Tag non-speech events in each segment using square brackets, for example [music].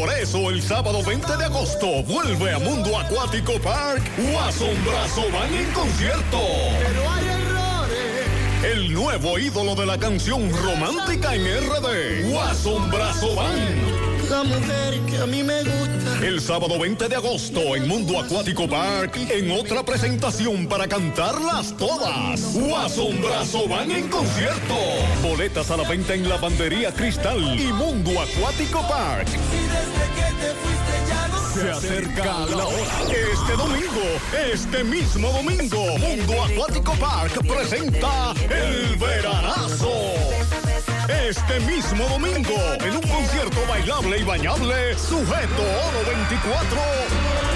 Por eso el sábado 20 de agosto vuelve a Mundo Acuático Park Wasson Brazo Van en concierto. Pero hay errores. El nuevo ídolo de la canción romántica en RD, Wasson Brazo Van. La mujer que a mí me gusta. El sábado 20 de agosto en Mundo Acuático Park, en otra presentación para cantarlas todas. Wasson Brazo van en concierto. Boletas a la venta en Lavandería Cristal y Mundo Acuático Park. Se acerca la hora. Este domingo, este mismo domingo, Mundo Acuático Park presenta el veranazo. Este mismo domingo, en un concierto bailable y bañable, sujeto Oro 24 y la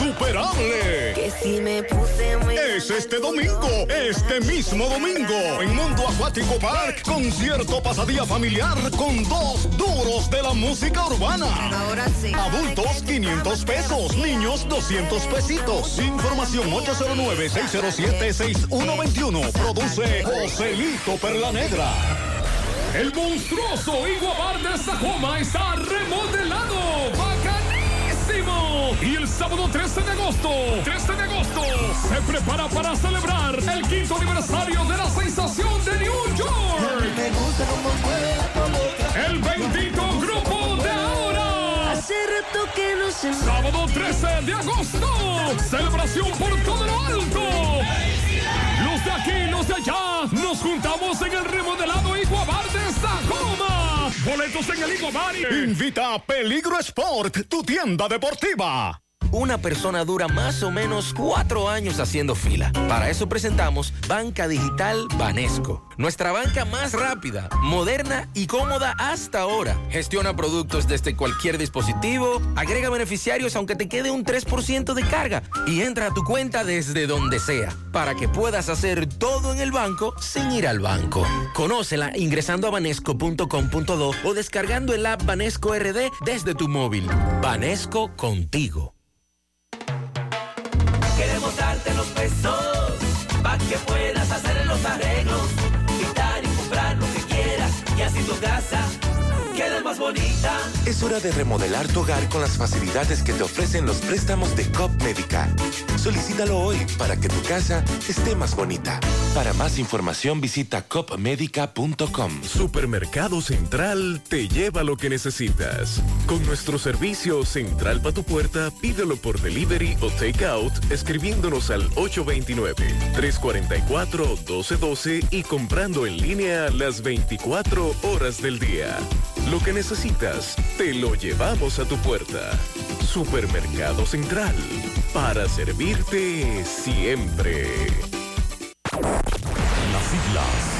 insuperable. Que si me puse muy Es este domingo, este mismo domingo, en Mundo Acuático Park, concierto pasadía familiar con dos duros de la música urbana. Ahora sí. Adultos 500 pesos, niños 200 pesitos. Información 809-607-6121. Produce Joselito Perla Negra. El monstruoso Iguabar de Sajoma está remodelado. Y el sábado 13 de agosto, 13 de agosto, se prepara para celebrar el quinto aniversario de la sensación de New York. El bendito grupo de ahora. Hace rato que no se Sábado 13 de agosto. Celebración por todo lo alto. Los de aquí, los de allá. Nos juntamos en el remodelado Iguabar de Sajoma. Boletos en el Iguabar. Invita a Peligro Sport, tu tienda deportiva. Una persona dura más o menos cuatro años haciendo fila. Para eso presentamos Banca Digital Banesco. Nuestra banca más rápida, moderna y cómoda hasta ahora. Gestiona productos desde cualquier dispositivo, agrega beneficiarios aunque te quede un 3% de carga y entra a tu cuenta desde donde sea para que puedas hacer todo en el banco sin ir al banco. Conócela ingresando a banesco.com.do o descargando el app Banesco RD desde tu móvil. Banesco contigo. Pesos para que puedas hacer los arreglos, quitar y comprar lo que quieras y así tu casa quede más bonita. Es hora de remodelar tu hogar con las facilidades que te ofrecen los préstamos de COP Médica. Solicítalo hoy para que tu casa esté más bonita. Para más información visita copmedica.com. Supermercado Central te lleva lo que necesitas. Con nuestro servicio Central para tu puerta, pídelo por delivery o takeout escribiéndonos al 829-344-1212 y comprando en línea las 24 horas del día. Lo que necesitas, te lo llevamos a tu puerta. Supermercado Central, para servirte siempre. Las siglas.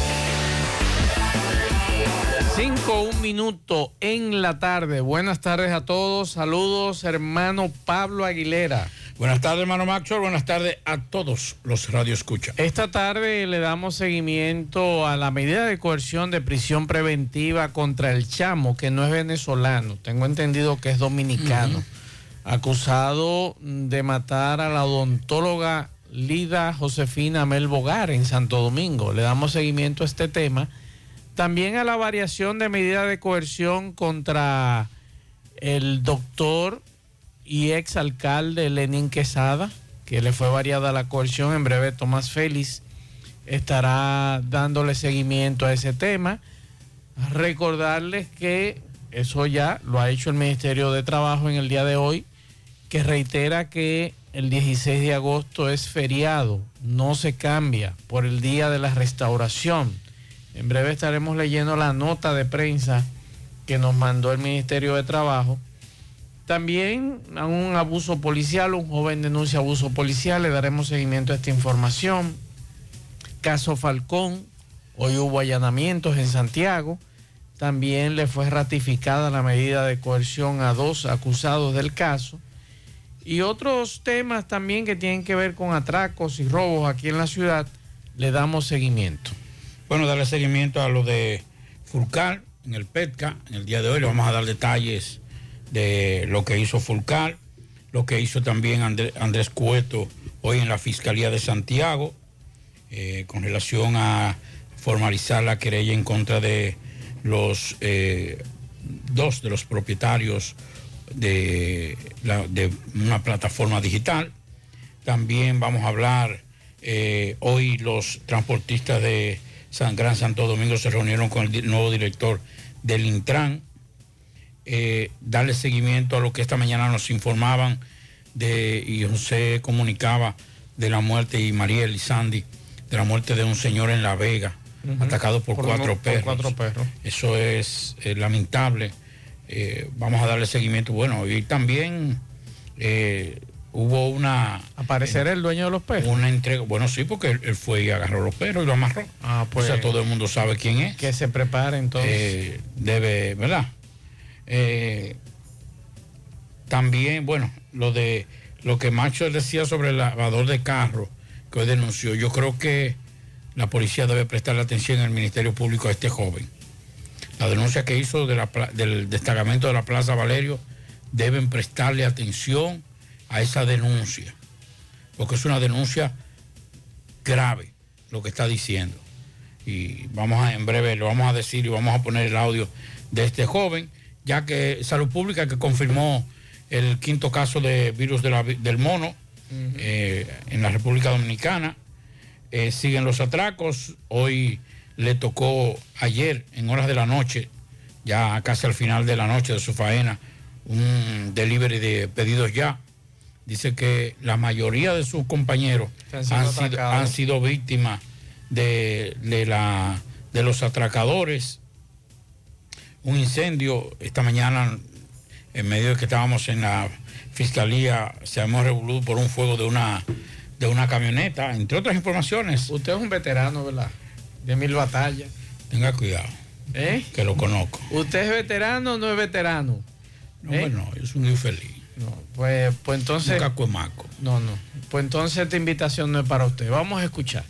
5, un minuto en la tarde. Buenas tardes a todos. Saludos, hermano Pablo Aguilera. Buenas tardes, hermano Maxwell. Buenas tardes a todos los radioescuchas. Esta tarde le damos seguimiento a la medida de coerción de prisión preventiva contra el chamo, que no es venezolano. Tengo entendido que es dominicano. Acusado de matar a la odontóloga Lida Josefina Mel Bogar en Santo Domingo. Le damos seguimiento a este tema. También a la variación de medida de coerción contra el doctor y ex alcalde Lenín Quesada, que le fue variada la coerción. En breve Tomás Félix estará dándole seguimiento a ese tema. Recordarles que eso ya lo ha hecho el Ministerio de Trabajo en el día de hoy, que reitera que el 16 de agosto es feriado, no se cambia por el día de la restauración. En breve estaremos leyendo la nota de prensa que nos mandó el Ministerio de Trabajo. También a un abuso policial, un joven denuncia abuso policial, le daremos seguimiento a esta información. Caso Falcón, hoy hubo allanamientos en Santiago. También le fue ratificada la medida de coerción a dos acusados del caso. Y otros temas también que tienen que ver con atracos y robos aquí en la ciudad, le damos seguimiento. Bueno, darle seguimiento a lo de Fulcar en el PETCA. En el día de hoy le vamos a dar detalles de lo que hizo Fulcar, lo que hizo también André- Andrés Cueto hoy en la Fiscalía de Santiago, eh, con relación a formalizar la querella en contra de los eh, dos de los propietarios de una plataforma digital. También vamos a hablar, eh, hoy los transportistas de San Gran Santo Domingo se reunieron con el nuevo director del Intran, eh, darle seguimiento a lo que esta mañana nos informaban de, y José comunicaba de la muerte, y Mariel y Sandy, de la muerte de un señor en La Vega, atacado por, Por cuatro uno- por perros. cuatro perros. Eso es eh, lamentable. Eh, vamos a darle seguimiento. Bueno, y también eh, hubo una... ¿Aparecerá el dueño de los perros? Una entrega. Bueno, sí, porque él, él fue y agarró los perros y lo amarró. Ah, pues. o sea, todo el mundo sabe quién es. Que se prepare entonces. Eh, debe, ¿verdad? Eh, también, bueno, lo de lo que Macho decía sobre el lavador de carro que hoy denunció, yo creo que la policía debe prestarle atención al Ministerio Público a este joven. La denuncia que hizo de la pla- del destacamento de la Plaza Valerio deben prestarle atención a esa denuncia, porque es una denuncia grave lo que está diciendo. Y vamos a, en breve lo vamos a decir y vamos a poner el audio de este joven, ya que Salud Pública que confirmó el quinto caso de virus de la vi- del mono eh, en la República Dominicana. Eh, siguen los atracos. Hoy le tocó ayer, en horas de la noche, ya casi al final de la noche de su faena, un delivery de pedidos ya. Dice que la mayoría de sus compañeros Han sido han sido, atracados. han sido víctimas de, de la, de los atracadores. Un incendio esta mañana, en medio de que estábamos en la fiscalía, se hemos revoludo por un fuego de una, de una camioneta, entre otras informaciones. Usted es un veterano, ¿verdad? De mil batallas. Tenga cuidado, ¿Eh? que lo conozco. ¿Usted es veterano o no es veterano? No, ¿Eh? bueno, es un infeliz. No, pues, pues entonces. Un cacuemaco. No, no. Pues entonces esta invitación no es para usted. Vamos a escuchar.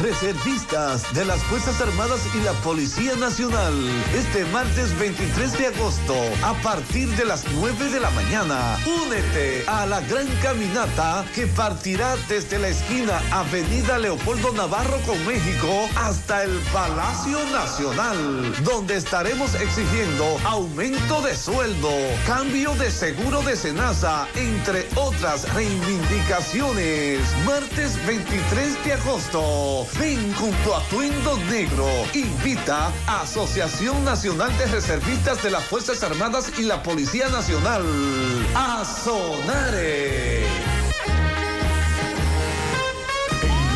Reservistas de las Fuerzas Armadas y la Policía Nacional. Este martes 23 de agosto, a partir de las 9 de la mañana, únete a la gran caminata que partirá desde la esquina Avenida Leopoldo Navarro con México hasta el Palacio Nacional, donde estaremos exigiendo aumento de sueldo, cambio de seguro de cenaza, entre otras reivindicaciones. Martes 23 de agosto, ven con tu negro. Invita a Asociación Nacional de Reservistas de las Fuerzas Armadas y la Policía Nacional a Sonare.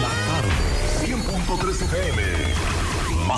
La tarde, 100.3 FM.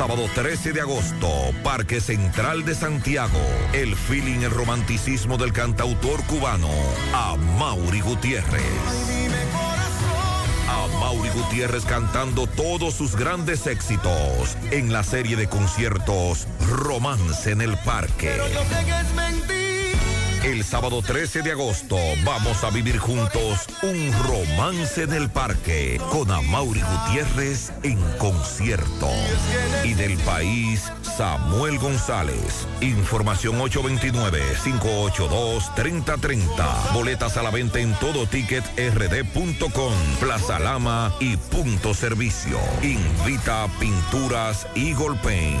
Sábado 13 de agosto, Parque Central de Santiago. El feeling, el romanticismo del cantautor cubano, a Mauri Gutiérrez. A Mauri Gutiérrez cantando todos sus grandes éxitos en la serie de conciertos Romance en el Parque. Pero yo que es mentira. El sábado 13 de agosto vamos a vivir juntos un romance en el parque con Amaury Gutiérrez en concierto. Y del país, Samuel González. Información 829-582-3030. Boletas a la venta en todo ticket rd.com, Plaza Lama y Punto Servicio. Invita Pinturas Eagle Paint.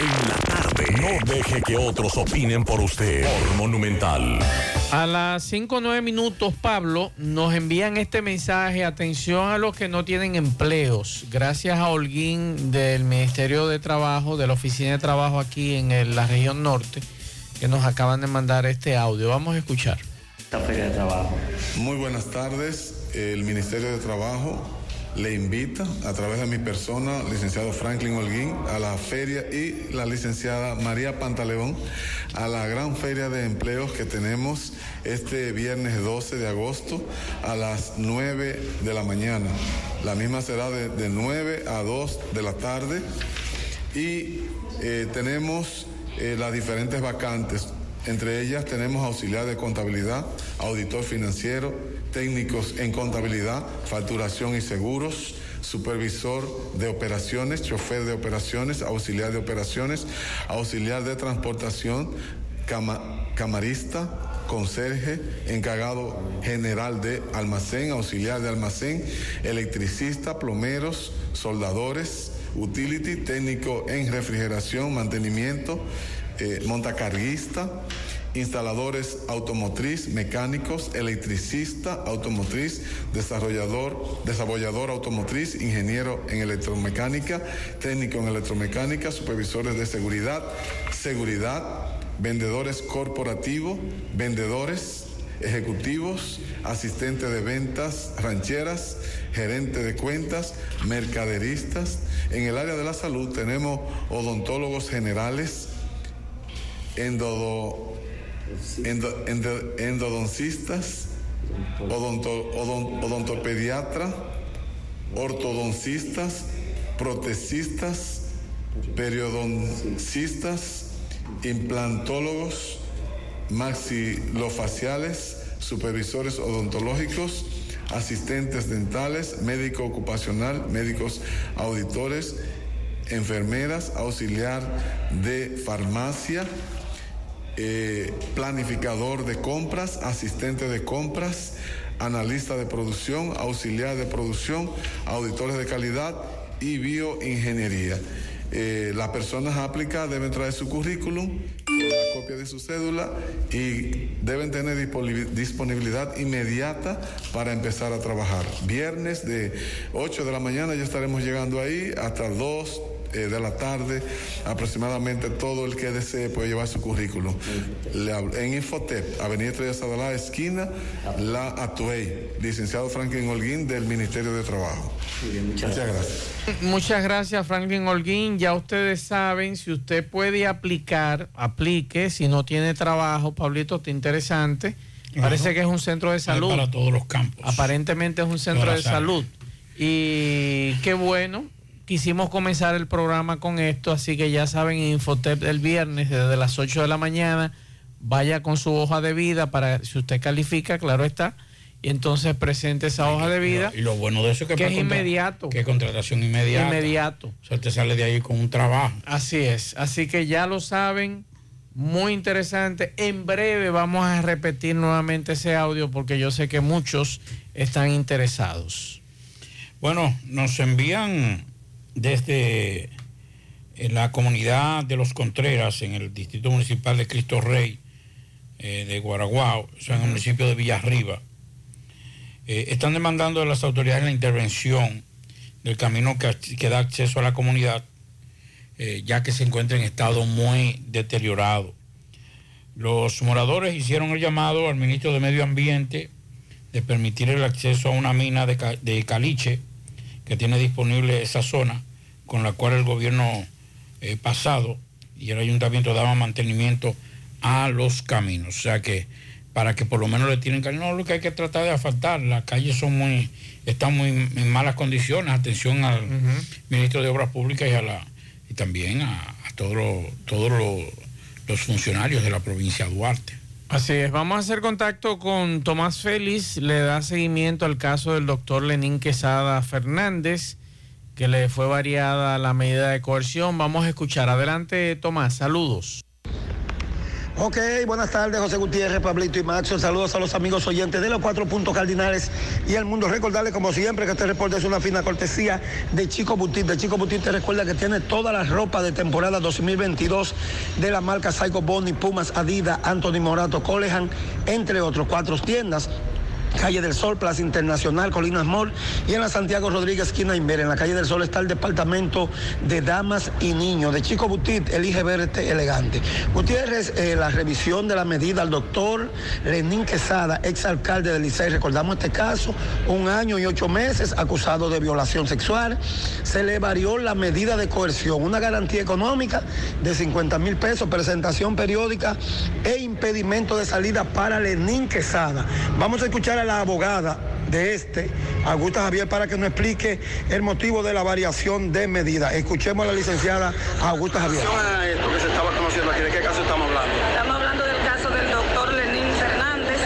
En la tarde. No deje que otros opinen por usted. Por Monumental. A las 5 o 9 minutos, Pablo, nos envían este mensaje. Atención a los que no tienen empleos. Gracias a Holguín del Ministerio de Trabajo, de la Oficina de Trabajo aquí en el- la región norte, que nos acaban de mandar este audio. Vamos a escuchar. Feria de Trabajo. Muy buenas tardes. El Ministerio de Trabajo le invita a través de mi persona, licenciado Franklin Holguín, a la feria y la licenciada María Pantaleón a la gran feria de empleos que tenemos este viernes 12 de agosto a las 9 de la mañana. La misma será de, de 9 a 2 de la tarde y eh, tenemos eh, las diferentes vacantes. Entre ellas tenemos auxiliar de contabilidad, auditor financiero, técnicos en contabilidad, facturación y seguros, supervisor de operaciones, chofer de operaciones, auxiliar de operaciones, auxiliar de transportación, cama- camarista, conserje, encargado general de almacén, auxiliar de almacén, electricista, plomeros, soldadores, utility, técnico en refrigeración, mantenimiento, eh, montacarguista, instaladores automotriz, mecánicos, electricista automotriz, desarrollador, desarrollador automotriz, ingeniero en electromecánica, técnico en electromecánica, supervisores de seguridad, seguridad, vendedores corporativos, vendedores ejecutivos, asistente de ventas rancheras, gerente de cuentas, mercaderistas. En el área de la salud tenemos odontólogos generales, endodo- endo- endo- endodoncistas, odonto- odon- odontopediatra, ortodoncistas, protecistas, periodoncistas, implantólogos, maxilofaciales, supervisores odontológicos, asistentes dentales, médico ocupacional, médicos auditores, enfermeras, auxiliar de farmacia, eh, planificador de compras, asistente de compras, analista de producción, auxiliar de producción, auditores de calidad y bioingeniería. Eh, las personas a aplicar deben traer su currículum, la copia de su cédula y deben tener disponibil- disponibilidad inmediata para empezar a trabajar. Viernes de 8 de la mañana ya estaremos llegando ahí hasta 2 eh, de la tarde, aproximadamente todo el que desee puede llevar su currículum. En Infotep, Avenida Estrella Sadalá, esquina La Atuey, licenciado Franklin Holguín del Ministerio de Trabajo. Muchas gracias. Muchas gracias, Franklin Holguín. Ya ustedes saben, si usted puede aplicar, aplique. Si no tiene trabajo, Pablito, está interesante. Parece que es un centro de salud. para todos los campos. Aparentemente es un centro de salud. Y qué bueno, quisimos comenzar el programa con esto, así que ya saben, en Infotep el viernes desde las 8 de la mañana, vaya con su hoja de vida para, si usted califica, claro está, y entonces presente esa hoja de vida. Y lo bueno de eso es que, Que es inmediato. Que contratación inmediata. Inmediato. O sea, te sale de ahí con un trabajo. Así es, así que ya lo saben, muy interesante. En breve vamos a repetir nuevamente ese audio porque yo sé que muchos están interesados. Bueno, nos envían desde eh, la comunidad de los Contreras, en el distrito municipal de Cristo Rey, eh, de Guaraguao, o sea, en el municipio de Villarriba. Eh, están demandando de las autoridades la intervención del camino que, que da acceso a la comunidad, eh, ya que se encuentra en estado muy deteriorado. Los moradores hicieron el llamado al ministro de Medio Ambiente de permitir el acceso a una mina de caliche que tiene disponible esa zona, con la cual el gobierno eh, pasado y el ayuntamiento daba mantenimiento a los caminos. O sea que para que por lo menos le tienen cariño, no, lo que hay que tratar de asfaltar, las calles son muy, están muy en malas condiciones, atención al ministro de Obras Públicas y a la y también a, a todos los funcionarios de la provincia de Duarte. Así es, vamos a hacer contacto con Tomás Félix, le da seguimiento al caso del doctor Lenín Quesada Fernández, que le fue variada la medida de coerción. Vamos a escuchar. Adelante, Tomás, saludos. Ok, buenas tardes, José Gutiérrez, Pablito y Maxo. Saludos a los amigos oyentes de los cuatro puntos cardinales y el mundo. Recordarles, como siempre, que este reporte es una fina cortesía de Chico Butit. De Chico Butit te recuerda que tiene toda la ropa de temporada 2022 de la marca Psycho Bonnie, Pumas, Adidas, Anthony Morato, Colehan, entre otros cuatro tiendas. Calle del Sol, Plaza Internacional, Colinas Mall y en la Santiago Rodríguez, esquina Inver. En la Calle del Sol está el departamento de damas y niños. De Chico Butit, elige verte elegante. Gutiérrez, eh, la revisión de la medida al doctor Lenín Quesada, exalcalde de Licey. Recordamos este caso, un año y ocho meses acusado de violación sexual. Se le varió la medida de coerción, una garantía económica de 50 mil pesos, presentación periódica e impedimento de salida para Lenín Quesada. Vamos a escuchar la abogada de este, Augusta Javier, para que nos explique el motivo de la variación de medida. Escuchemos a la licenciada Augusta Javier. esto que se estaba conociendo aquí, ¿de qué caso? Estamos hablando del caso del doctor Lenín Fernández.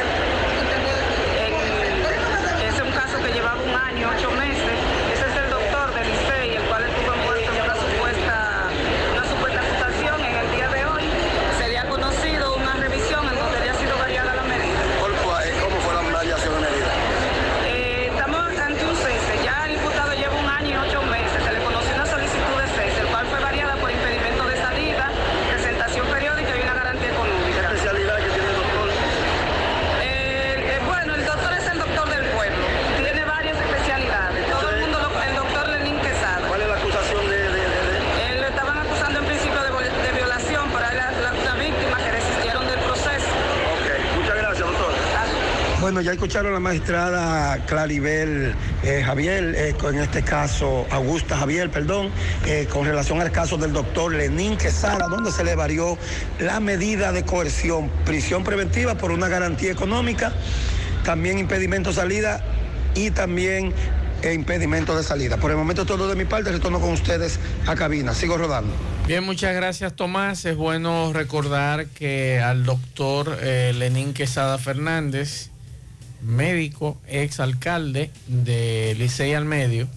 En- es un caso que llevaba un año, ocho meses. Ese es el doctor del Licey, el cual estuvo envuelto en una supuesta, una supuesta acusación. En el día de hoy se le ha conocido una revisión en donde le ha sido variada la medida. ¿Cómo fue la variación de medida? Eh, estamos ante un cese. Ya el imputado lleva un año y ocho meses. Se le conoció una solicitud de cese, el cual fue variada por impedimento de salida, presentación periódica y una garantía económica. ¿Qué especialidad que tiene el doctor? Eh, bueno, el doctor es el doctor del pueblo. Tiene varias especialidades. Todo el mundo, lo- el doctor Lenín Quesada. ¿Cuál es la acusación de...? Él lo estaban acusando en principio de, vol- de violación, pero hay la, la, la víctima que resistieron del proceso. Ok, muchas gracias, doctor. Bueno, ya escucharon la magistrada Claribel eh, Javier, eh, en este caso Augusta Javier, perdón, eh, con relación al caso del doctor Lenín Quesada, donde se le varió la medida de coerción, prisión preventiva por una garantía económica, también impedimento de salida y también eh, impedimento de salida. Por el momento todo de mi parte, retorno con ustedes a cabina. Sigo rodando. Bien, muchas gracias Tomás. Es bueno recordar que al doctor eh, Lenín Quesada Fernández, médico, ex alcalde de Licey al Medio,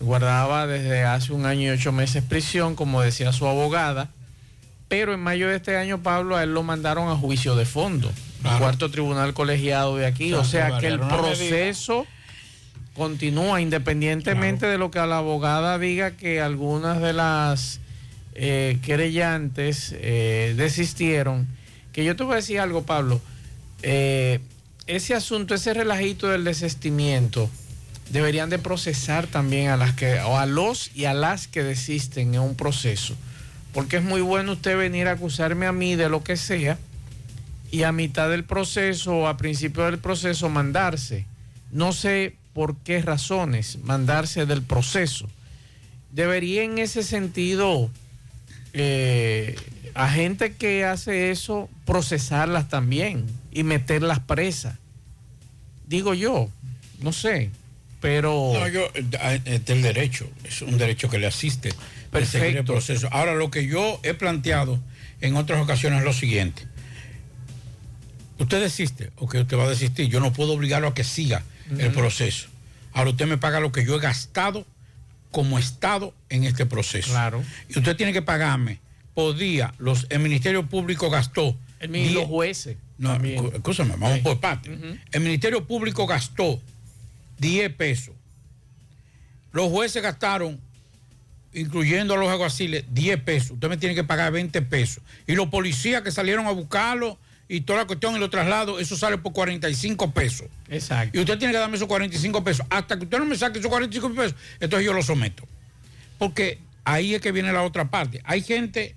guardaba desde hace un año y ocho meses prisión, como decía su abogada, pero en mayo de este año, Pablo, a él lo mandaron a juicio de fondo, al cuarto tribunal colegiado de aquí, o sea que el proceso continúa independientemente de lo que a la abogada diga que algunas de las eh, querellantes eh, desistieron. Que yo te voy a decir algo, Pablo. Eh, ese asunto, ese relajito del desistimiento, deberían de procesar también a las que, o a los y a las que desisten en un proceso. Porque es muy bueno usted venir a acusarme a mí de lo que sea y a mitad del proceso o a principio del proceso mandarse. No sé por qué razones mandarse del proceso. Debería en ese sentido eh, a gente que hace eso procesarlas también y meterlas presas. Digo yo, no sé, pero... No, yo, eh, es del derecho, es un derecho que le asiste. de seguir el Perfecto. proceso. Ahora, lo que yo he planteado en otras ocasiones es lo siguiente. Usted desiste o que usted va a desistir, yo no puedo obligarlo a que siga el proceso. Ahora usted me paga lo que yo he gastado como Estado en este proceso. Claro. Y usted tiene que pagarme por día. Los, el Ministerio Público gastó. El los jueces. No, escúchame, vamos por parte. El Ministerio Público gastó 10 pesos. Los jueces gastaron, incluyendo a los alguaciles, 10 pesos. Usted me tiene que pagar 20 pesos. Y los policías que salieron a buscarlo y toda la cuestión y los traslados, eso sale por 45 pesos. Exacto. Y usted tiene que darme esos 45 pesos. Hasta que usted no me saque esos 45 pesos, entonces yo lo someto. Porque ahí es que viene la otra parte. Hay gente,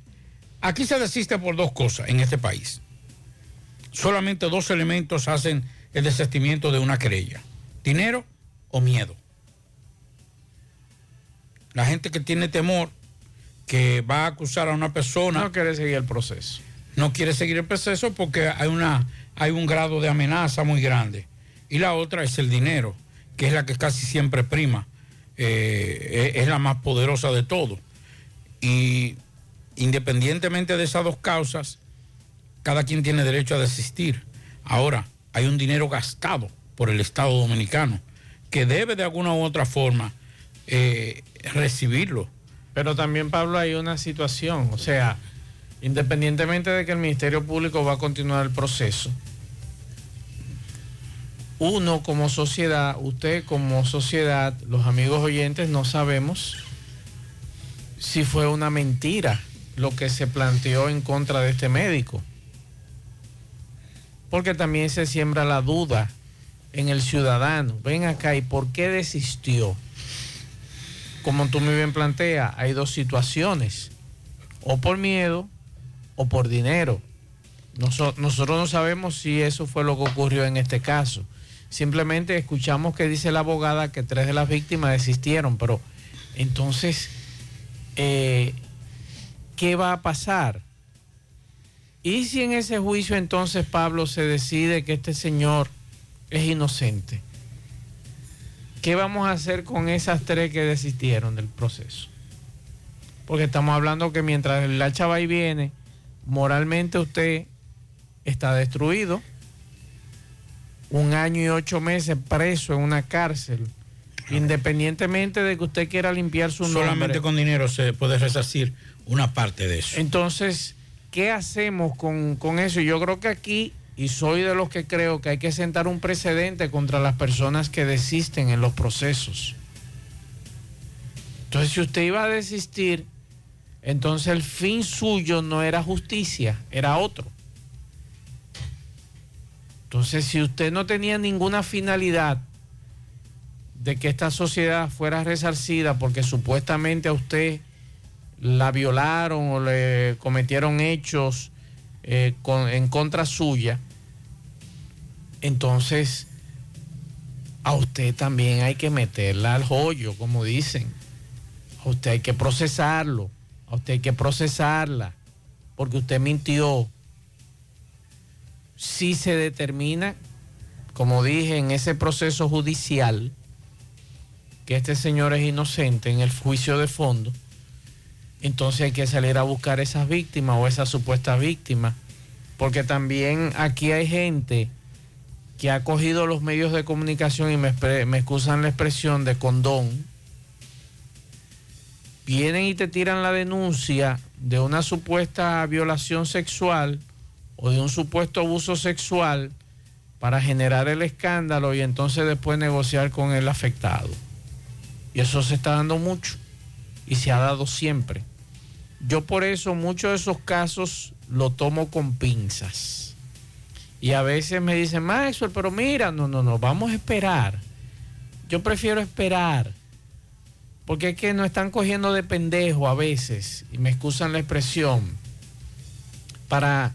aquí se desiste por dos cosas en este país. Solamente dos elementos hacen el desistimiento de una querella. Dinero o miedo. La gente que tiene temor, que va a acusar a una persona... No quiere seguir el proceso. No quiere seguir el proceso porque hay, una, hay un grado de amenaza muy grande. Y la otra es el dinero, que es la que casi siempre prima. Eh, es, es la más poderosa de todo. Y independientemente de esas dos causas, cada quien tiene derecho a desistir. Ahora, hay un dinero gastado por el Estado Dominicano que debe de alguna u otra forma eh, recibirlo. Pero también, Pablo, hay una situación, o sea, independientemente de que el Ministerio Público va a continuar el proceso, uno como sociedad, usted como sociedad, los amigos oyentes, no sabemos si fue una mentira lo que se planteó en contra de este médico. Porque también se siembra la duda en el ciudadano. Ven acá, ¿y por qué desistió? como tú muy bien planteas, hay dos situaciones, o por miedo o por dinero. Noso- nosotros no sabemos si eso fue lo que ocurrió en este caso. Simplemente escuchamos que dice la abogada que tres de las víctimas desistieron, pero entonces, eh, ¿qué va a pasar? ¿Y si en ese juicio entonces Pablo se decide que este señor es inocente? ¿Qué vamos a hacer con esas tres que desistieron del proceso? Porque estamos hablando que mientras el hacha va y viene, moralmente usted está destruido. Un año y ocho meses preso en una cárcel, independientemente de que usted quiera limpiar su nombre. Solamente con dinero se puede resarcir una parte de eso. Entonces, ¿qué hacemos con, con eso? Yo creo que aquí, y soy de los que creo que hay que sentar un precedente contra las personas que desisten en los procesos. Entonces, si usted iba a desistir, entonces el fin suyo no era justicia, era otro. Entonces, si usted no tenía ninguna finalidad de que esta sociedad fuera resarcida porque supuestamente a usted la violaron o le cometieron hechos eh, en contra suya, entonces a usted también hay que meterla al joyo, como dicen. A usted hay que procesarlo, a usted hay que procesarla, porque usted mintió. Si se determina, como dije, en ese proceso judicial, que este señor es inocente en el juicio de fondo, entonces hay que salir a buscar esas víctimas o esas supuestas víctimas, porque también aquí hay gente que ha cogido los medios de comunicación y me, excusan la expresión de condón, vienen y te tiran la denuncia de una supuesta violación sexual o de un supuesto abuso sexual para generar el escándalo y entonces después negociar con el afectado. Y eso se está dando mucho y se ha dado siempre. Yo por eso muchos de esos casos lo tomo con pinzas. Y a veces me dicen, Maxwell, pero mira, no, no, no, vamos a esperar. Yo prefiero esperar. Porque es que nos están cogiendo de pendejo a veces, y me excusan la expresión, para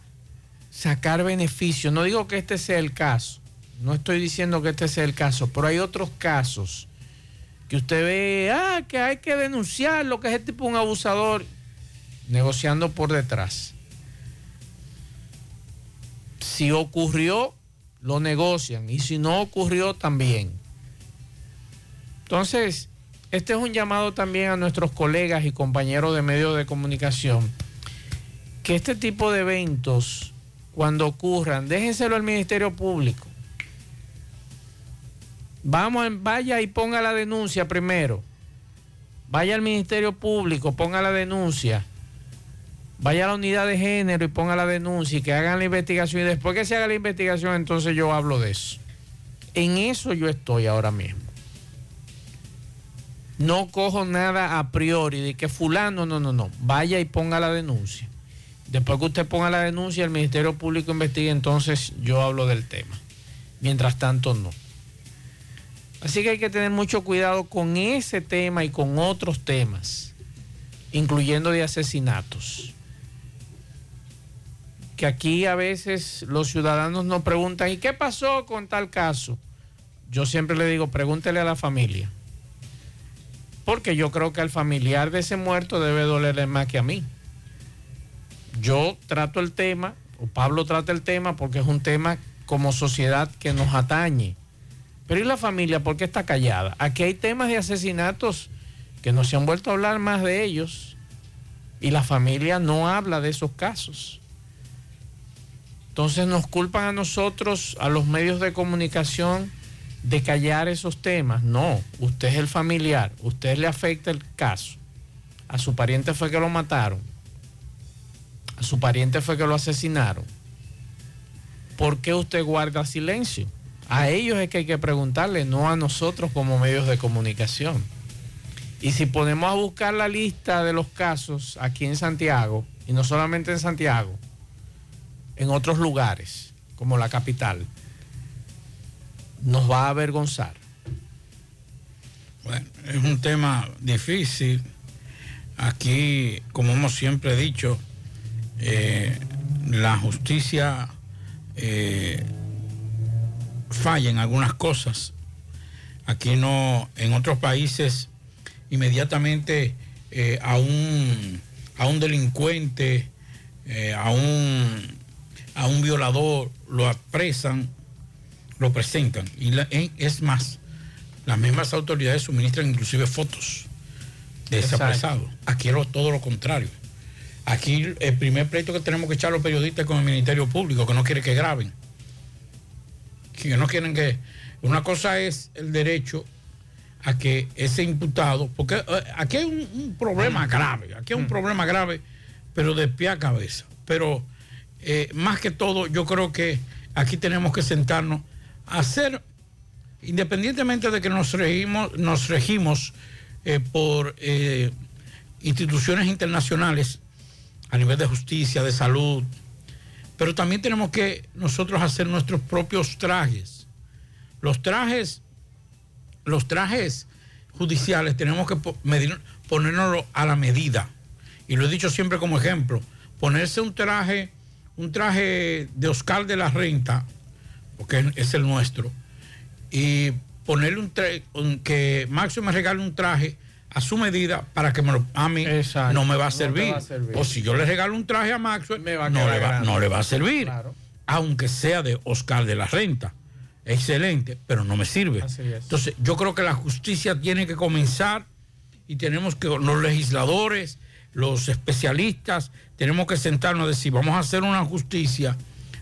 sacar beneficio. No digo que este sea el caso, no estoy diciendo que este sea el caso, pero hay otros casos que usted ve, ah, que hay que denunciar lo que es este tipo un abusador, negociando por detrás. Si ocurrió, lo negocian, y si no ocurrió, también. Entonces, este es un llamado también a nuestros colegas y compañeros de medios de comunicación, que este tipo de eventos, cuando ocurran, déjenselo al Ministerio Público. Vamos, vaya y ponga la denuncia primero. Vaya al Ministerio Público, ponga la denuncia. Vaya a la unidad de género y ponga la denuncia y que hagan la investigación. Y después que se haga la investigación, entonces yo hablo de eso. En eso yo estoy ahora mismo. No cojo nada a priori de que fulano, no, no, no. Vaya y ponga la denuncia. Después que usted ponga la denuncia, el Ministerio Público investigue, entonces yo hablo del tema. Mientras tanto, no. Así que hay que tener mucho cuidado con ese tema y con otros temas, incluyendo de asesinatos. Que aquí a veces los ciudadanos nos preguntan, ¿y qué pasó con tal caso? Yo siempre le digo, pregúntele a la familia. Porque yo creo que al familiar de ese muerto debe dolerle más que a mí. Yo trato el tema, o Pablo trata el tema, porque es un tema como sociedad que nos atañe. Pero ¿y la familia por qué está callada? Aquí hay temas de asesinatos que no se han vuelto a hablar más de ellos y la familia no habla de esos casos. Entonces nos culpan a nosotros, a los medios de comunicación, de callar esos temas. No, usted es el familiar, usted le afecta el caso. A su pariente fue que lo mataron. A su pariente fue que lo asesinaron. ¿Por qué usted guarda silencio? A ellos es que hay que preguntarle, no a nosotros como medios de comunicación. Y si ponemos a buscar la lista de los casos aquí en Santiago, y no solamente en Santiago, en otros lugares, como la capital, nos va a avergonzar. Bueno, es un tema difícil. Aquí, como hemos siempre dicho, eh, la justicia eh, falla en algunas cosas. Aquí no, en otros países, inmediatamente eh, a, un, a un delincuente, eh, a, un, a un violador, lo apresan, lo presentan. Y la- en- es más, las mismas autoridades suministran inclusive fotos de ese Exacto. apresado. Aquí es todo lo contrario. Aquí el primer pleito que tenemos que echar los periodistas es con el Ministerio Público, que no quiere que graben. Que no quieren que... Una cosa es el derecho a que ese imputado, porque eh, aquí hay un, un problema grave, aquí hay un problema grave, pero de pie a cabeza. Pero eh, más que todo, yo creo que aquí tenemos que sentarnos a hacer, independientemente de que nos regimos, nos regimos eh, por eh, instituciones internacionales a nivel de justicia, de salud, pero también tenemos que nosotros hacer nuestros propios trajes. Los trajes, los trajes judiciales tenemos que ponernos a la medida. Y lo he dicho siempre como ejemplo, ponerse un traje, un traje de Oscar de la Renta, porque es- el nuestro, y ponerle un traje, que Maxio me regale un traje a su medida para que me lo, a mí no me va a no servir. va a servir. O si yo le regalo un traje a Maxwell, va a no, le va, no le va a servir. Claro. Aunque sea de Oscar de la Renta. Excelente, pero no me sirve. Así es. Entonces, yo creo que la justicia tiene que comenzar y tenemos que, los legisladores, los especialistas, tenemos que sentarnos a decir, vamos a hacer una justicia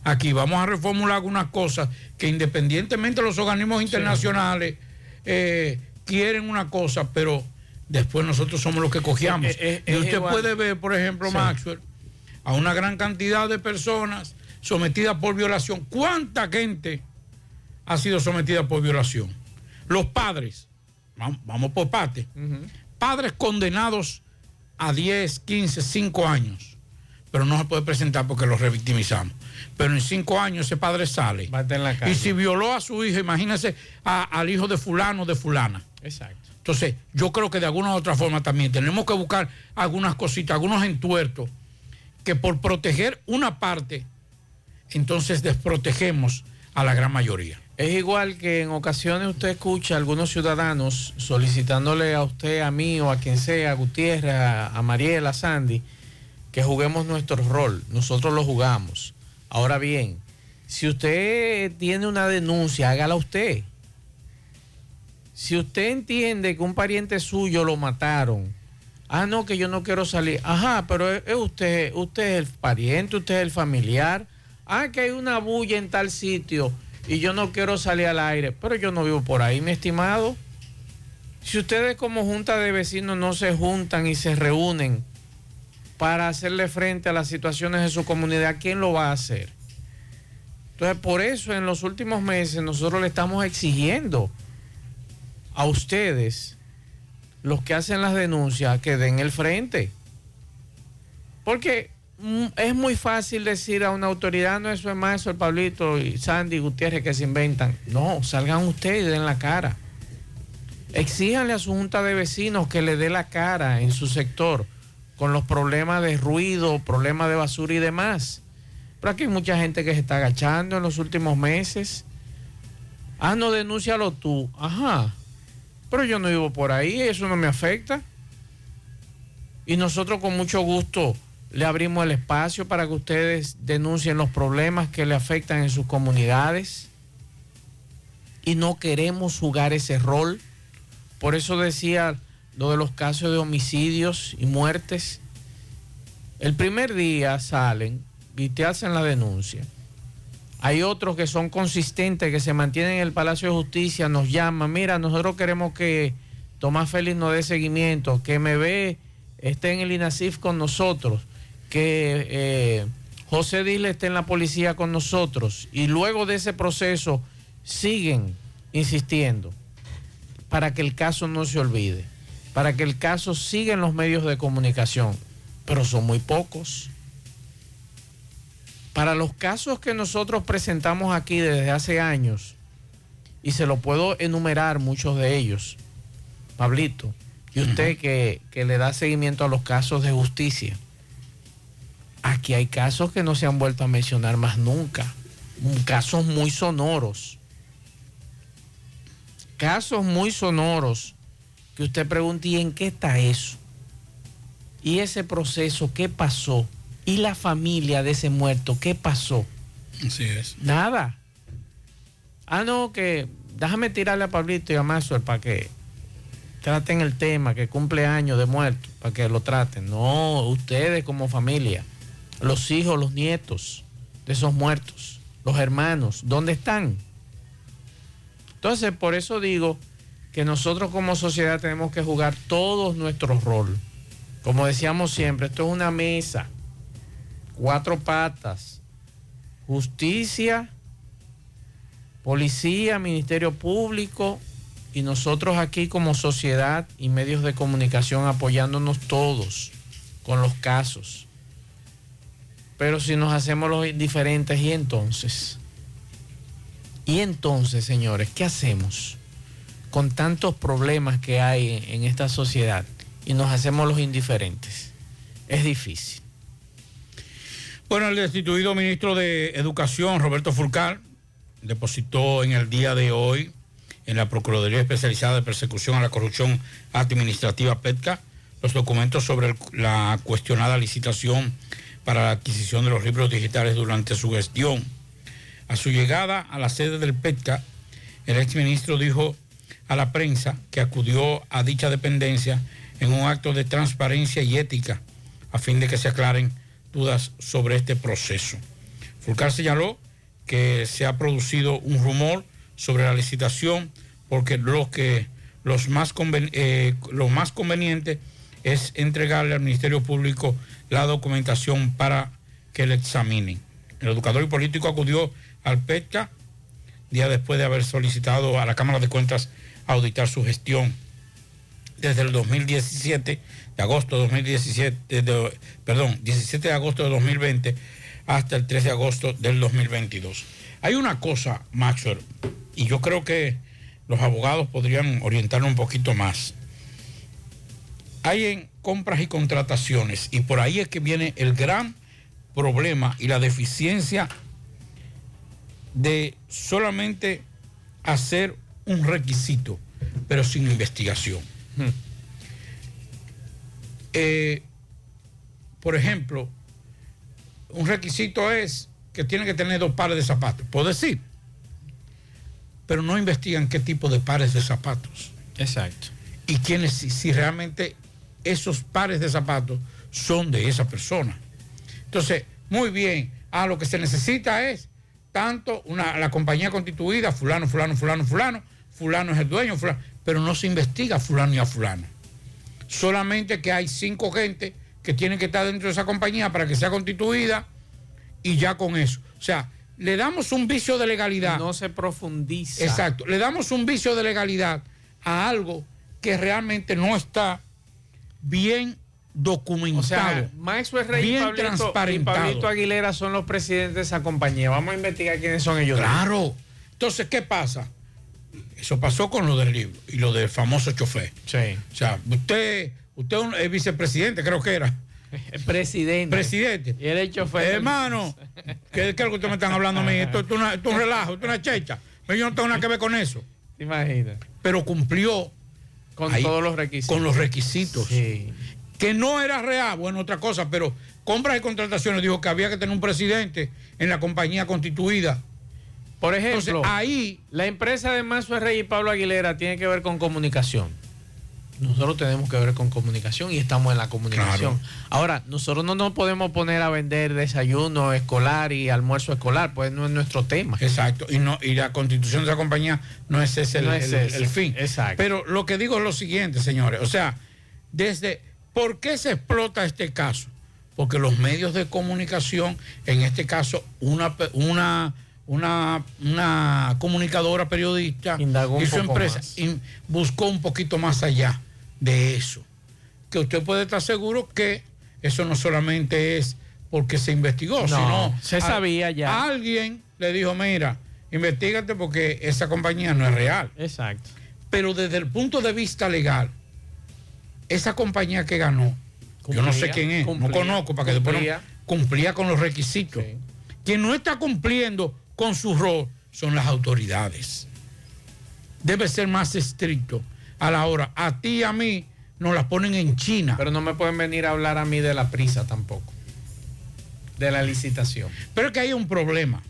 aquí, vamos a reformular algunas cosas que independientemente de los organismos internacionales eh, quieren una cosa, pero después nosotros somos los que cogiamos. Eh, eh, y es usted igual. puede ver, por ejemplo, Sí. Maxwell, a una gran cantidad de personas sometidas por violación. ¿Cuánta gente ha sido sometida por violación? Los padres, vamos, vamos por parte, padres condenados a 10, 15, 5 años pero no se puede presentar porque lo revictimizamos. Pero en cinco años ese padre sale. Y si violó a su hijo, imagínese a- al hijo de fulano o de fulana. Exacto. Entonces, yo creo que de alguna u otra forma también tenemos que buscar algunas cositas, algunos entuertos, que por proteger una parte, entonces desprotegemos a la gran mayoría. Es igual que en ocasiones usted escucha a algunos ciudadanos solicitándole a usted, a mí o a quien sea, a Gutiérrez, a, Mariela, a Sandy, que juguemos nuestro rol. Nosotros lo jugamos. Ahora bien, si usted tiene una denuncia, hágala usted. Si usted entiende que un pariente suyo lo mataron, ah, no, que yo no quiero salir. Ajá, pero es, usted, usted es el pariente, usted es el familiar. Ah, que hay una bulla en tal sitio y yo no quiero salir al aire, pero yo no vivo por ahí, mi estimado. Si ustedes como junta de vecinos no se juntan y se reúnen para hacerle frente a las situaciones de su comunidad, ¿quién lo va a hacer? Entonces, por eso en los últimos meses nosotros le estamos exigiendo a ustedes, los que hacen las denuncias, que den el frente. Porque mm, es muy fácil decir a una autoridad, no, eso es más, eso el Pablito y Sandy Gutiérrez que se inventan. No, salgan ustedes y den la cara. Exíjanle a su junta de vecinos que le dé la cara en su sector con los problemas de ruido, problemas de basura y demás. Pero aquí hay mucha gente que se está agachando en los últimos meses. Ah, no, denúncialo tú. Ajá. Pero yo no vivo por ahí, eso no me afecta. Y nosotros con mucho gusto le abrimos el espacio para que ustedes denuncien los problemas que le afectan en sus comunidades. Y no queremos jugar ese rol. Por eso decía lo de los casos de homicidios y muertes. El primer día salen y te hacen la denuncia. Hay otros que son consistentes, que se mantienen en el Palacio de Justicia, nos llaman, mira, nosotros queremos que Tomás Félix nos dé seguimiento, que MB esté en el INASIF con nosotros, que eh, José Dile esté en la policía con nosotros. Y luego de ese proceso siguen insistiendo para que el caso no se olvide, para que el caso siga en los medios de comunicación, pero son muy pocos. Para los casos que nosotros presentamos aquí desde hace años, y se lo puedo enumerar muchos de ellos, Pablito, y usted que, que le da seguimiento a los casos de justicia, aquí hay casos que no se han vuelto a mencionar más nunca, casos muy sonoros, casos muy sonoros, que usted pregunte, ¿y en qué está eso? ¿Y ese proceso qué pasó? ¿Y la familia de ese muerto qué pasó? Así es. Nada. Ah, no, que déjame tirarle a Pablito y a Maxwell para que traten el tema, que cumple años de muerto, para que lo traten. No, ustedes como familia, los hijos, los nietos de esos muertos, los hermanos, ¿dónde están? Entonces, por eso digo que nosotros como sociedad tenemos que jugar todos nuestros rol. Como decíamos siempre, esto es una mesa, cuatro patas, justicia, policía, ministerio público y nosotros aquí como sociedad y medios de comunicación apoyándonos todos con los casos. Pero si nos hacemos los indiferentes, ¿y entonces? ¿Y entonces, señores, qué hacemos con tantos problemas que hay en esta sociedad y nos hacemos los indiferentes? Es difícil. Bueno, el destituido ministro de Educación, Roberto Furcal, depositó en el día de hoy en la Procuraduría Especializada de Persecución a la Corrupción Administrativa PETCA los documentos sobre la cuestionada licitación para la adquisición de los libros digitales durante su gestión. A su llegada a la sede del PETCA, el exministro dijo a la prensa que acudió a dicha dependencia en un acto de transparencia y ética a fin de que se aclaren dudas sobre este proceso. Fulcar señaló que se ha producido un rumor sobre la licitación porque lo que los más eh, más conveniente es entregarle al Ministerio Público la documentación para que le examinen. El educador y político acudió al PETCA día después de haber solicitado a la Cámara de Cuentas auditar su gestión. desde el 2017, de agosto de 2017, de- perdón, 17 de agosto de 2020 hasta el 3 de agosto del 2022. Hay una cosa, Maxwell, y yo creo que los abogados podrían orientarnos un poquito más. Hay en compras y contrataciones, y por ahí es que viene el gran problema y la deficiencia de solamente hacer un requisito, pero sin investigación. Eh, por ejemplo, un requisito es que tiene que tener dos pares de zapatos, puedo decir, pero no investigan qué tipo de pares de zapatos. Exacto. Y quiénes, si, si realmente esos pares de zapatos son de esa persona. Entonces, muy bien, ah, lo que se necesita es tanto una, la compañía constituida, fulano, fulano, fulano, fulano, fulano es el dueño, fulano, pero no se investiga fulano y a fulano. Solamente que hay cinco gente que tienen que estar dentro de esa compañía para que sea constituida y ya con eso. O sea, le damos un vicio de legalidad. No se profundiza. Exacto, le damos un vicio de legalidad a algo que realmente no está bien documentado. O sea, Maxwell Rey y bien Pablito, y. Pablito Aguilera son los presidentes de esa compañía. Vamos a investigar quiénes son ellos. Claro. Entonces, ¿qué pasa? Eso pasó con lo del libro y lo del famoso chofer. Sí. O sea, usted, usted es vicepresidente, creo que era. [laughs] Presidente. Presidente. Y él es el chofer. Hermano, [laughs] ¿qué, es lo que ustedes me están hablando a mí? Esto, esto es una- esto es un relajo, esto es una checha. Yo no tengo nada que ver con eso. ¿Te imaginas? Pero cumplió Con ahí, todos los requisitos. con los requisitos. Sí. Que no era real, bueno, otra cosa, pero compras y contrataciones dijo que había que tener un presidente en la compañía constituida. Por ejemplo, Entonces, ahí la empresa de Maxwell Rey y Pablo Aguilera tiene que ver con comunicación. Nosotros tenemos que ver con comunicación y estamos en la comunicación. Ahora, nosotros no nos podemos poner a vender desayuno escolar y almuerzo escolar, pues no es nuestro tema. Exacto, y no y la constitución de esa compañía no es ese el, No es el- ese, el fin. exacto. Pero lo que digo es lo siguiente, señores, o sea, desde ¿por qué se explota este caso? Porque los medios de comunicación, en este caso una una una, una comunicadora periodista Indagó y su empresa in- buscó un poquito más allá de eso. Que usted puede estar seguro que eso no solamente es porque se investigó, No, sino se a- sabía ya. Alguien le dijo, mira, investigate porque esa compañía no es real. Exacto. Pero desde el punto de vista legal, esa compañía que ganó, yo no sé quién es, cumplía, no conozco para que después no- cumplía. cumplía con los requisitos. Quien no está cumpliendo con su rol son las autoridades. Debe ser más estricto a la hora. A ti y a mí nos las ponen en China. Pero no me pueden venir a hablar a mí de la prisa tampoco. De la licitación. Pero es que hay un problema.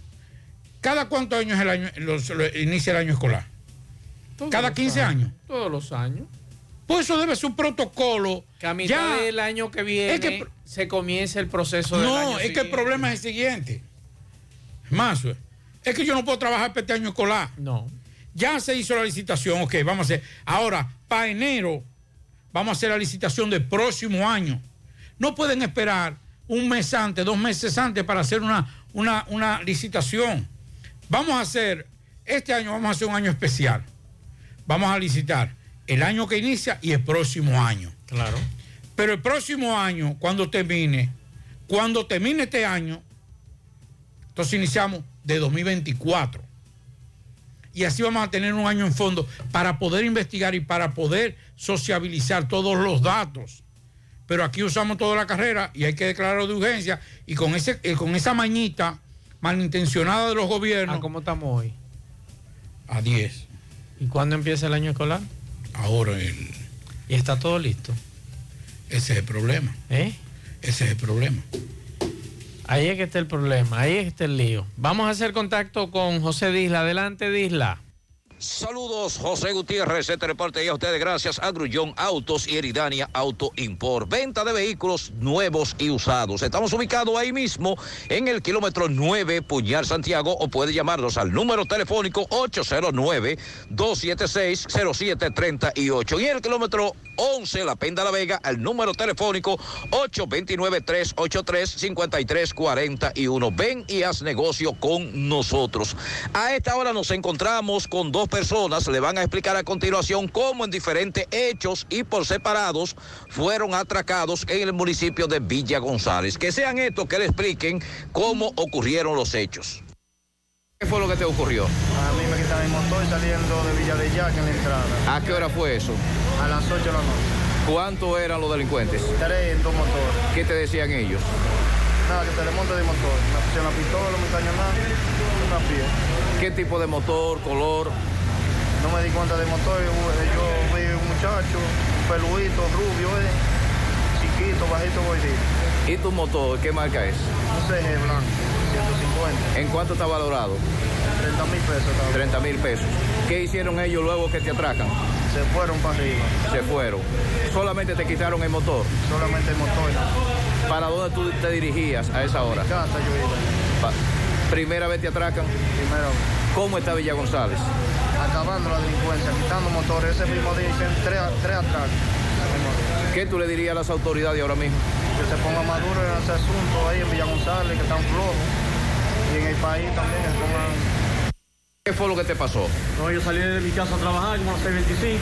¿Cada cuántos años el año, los- inicia el año escolar? Todos ¿Cada los 15 años? Todos los años. Pues eso debe ser un protocolo. Que a mitad Ya. del año que viene Es que- se comienza el proceso del No, año es que el problema es el siguiente. Más, es que yo no puedo trabajar para este año escolar. No. Ya se hizo la licitación, ok, vamos a hacer. Ahora, para enero, vamos a hacer la licitación del próximo año. No pueden esperar un mes antes, dos meses antes para hacer una, una, una licitación. Vamos a hacer, este año vamos a hacer un año especial. Vamos a licitar el año que inicia y el próximo año. Claro. Pero el próximo año, cuando termine, cuando termine este año, entonces iniciamos de 2024. Y así vamos a tener un año en fondo para poder investigar y para poder sociabilizar todos los datos. Pero aquí usamos toda la carrera y hay que declararlo de urgencia. Y con, ese, eh, con esa mañita malintencionada de los gobiernos. ¿A cómo estamos hoy? A 10. ¿Y cuándo empieza el año escolar? Ahora el, ¿Y está todo listo? ese es el problema. ¿Eh? Ese es el problema. Ahí es que está el problema, ahí es que está el lío. Vamos a hacer contacto con José Disla. Adelante, Disla. Saludos, José Gutiérrez, este reporte y a ustedes gracias a Grullón Autos y Eridania Auto Import. Venta de vehículos nuevos y usados. Estamos ubicados ahí mismo en el kilómetro 9, Puñal, Santiago, o puede llamarnos al número telefónico 809-276-0738. Y en el kilómetro 11, La Penda La Vega, al número telefónico 829-383-5341. Ven y haz negocio con nosotros. A esta hora nos encontramos con dos personas. Le van a explicar a continuación cómo en diferentes hechos y por separados fueron atracados en el municipio de Villa González. Que sean estos que le expliquen cómo ocurrieron los hechos. ¿Qué fue lo que te ocurrió? A mí me quitaron mi motor saliendo de Villa de Yaque en la entrada. ¿A qué hora fue eso? A las 8 de la noche. ¿Cuánto eran los delincuentes? Tres en dos motores. ¿Qué te decían ellos? Nada, que se le monte de motor. Me pusieron la pistola, me cañonaron, una pie. ¿Qué tipo de motor, color? No me di cuenta del motor. Yo, yo vi un muchacho, un peluito, rubio, eh, chiquito, bajito, gordito. ¿Y tu motor, qué marca es? Un CG blanco, 150. ¿En cuánto está valorado? 30 mil pesos. estaba. 30 mil pesos. ¿Qué hicieron ellos luego que te atracan? Se fueron para arriba. Se fueron. ¿Solamente te quitaron el motor? Solamente el motor. ¿Para dónde tú te dirigías a esa hora? Mi casa yo iba. ¿Primera vez te atracan? Primero, ¿Cómo está Villa González? acabando la delincuencia, quitando motores. Ese mismo día hicieron tres, tres atracos. ¿Qué tú le dirías a las autoridades ahora mismo? Que se ponga maduro en ese asunto ahí en Villa González, que están flojos. Y en el país también pongan... ¿Qué fue lo que te pasó? No, yo salí de mi casa a trabajar como a las 6.25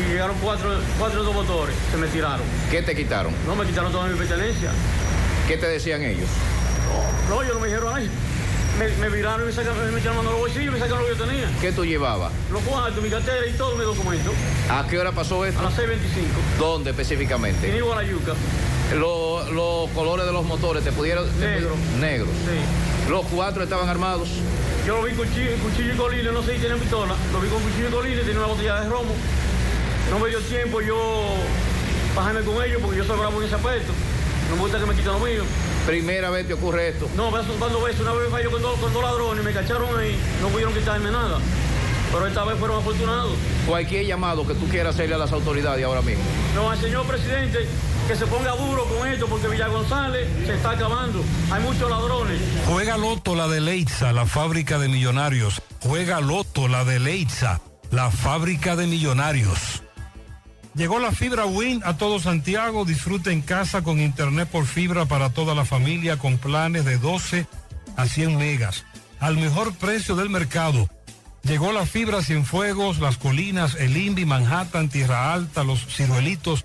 y llegaron cuatro, cuatro dos motores, se me tiraron. ¿Qué te quitaron? No, me quitaron toda mi pertenencia. ¿Qué te decían ellos? No, yo no me dijeron ahí. Me, me viraron y me sacaron, me en los bolsillos y me sacaron lo que yo tenía. ¿Qué tú llevabas? Los cuartos, mi cartera y todos mis documentos. ¿A qué hora pasó esto? A las 6.25. ¿Dónde específicamente? En Igualayuca. Los, los colores de los motores, ¿te pudieron...? te Negro. pudieron- Negros. Sí. ¿Los cuatro estaban armados? Yo lo vi cuchillo, cuchillo y colines, no sé si tienen pistola. Lo vi con cuchillo y colines, tenía una botella de romo. No me dio tiempo yo bajarme con ellos porque yo soy bravo en ese aspecto. No me gusta que me quiten lo mío. ¿Primera vez te ocurre esto? No, me cuando veces. Una vez falló con dos, con dos ladrones, me cacharon ahí, no pudieron quitarme nada. Pero esta vez fueron afortunados. Cualquier llamado que tú quieras hacerle a las autoridades ahora mismo. No, al señor presidente, que se ponga duro con esto porque Villa González se está acabando. Hay muchos ladrones. Juega Loto la de Leitza, la fábrica de millonarios. Juega Loto la de Leitza, la fábrica de millonarios. Llegó la fibra Win a todo Santiago. Disfruta en casa con internet por fibra para toda la familia con planes de 12 a 100 megas. Al mejor precio del mercado. Llegó la fibra Cienfuegos, Las Colinas, El Invi, Manhattan, Tierra Alta, Los Ciruelitos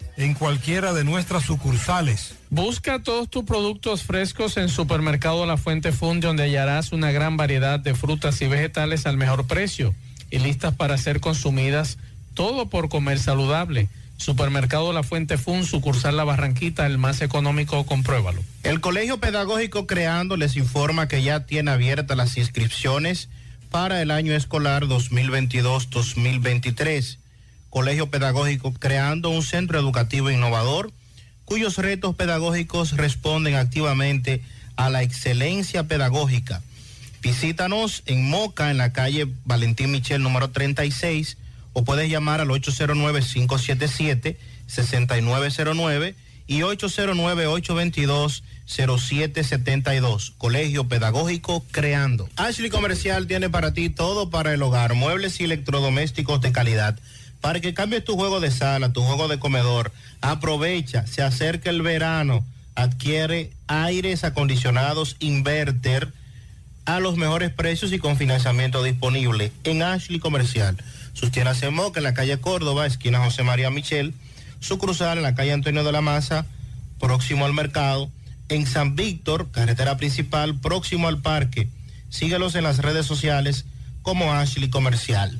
en cualquiera de nuestras sucursales. Busca todos tus productos frescos en Supermercado La Fuente Fun, donde hallarás una gran variedad de frutas y vegetales al mejor precio y listas para ser consumidas, todo por comer saludable. Supermercado La Fuente Fun, sucursal La Barranquita, el más económico, compruébalo. El Colegio Pedagógico Creando les informa que ya tiene abiertas las inscripciones para el año escolar 2022-2023. Colegio Pedagógico Creando un centro educativo innovador cuyos retos pedagógicos responden activamente a la excelencia pedagógica. Visítanos en Moca, en la calle Valentín Michel número 36, o puedes llamar al 809-577-6909 y 809-822-0772. Colegio Pedagógico Creando. Ashley Comercial tiene para ti todo para el hogar, muebles y electrodomésticos de calidad. Para que cambies tu juego de sala, tu juego de comedor, aprovecha, se acerca el verano, adquiere aires acondicionados inverter a los mejores precios y con financiamiento disponible en Ashley Comercial. Sus tiendas en Moca, en la calle Córdoba, esquina José María Michel, su cruzar en la calle Antonio de la Maza, próximo al mercado, en San Víctor, carretera principal, próximo al parque. Síguelos en las redes sociales como Ashley Comercial.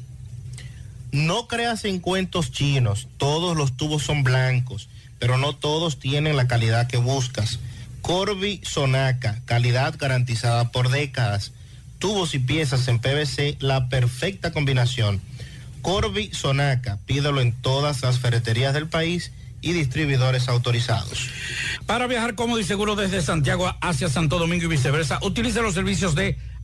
No creas en cuentos chinos, todos los tubos son blancos, pero no todos tienen la calidad que buscas. Corby Sonaca, calidad garantizada por décadas. Tubos y piezas en PVC, la perfecta combinación. Corby Sonaca, pídelo en todas las ferreterías del país y distribuidores autorizados. Para viajar cómodo y seguro desde Santiago hacia Santo Domingo y viceversa, utilice los servicios de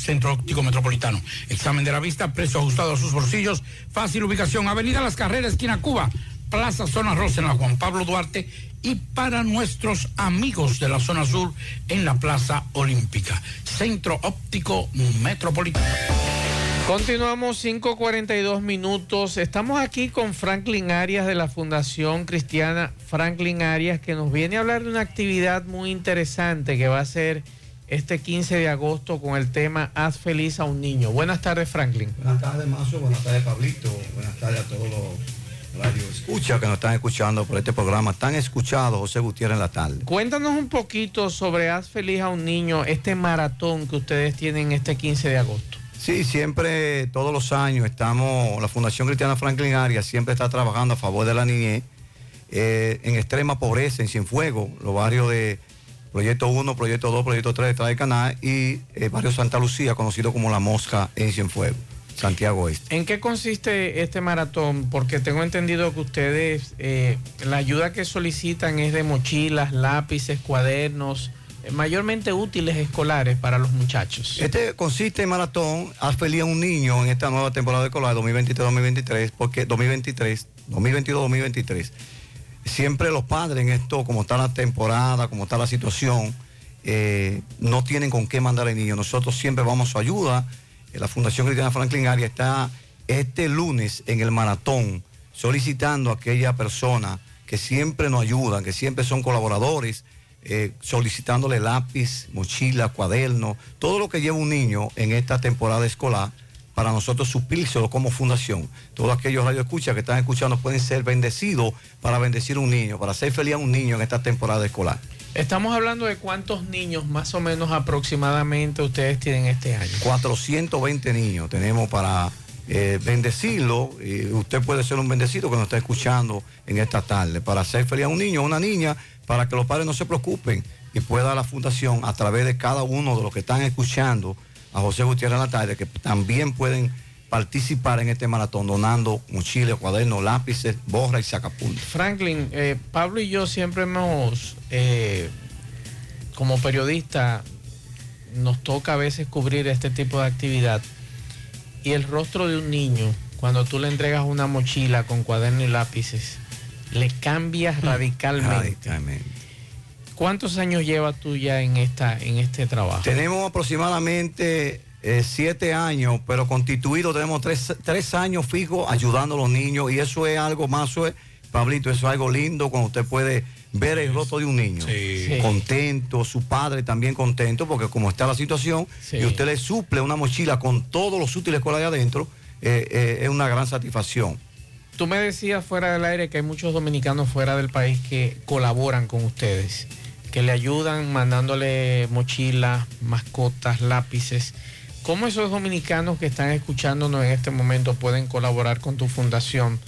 Centro Óptico Metropolitano. Examen de la vista, precio ajustado a sus bolsillos, fácil ubicación, Avenida Las Carreras, esquina Cuba, Plaza Zona Rosa en la Juan Pablo Duarte y para nuestros amigos de la zona sur en la Plaza Olímpica. Centro Óptico Metropolitano. Continuamos 5.42 minutos. Estamos aquí con Franklin Arias de la Fundación Cristiana Franklin Arias que nos viene a hablar de una actividad muy interesante que va a ser este 15 de agosto con el tema Haz feliz a un niño. Buenas tardes Franklin. Buenas tardes Mazo, buenas tardes Pablito, buenas tardes a todos los radios escucha que nos están escuchando por este programa tan escuchado José Gutiérrez en la tarde. Cuéntanos un poquito sobre Haz feliz a un niño, este maratón que ustedes tienen este 15 de agosto. Sí, siempre, todos los años estamos, la Fundación Cristiana Franklin Arias siempre está trabajando a favor de la niñez eh, en extrema pobreza, en Cienfuegos, los barrios de Proyecto 1, Proyecto 2, Proyecto 3 de Canal y el barrio Santa Lucía, conocido como La Mosca en Cienfuegos, Santiago Este. ¿En qué consiste este maratón? Porque tengo entendido que ustedes, eh, la ayuda que solicitan es de mochilas, lápices, cuadernos mayormente útiles escolares para los muchachos. Este consiste en maratón, haz feliz a un niño en esta nueva temporada escolar 2023-2023, porque 2023, 2022-2023, siempre los padres en esto, como está la temporada, como está la situación, eh, no tienen con qué mandar al niño. Nosotros siempre vamos a su ayuda. La Fundación Cristiana Franklin Aria está este lunes en el maratón solicitando a aquella persona que siempre nos ayudan, que siempre son colaboradores, eh, solicitándole lápiz, mochila, cuaderno, todo lo que lleva un niño en esta temporada escolar para nosotros suplírselo como fundación. Todos aquellos radioescuchas que están escuchando pueden ser bendecidos para bendecir a un niño, para hacer feliz a un niño en esta temporada escolar. Estamos hablando de cuántos niños más o menos aproximadamente ustedes tienen este año. 420 niños tenemos para eh, bendecirlo. Y usted puede ser un bendecido que nos está escuchando en esta tarde para hacer feliz a un niño o una niña para que los padres no se preocupen y pueda la fundación, a través de cada uno de los que están escuchando a José Gutiérrez en la tarde, que también pueden participar en este maratón donando mochilas, cuadernos, lápices, borra y sacapuntas. Franklin, eh, Pablo y yo siempre hemos, eh, como periodista, nos toca a veces cubrir este tipo de actividad y el rostro de un niño, cuando tú le entregas una mochila con cuadernos y lápices, le cambias radicalmente. ¿Cuántos años llevas tú ya en, esta, en este trabajo? Tenemos aproximadamente eh, siete años, pero constituido tenemos tres, años fijos ayudando a los niños y eso es algo más, eso Pablito, eso es algo lindo cuando usted puede ver el rostro de un niño. Contento, su padre también contento, porque como está la situación y usted le suple una mochila con todos los útiles con de adentro, eh, eh, es una gran satisfacción. Tú me decías fuera del aire que hay muchos dominicanos fuera del país que colaboran con ustedes, que le ayudan mandándole mochilas, mascotas, lápices. ¿Cómo esos dominicanos que están escuchándonos en este momento pueden colaborar con tu fundación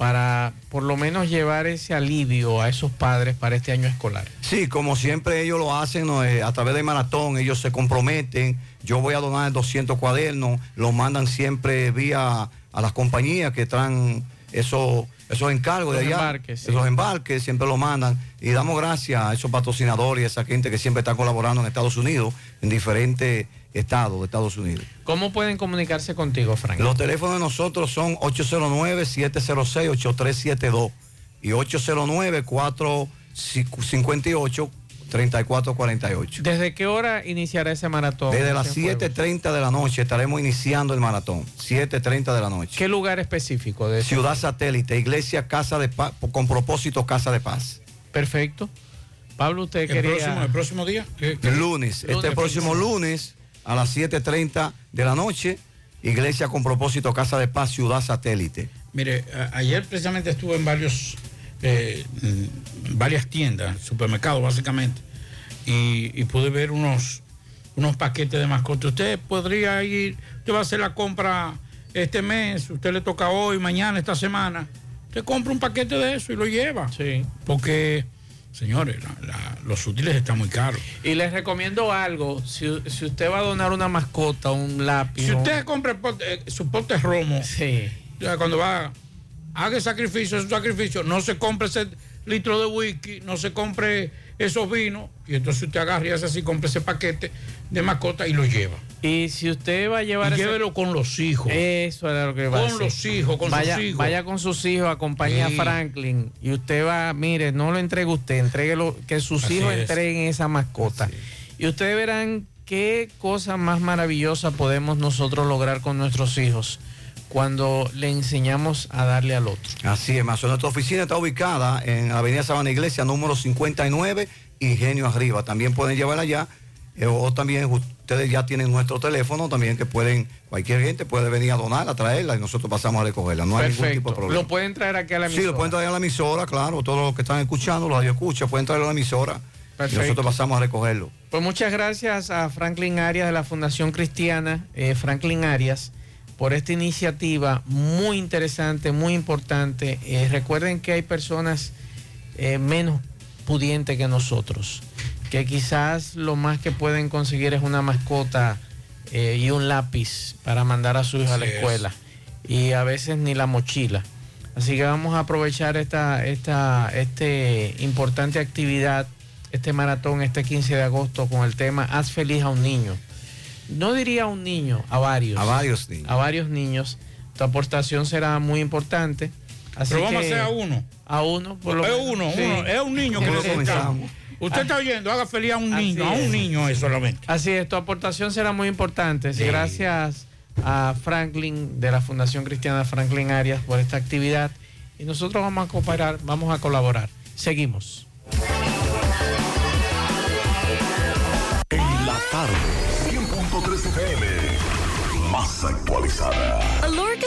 para por lo menos llevar ese alivio a esos padres para este año escolar? Sí, como siempre ellos lo hacen eh, a través de maratón, ellos se comprometen. Yo voy a donar 200 cuadernos, lo mandan siempre vía a las compañías que traen esos, esos encargos de allá, embarques, esos embarques siempre lo mandan y damos gracias a esos patrocinadores y a esa gente que siempre está colaborando en Estados Unidos, en diferentes estados de Estados Unidos. ¿Cómo pueden comunicarse contigo, Frank? Los teléfonos de nosotros son 809-706-8372 y 809-458 3448. ¿Desde qué hora iniciará ese maratón? Desde las 7.30 de la noche estaremos iniciando el maratón. 7.30 de la noche. ¿Qué lugar específico? De Ciudad Satélite, Iglesia Casa de Paz, con propósito Casa de Paz. Perfecto. Pablo, usted quería... ¿El próximo día? El lunes, este próximo lunes a las 7.30 de la noche, Iglesia con propósito Casa de Paz, Ciudad Satélite. Mire, ayer precisamente estuve en varios eh, varias tiendas, supermercados básicamente, y, y pude ver unos, unos paquetes de mascotas. Usted podría ir, usted va a hacer la compra este mes, usted le toca hoy, mañana, esta semana. Usted compra un paquete de eso y lo lleva. Sí. Porque, señores, la- la- los útiles están muy caros. Y les recomiendo algo, si, si usted va a donar una mascota, un lápiz. Si usted compra el pote- eh, su pote romo, ya cuando va, haga el sacrificio, es un sacrificio, no se compre ese litro de whisky, no se compre esos vinos, y entonces usted agarra y hace así, compre ese paquete de mascota y lo lleva. Y si usted va a llevar Y ese- llévelo con los hijos. Eso era lo que iba a Con los hijos, con vaya, sus hijos. Vaya con sus hijos, acompañe a Sí. Franklin y usted va, mire, no lo entregue usted, entréguelo, que sus Así hijos es. entreguen esa mascota. Y ustedes verán qué cosa más maravillosa podemos nosotros lograr con nuestros hijos cuando le enseñamos a darle al otro. Así es, Mazo. Nuestra oficina está ubicada en Avenida Sabana Iglesia, número 59, Ingenio Arriba. También pueden llevarla allá. eh, o también ustedes ya tienen nuestro teléfono también que pueden, cualquier gente puede venir a donarla, a traerla y nosotros pasamos a recogerla. No hay ningún tipo de Perfecto. problema. Lo pueden traer aquí a la Sí, emisora. lo pueden traer a la emisora, claro. Todos los que están escuchando, los radio escucha, pueden traerlo a la emisora. Y Perfecto. nosotros pasamos a recogerlo. Pues muchas gracias a Franklin Arias de la Fundación Cristiana, eh, Franklin Arias, por esta iniciativa muy interesante, muy importante. Eh, recuerden que hay personas eh, menos pudientes que nosotros, que quizás lo más que pueden conseguir es una mascota eh, y un lápiz para mandar a su hijo a la es. escuela. Y a veces ni la mochila. Así que vamos a aprovechar esta, esta este importante actividad, este maratón, este 15 de agosto, con el tema Haz feliz a un niño. No diría a un niño, a varios. A varios niños. A varios niños. Tu aportación será muy importante. Así Pero vamos a que- hacer a uno. A uno, por lo es menos. uno, Sí. uno, es un niño que lo comenzamos. Usted está oyendo, haga feliz a un Así niño, a es. un niño es solamente. Así es, tu aportación será muy importante. Sí. Gracias a Franklin de la Fundación Cristiana Franklin Arias por esta actividad y nosotros vamos a cooperar, vamos a colaborar. Seguimos. En la tarde, 100.3 FM. Más. Alorca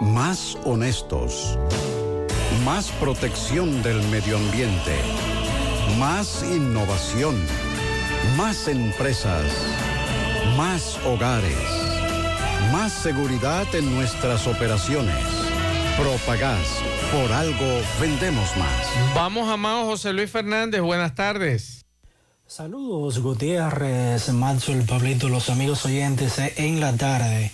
Más honestos. Más protección del medio ambiente. Más innovación. Más empresas. Más hogares. Más seguridad en nuestras operaciones. Propagás. Por algo vendemos más. Vamos, amado José Luis Fernández, buenas tardes. Saludos Gutiérrez, Maxwell, Pablito, los amigos oyentes eh, en la tarde.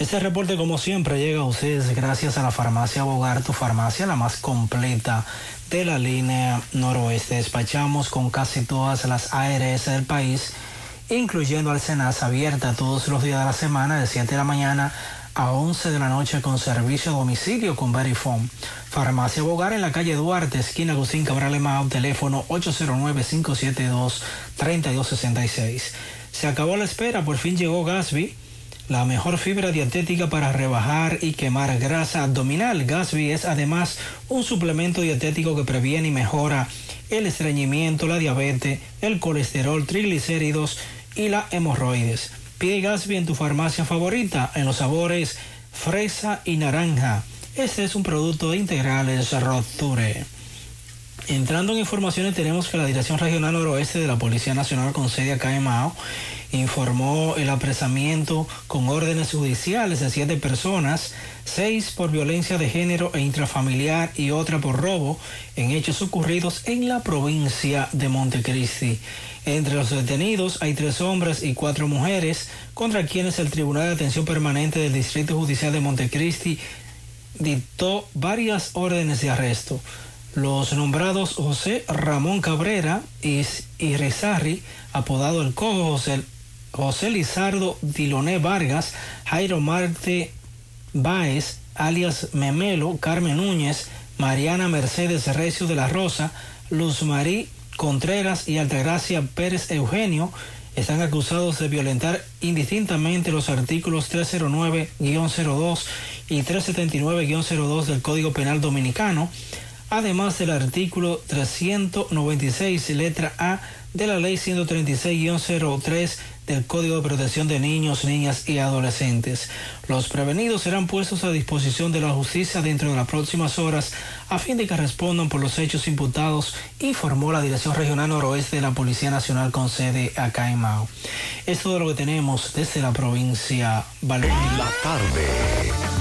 Este reporte como siempre llega a ustedes gracias a la farmacia Bogar, tu farmacia la más completa de la línea noroeste. Despachamos con casi todas las ARS del país, incluyendo al Senas abierta todos los días de la semana de 7 de la mañana a 11 de la noche con servicio a domicilio con Verifone. Farmacia Bogar en la calle Duarte, esquina Agustín Cabral Emao, teléfono 809-572-3266. Se acabó la espera, por fin llegó Gasby, la mejor fibra dietética para rebajar y quemar grasa abdominal. Gasby es además un suplemento dietético que previene y mejora el estreñimiento, la diabetes, el colesterol, triglicéridos y la hemorroides. Pide Gasby en tu farmacia favorita en los sabores fresa y naranja. Este es un producto de integrales Roture. Entrando en informaciones, tenemos que la Dirección Regional Noroeste de la Policía Nacional con sede acá en Mao informó el apresamiento con órdenes judiciales de siete personas, seis por violencia de género e intrafamiliar y otra por robo en hechos ocurridos en la provincia de Montecristi. Entre los detenidos hay tres hombres y cuatro mujeres contra quienes el Tribunal de Atención Permanente del Distrito Judicial de Montecristi dictó varias órdenes de arresto. Los nombrados José Ramón Cabrera y, Rezarri, apodado El Cojo, José, José Lizardo Diloné Vargas, Jairo Marte Báez, alias Memelo, Carmen Núñez, Mariana Mercedes Recio de la Rosa, Luz Marí Contreras y Altagracia Pérez Eugenio están acusados de violentar indistintamente los artículos 309-02 y 379-02 del Código Penal Dominicano, además del artículo 396, letra A de la Ley 136-03 del Código de Protección de Niños, Niñas y Adolescentes. Los prevenidos serán puestos a disposición de la justicia dentro de las próximas horas a fin de que respondan por los hechos imputados, informó la Dirección Regional Noroeste de la Policía Nacional con sede acá en Mao. Es todo lo que tenemos desde la provincia Valverde. La tarde.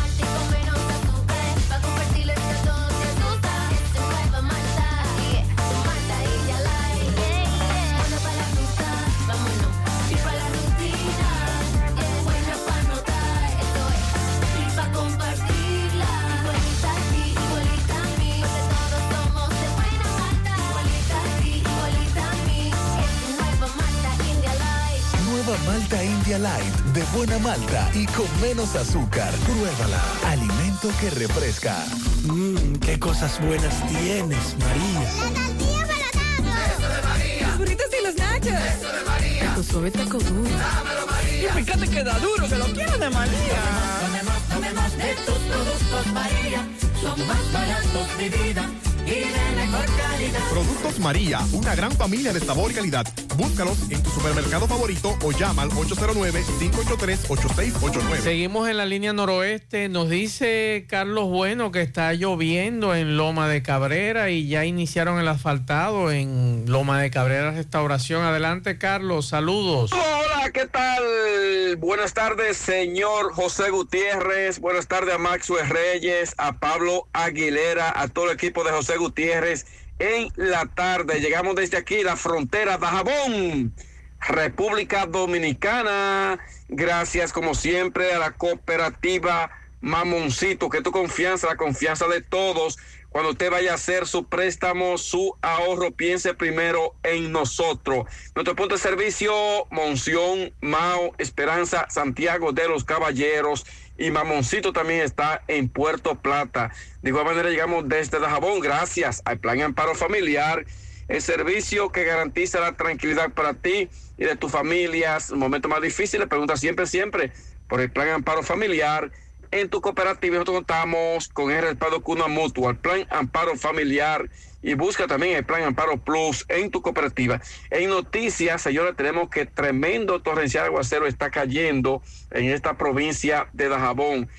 Malta India Light de buena malta y con menos azúcar. Pruébala. Alimento que refresca. Mmm, qué cosas buenas tienes, María. tortilla para Eso de María. Los burritos y los nachos. Eso de María. Tu suave taco duro. Dámelo, María. Y fíjate que da duro, que lo quiero de María. Tomemos, tomemos de tus productos, María. Son más baratos, mi vida. Y de mejor calidad. Productos María, una gran familia de sabor y calidad. Búscalos en tu supermercado favorito o llama al 809-583-8689. Seguimos en la línea noroeste. Nos dice Carlos Bueno que está lloviendo en Loma de Cabrera y ya iniciaron el asfaltado en Loma de Cabrera Restauración. Adelante, Carlos. Saludos. Hola, ¿qué tal? Buenas tardes, señor José Gutiérrez. Buenas tardes a Maxwell Reyes, a Pablo Aguilera, a todo el equipo de José Gutiérrez. En la tarde llegamos desde aquí, la frontera de Jabón, República Dominicana. Gracias, como siempre, a la cooperativa Mamoncito, que tu confianza, la confianza de todos. Cuando usted vaya a hacer su préstamo, su ahorro, piense primero en nosotros. Nuestro punto de servicio, Monción, Mao, Esperanza, Santiago de los Caballeros y Mamoncito también está en Puerto Plata. De igual manera llegamos desde Dajabón, gracias al Plan Amparo Familiar, el servicio que garantiza la tranquilidad para ti y de tus familias. En momentos más difíciles, pregunta siempre, siempre por el Plan Amparo Familiar en tu cooperativa nosotros contamos con el respaldo Cuna Mutua, el Plan Amparo Familiar y busca también el Plan Amparo Plus en tu cooperativa. En noticias, señores, tenemos que tremendo torrencial aguacero está cayendo en esta provincia de Dajabón,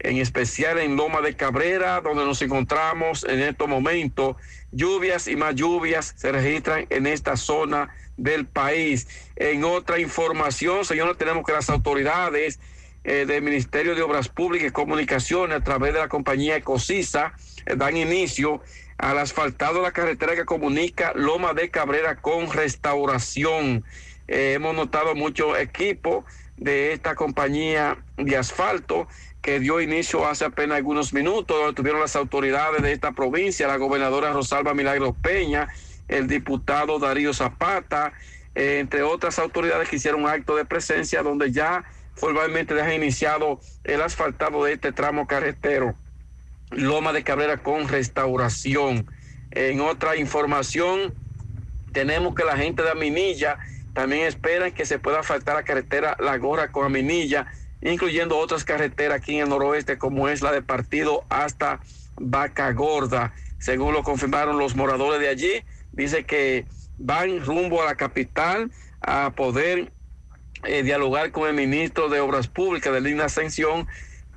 en especial en Loma de Cabrera, donde nos encontramos en estos momentos. Lluvias y más lluvias se registran en esta zona del país. En otra información, señores, tenemos que las autoridades eh, del Ministerio de Obras Públicas y Comunicaciones a través de la compañía Ecosisa eh, dan inicio al asfaltado la carretera que comunica Loma de Cabrera con restauración. Eh, hemos notado mucho equipo de esta compañía de asfalto que dio inicio hace apenas algunos minutos, donde tuvieron las autoridades de esta provincia, la gobernadora Rosalba Milagros Peña, el diputado Darío Zapata, eh, entre otras autoridades que hicieron un acto de presencia donde ya formalmente deja iniciado el asfaltado de este tramo carretero, Loma de Cabrera con restauración. En otra información, tenemos que la gente de Aminilla también espera que se pueda asfaltar la carretera La Gorra con Aminilla, incluyendo otras carreteras aquí en el noroeste, como es la de partido hasta Vaca Gorda. Según lo confirmaron los moradores de allí, dice que van rumbo a la capital a poder eh, dialogar con el ministro de Obras Públicas de Lina Ascensión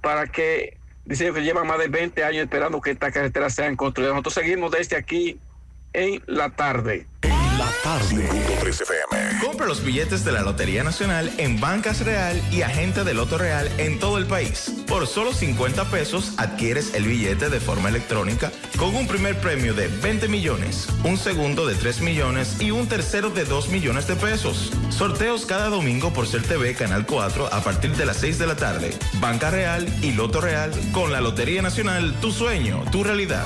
para que dicen que llevan más de 20 años esperando que estas carreteras sean construidas. Nosotros seguimos desde aquí en la tarde. La tarde. 3 FM. Compra los billetes de la Lotería Nacional en Bancas Real y Agente de Loto Real en todo el país. Por solo 50 pesos adquieres el billete de forma electrónica con un primer premio de 20 millones, un segundo de 3 millones y un tercero de 2 millones de pesos. Sorteos cada domingo por Ser TV Canal 4 a partir de las 6 de la tarde. Banca Real y Loto Real con la Lotería Nacional, tu sueño, tu realidad.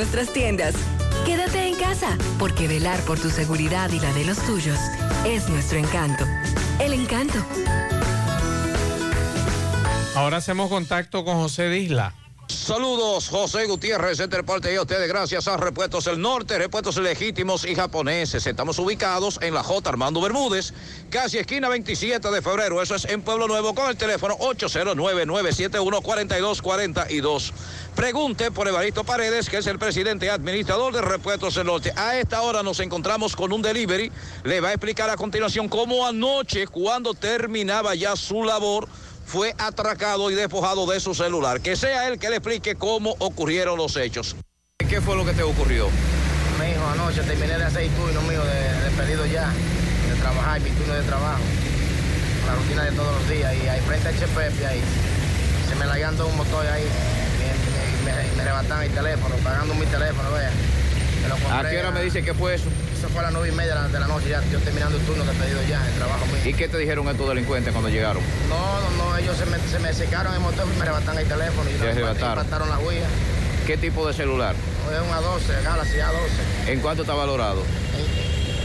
nuestras tiendas. Quédate en casa, porque velar por tu seguridad y la de los tuyos es nuestro encanto. El encanto. Ahora hacemos contacto con José Disla. Saludos, José Gutiérrez, este parte a ustedes gracias a Repuestos del Norte, Repuestos Legítimos y Japoneses. Estamos ubicados en la J. Armando Bermúdez, casi esquina 27 de febrero. Eso es en Pueblo Nuevo con el teléfono 809-971-4242. Pregunte por Evaristo Paredes, que es el presidente administrador de Repuestos del Norte. A esta hora nos encontramos con un delivery. Le va a explicar a continuación cómo anoche, cuando terminaba ya su labor, fue atracado y despojado de su celular. Que sea él que le explique cómo ocurrieron los hechos. ¿Qué fue lo que te ocurrió? Mi hijo, anoche terminé de hacer turno mío de, de pedido ya, de trabajar, mi turno de trabajo, la rutina de todos los días. Y ahí frente al Che Pepe, ahí, se me la un motor ahí, y me, me, me arrebataron el teléfono, pagando mi teléfono, vea. Me ¿A qué hora me dice que fue eso? Eso fue a las nueve y media de la, noche, ya yo terminando el turno de pedido ya, el trabajo mío. ¿Y qué te dijeron estos delincuentes cuando llegaron? No, no, no, ellos se me, se me secaron el motor y me arrebataron el teléfono y ¿Te me arrebataron? la huella. ¿Qué tipo de celular? Es un A12, Galaxy A12. ¿En cuánto está valorado?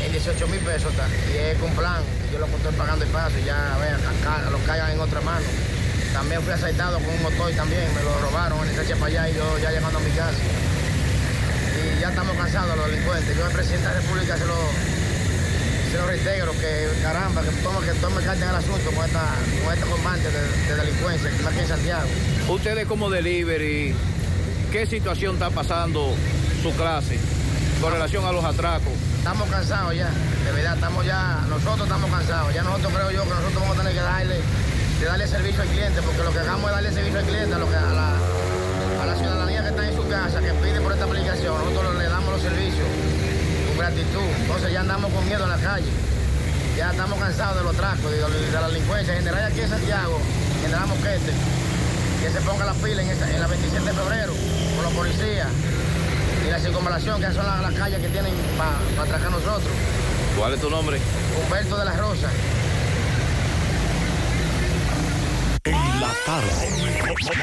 En 18 mil pesos está. Y es con plan. Yo lo estoy pagando el paso y ya, vean, acá lo caigan en otra mano. También fui asaltado con un motor también. Me lo robaron en ese para allá y yo ya llegando a mi casa. Ya estamos cansados los delincuentes. Yo al presidente de la República se lo, se lo reintegro que caramba, que tome, que tome carta en el asunto con, esta, con este combate de, de delincuencia que está aquí en Santiago. Ustedes como delivery, ¿qué situación está pasando su clase con relación a los atracos? Estamos cansados ya, de verdad, estamos ya, nosotros estamos cansados. Ya nosotros creo yo que nosotros vamos a tener que darle, de darle servicio al cliente, porque lo que hagamos es darle servicio al cliente, a, lo que, a, la, casa, que pide por esta aplicación, nosotros le damos los servicios con gratitud. Entonces ya andamos con miedo en la calle. Ya estamos cansados de los atracos, de, de la delincuencia en general aquí en Santiago, general Moquete, que se ponga la pila en, esa- en la 27 de febrero con los policías y la circunvalación, que son las, las calles que tienen para atracar a nosotros. ¿Cuál es tu nombre? Humberto de la Rosa. La tarde.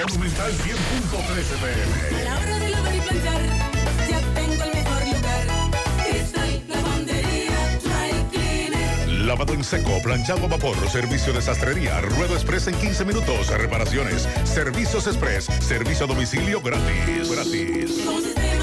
Monumental 100.13 pm. A la hora de lavar y planchar, ya tengo el mejor lugar. Cristal, lavandería, dry cleaner. Lavado en seco, planchado a vapor, servicio de sastrería, ruedo express en 15 minutos, reparaciones, servicios express, servicio a domicilio gratis. Gratis. Con un sistema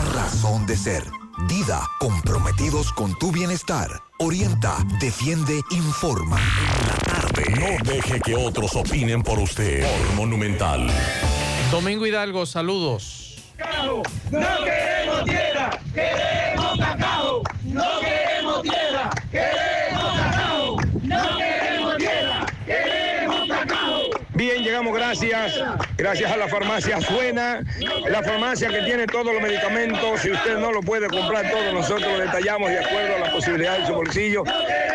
razón de ser. Dida, comprometidos con tu bienestar. Orienta, defiende, informa. No deje que otros opinen por usted. Por Monumental. Domingo Hidalgo, saludos. No queremos tierra, queremos cacao. No queremos tierra, queremos cacao. No queremos tierra, queremos cacao. Bien, llegamos gracias, gracias a la farmacia Suena, la farmacia que tiene todos los medicamentos. Si usted no lo puede comprar todo, nosotros lo detallamos de acuerdo a las posibilidades de su bolsillo.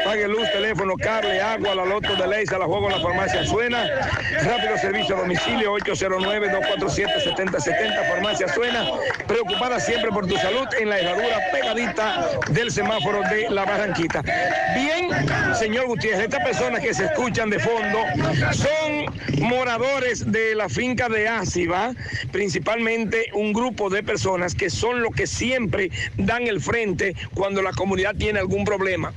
Pague luz, teléfono, cable, agua, la loto de ley, se la juego en la farmacia Suena. Rápido servicio a domicilio 809-247-7070, farmacia Suena. preocupada siempre por tu salud en la herradura pegadita del semáforo de la Barranquita. Bien, señor Gutiérrez, estas personas que se escuchan de fondo son moradores de la finca de Áciba, principalmente un grupo de personas que son los que siempre dan el frente cuando la comunidad tiene algún problema.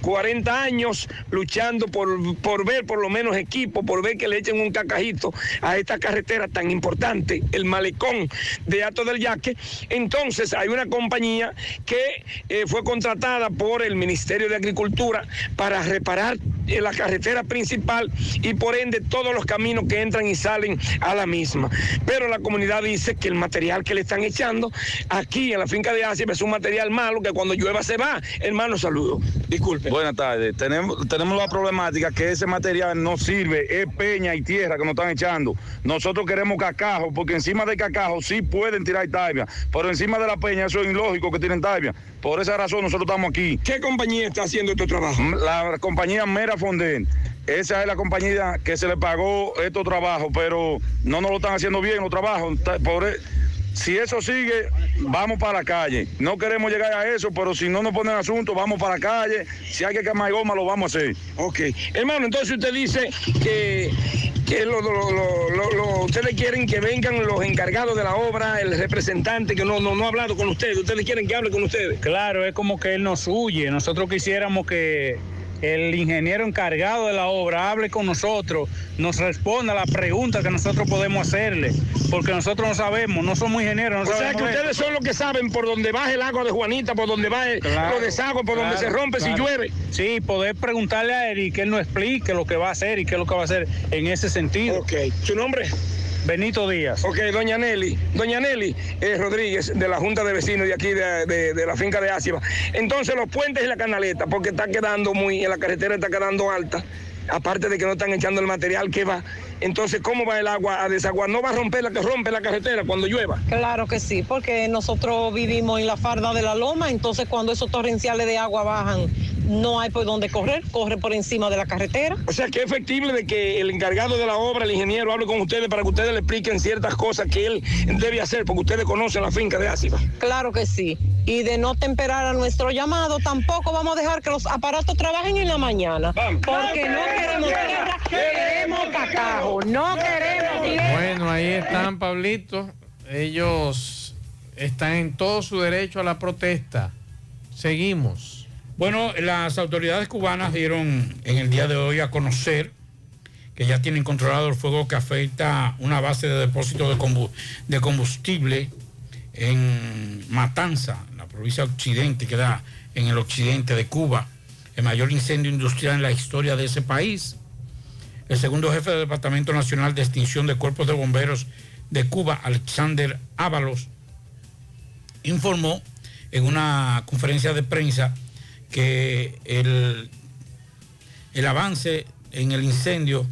40 años luchando por, por ver por lo menos equipo, por ver que le echen un cacajito a esta carretera tan importante, el malecón de Ato del Yaque. Entonces hay una compañía que eh, fue contratada por el Ministerio de Agricultura para reparar eh, la carretera principal y por ende todos los caminos que entran y salen a la misma. Pero la comunidad dice que el material que le están echando aquí en la finca de Asia es un material malo que cuando llueva se va. Hermano, saludo. Disculpe. Buenas tardes. Tenemos, tenemos la problemática que ese material no sirve, es peña y tierra que nos están echando. Nosotros queremos cacajo, porque encima del cacajo sí pueden tirar tabia, pero encima de la peña eso es ilógico que tienen tabia. Por esa razón nosotros estamos aquí. ¿Qué compañía está haciendo este trabajo? La compañía Mera Fonden. Esa es la compañía que se le pagó estos trabajos, pero no nos lo están haciendo bien los trabajos. Por, e- si eso sigue, vamos para la calle. No queremos llegar a eso, pero si no nos ponen asunto, vamos para la calle. Si hay que quemar goma, lo vamos a hacer. Ok. Hermano, entonces usted dice que, que lo- lo- lo- lo- lo- ustedes quieren que vengan los encargados de la obra, el representante que no, no, no ha hablado con ustedes. Ustedes quieren que hable con ustedes. Claro, es como que él nos huye. Nosotros quisiéramos que el ingeniero encargado de la obra hable con nosotros, nos responda a las preguntas que nosotros podemos hacerle, porque nosotros no sabemos, no somos ingenieros. No O sea que ustedes son los que saben por dónde baja el agua de Juanita, por dónde va el, Claro, los desagües, por donde se claro, rompe claro. si llueve. Sí, poder preguntarle a él y que él nos explique lo que va a hacer y qué es lo que va a hacer en ese sentido. Ok. ¿Su nombre? Benito Díaz. Ok, doña Nelly. Doña Nelly eh, Rodríguez, de la Junta de Vecinos de aquí, de, de- de la finca de Áciba. Entonces, los puentes y la canaleta, porque está quedando muy, la carretera está quedando alta, aparte de que no están echando el material que va. Entonces, ¿cómo va el agua a desaguar? ¿No va a romper la que rompe la carretera cuando llueva? Claro que sí, porque nosotros vivimos en la farda de la loma, entonces cuando esos torrenciales de agua bajan, no hay por dónde correr, corre por encima de la carretera. O sea, que es factible de que el encargado de la obra, el ingeniero, hable con ustedes para que ustedes le expliquen ciertas cosas que él debe hacer, porque ustedes conocen la finca de Áciba. Claro que sí. Y de no temperar a nuestro llamado, tampoco vamos a dejar que los aparatos trabajen en la mañana. Porque no queremos tierra, queremos cacao. No queremos tierra. Bueno, ahí están, Pablito. Ellos están en todo su derecho a la protesta. Seguimos. Bueno, las autoridades cubanas dieron en el día de hoy a conocer que ya tienen controlado el fuego que afecta una base de depósito de combu- de combustible en Matanza, la provincia occidente, que da en el occidente de Cuba, el mayor incendio industrial en la historia de ese país. El segundo jefe del Departamento Nacional de Extinción de Cuerpos de Bomberos de Cuba, Alexander Ábalos, informó en una conferencia de prensa que el, el avance en el incendio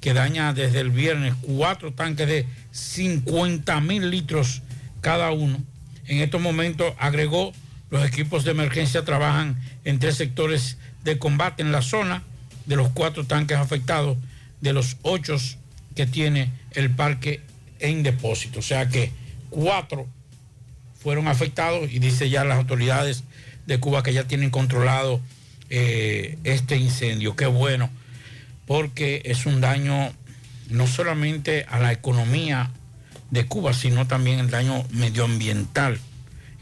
que daña desde el viernes cuatro tanques de 50 mil litros cada uno, en estos momentos agregó los equipos de emergencia trabajan en tres sectores de combate en la zona de los cuatro tanques afectados, de los ocho que tiene el parque en depósito. O sea que cuatro fueron afectados y dice ya las autoridades de Cuba que ya tienen controlado eh, este incendio. Qué bueno, porque es un daño no solamente a la economía de Cuba, sino también el daño medioambiental.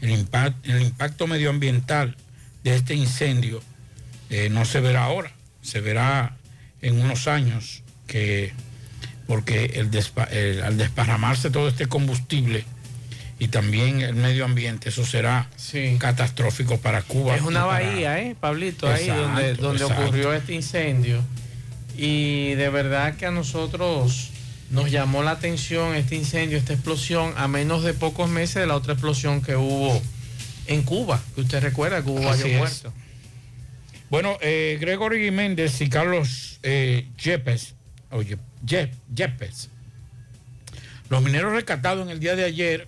El, impact- el impacto medioambiental de este incendio eh, no se verá ahora, se verá en unos años que porque el despa- el- al desparramarse todo este combustible y también el medio ambiente, eso será catastrófico para Cuba. Es una para- bahía, ¿eh, Pablito? Ahí donde, donde exacto. ocurrió este incendio. Y de verdad que a nosotros nos llamó la atención este incendio, esta explosión, a menos de pocos meses de la otra explosión que hubo en Cuba, que usted recuerda que hubo varios muertos. Bueno, eh, Gregory Méndez y Carlos eh, Yepes, oye, Ye- Yepes, los mineros rescatados en el día de ayer,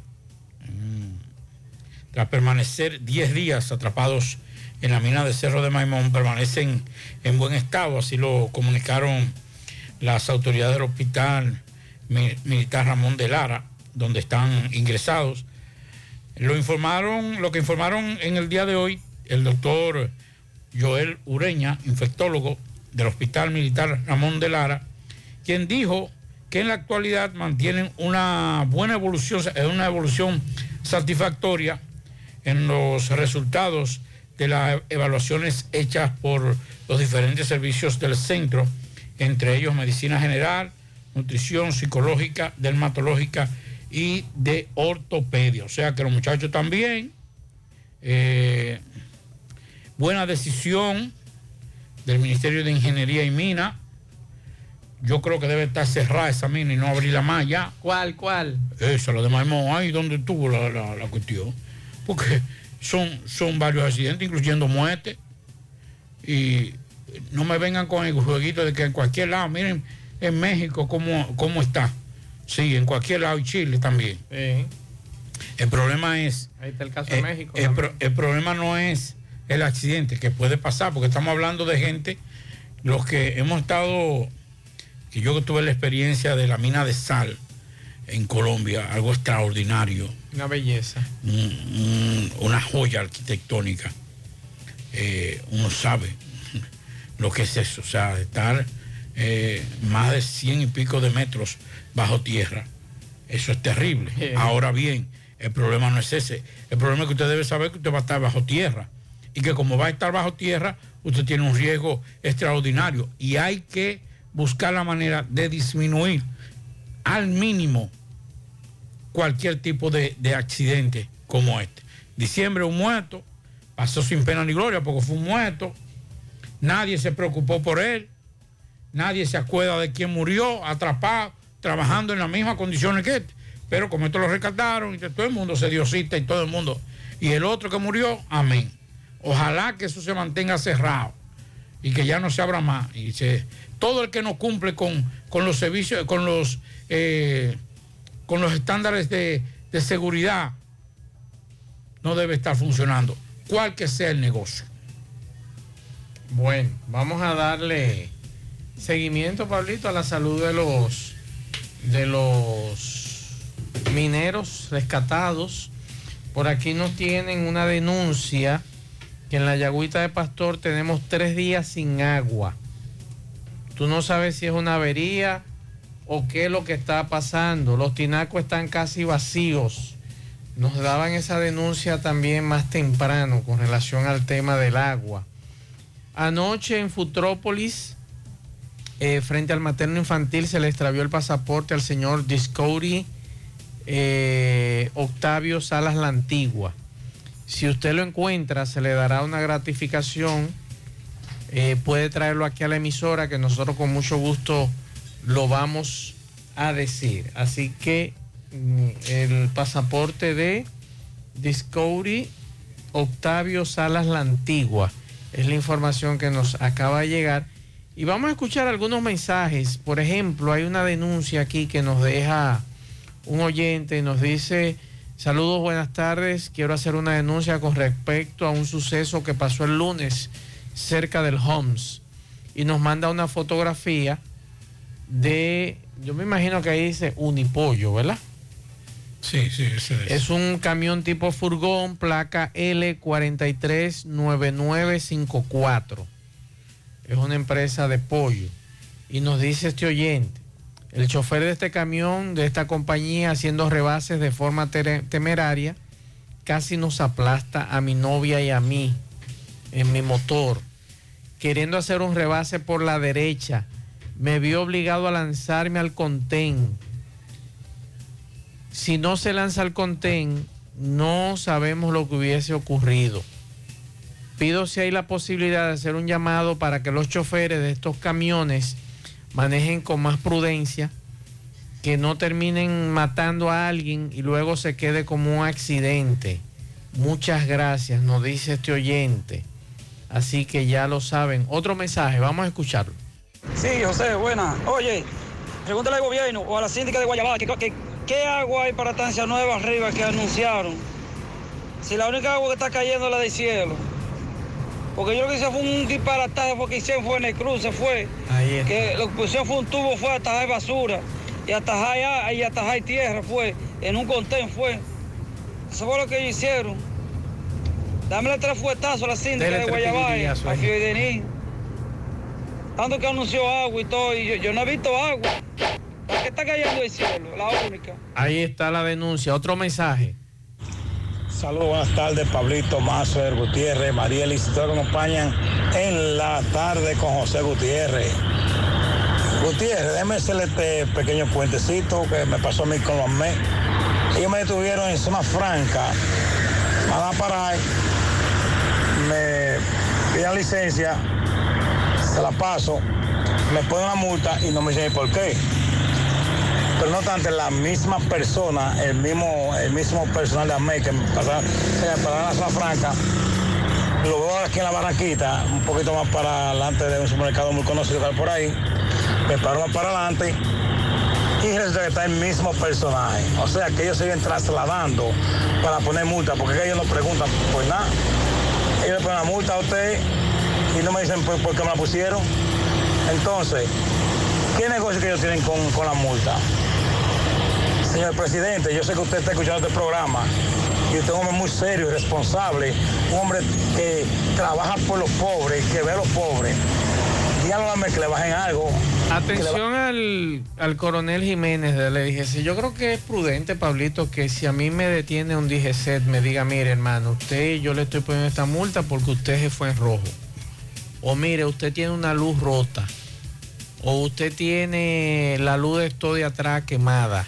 tras permanecer 10 días atrapados en la mina de Cerro de Maimón, permanecen en buen estado, así lo comunicaron las autoridades del hospital mi- militar Ramón de Lara, donde están ingresados. Lo informaron, lo que informaron en el día de hoy, el doctor Joel Ureña, infectólogo del Hospital Militar Ramón de Lara, quien dijo que en la actualidad mantienen una buena evolución, una evolución satisfactoria en los resultados de las evaluaciones hechas por los diferentes servicios del centro, entre ellos medicina general, nutrición psicológica, dermatológica y de ortopedia. O sea que los muchachos también, eh, buena decisión del Ministerio de Ingeniería y Mina. Yo creo que debe estar cerrada esa mina y no abrirla más ya. ¿Cuál, cuál? Esa, la de Maimón, ahí donde tuvo la, la- la cuestión. Porque son, son varios accidentes, incluyendo muertes. Y no me vengan con el jueguito de que en cualquier lado, miren en México cómo, cómo está. Sí, en cualquier lado y Chile también. El problema es, Ahí está el caso de eh, México. el, pro- el problema no es el accidente que puede pasar, porque estamos hablando de gente, los que hemos estado, que yo que tuve la experiencia de la mina de sal en Colombia, algo extraordinario, Una belleza. un- un- una joya arquitectónica. Eh, uno sabe [laughs] lo que es eso, o sea, estar eh, más de cien y pico de metros bajo tierra. Eso es terrible. Ahora bien, el problema no es ese. El problema es que usted debe saber que usted va a estar bajo tierra y que como va a estar bajo tierra, usted tiene un riesgo extraordinario y hay que buscar la manera de disminuir al mínimo cualquier tipo de, de accidente como este. Diciembre un muerto, pasó sin pena ni gloria porque fue un muerto, nadie se preocupó por él, nadie se acuerda de quién murió, atrapado, trabajando en las mismas condiciones que este. Pero como esto lo rescataron todo el mundo se dio cita y todo el mundo. Y el otro que murió, amén. Ojalá que eso se mantenga cerrado y que ya no se abra más. Y se, todo el que no cumple con, con los servicios, con los, eh, con los estándares de, seguridad, no debe estar funcionando, cual que sea el negocio. Bueno, vamos a darle seguimiento, Pablito, a la salud de los de los mineros rescatados. Por aquí nos tienen una denuncia que en la Yagüita de Pastor tenemos tres días sin agua. Tú no sabes si es una avería o qué es lo que está pasando. Los tinacos están casi vacíos. Nos daban esa denuncia también más temprano con relación al tema del agua. Anoche en Futrópolis, eh, frente al materno infantil, se le extravió el pasaporte al señor Discovery eh, Octavio Salas la Antigua. Si usted lo encuentra, se le dará una gratificación. Eh, puede traerlo aquí a la emisora, que nosotros con mucho gusto lo vamos a decir. Así que mm, el pasaporte de Discovery Octavio Salas la Antigua es la información que nos acaba de llegar. Y vamos a escuchar algunos mensajes. Por ejemplo, hay una denuncia aquí que nos deja un oyente y nos dice, saludos, buenas tardes, quiero hacer una denuncia con respecto a un suceso que pasó el lunes cerca del Homs. Y nos manda una fotografía de, yo me imagino que ahí dice Unipollo, ¿verdad? Sí, sí, ese es. Es un camión tipo furgón, placa L439954. Es una empresa de pollo. Y nos dice este oyente, el chofer de este camión, de esta compañía, haciendo rebases de forma temeraria, casi nos aplasta a mi novia y a mí en mi motor, queriendo hacer un rebase por la derecha. Me vio obligado a lanzarme al contén si no se lanza el contén, no sabemos lo que hubiese ocurrido. Pido si hay la posibilidad de hacer un llamado para que los choferes de estos camiones manejen con más prudencia, que no terminen matando a alguien y luego se quede como un accidente. Muchas gracias, nos dice este oyente. Así que ya lo saben. Otro mensaje, vamos a escucharlo. Sí, José, buena. Oye, pregúntale al gobierno o a la síndica de que, que- qué agua hay para Estancia Nueva arriba que anunciaron. Si la única agua que está cayendo es la del cielo. Porque yo lo que hice fue un disparataje porque hicieron fue en el cruce, fue. Ahí Que lo que pusieron fue un tubo, fue atajar basura. Y atajar, y atajar tierra, fue. En un contén fue. Eso fue lo que ellos hicieron. Dámele tres fuetazos a la síndica Dele de Guayabaya, a ahí. Tanto que anunció agua y todo, y yo, yo no he visto agua. La que está cayendo del cielo, la única. Ahí está la denuncia. Otro mensaje. Saludos, buenas tardes, Pablito Mazo, Gutiérrez, Marielis, todos me acompañan en la tarde con José Gutiérrez. Gutiérrez, déjeme hacerle este pequeño puentecito que me pasó a mí con los MES. Ellos me detuvieron en zona franca, me van a parar, me piden licencia, la paso, me ponen una multa y no me dicen por qué. Pero no tanto la misma persona, el mismo, el mismo personal de AME que me pasaron para la zona franca, lo veo aquí en la Barranquita, un poquito más para adelante de un supermercado muy conocido que por ahí, me paro más para adelante y resulta que está el mismo personaje. O sea que ellos siguen trasladando para poner multa, porque ellos no preguntan por nada. Ellos le ponen la multa a usted y no me dicen por, qué me la pusieron. Entonces, ¿qué negocio que ellos tienen con, con la multa? Señor presidente, yo sé que usted está escuchando este programa y usted es un hombre muy serio y responsable, un hombre que trabaja por los pobres, que ve a los pobres. Díganme que le bajen algo. Atención al, al coronel Jiménez de la DGC. Yo creo que es prudente, Pablito, que si a mí me detiene un DGC, me diga, mire, hermano, usted, yo le estoy poniendo esta multa porque usted se fue en rojo. O mire, usted tiene una luz rota. O usted tiene la luz de esto de atrás quemada.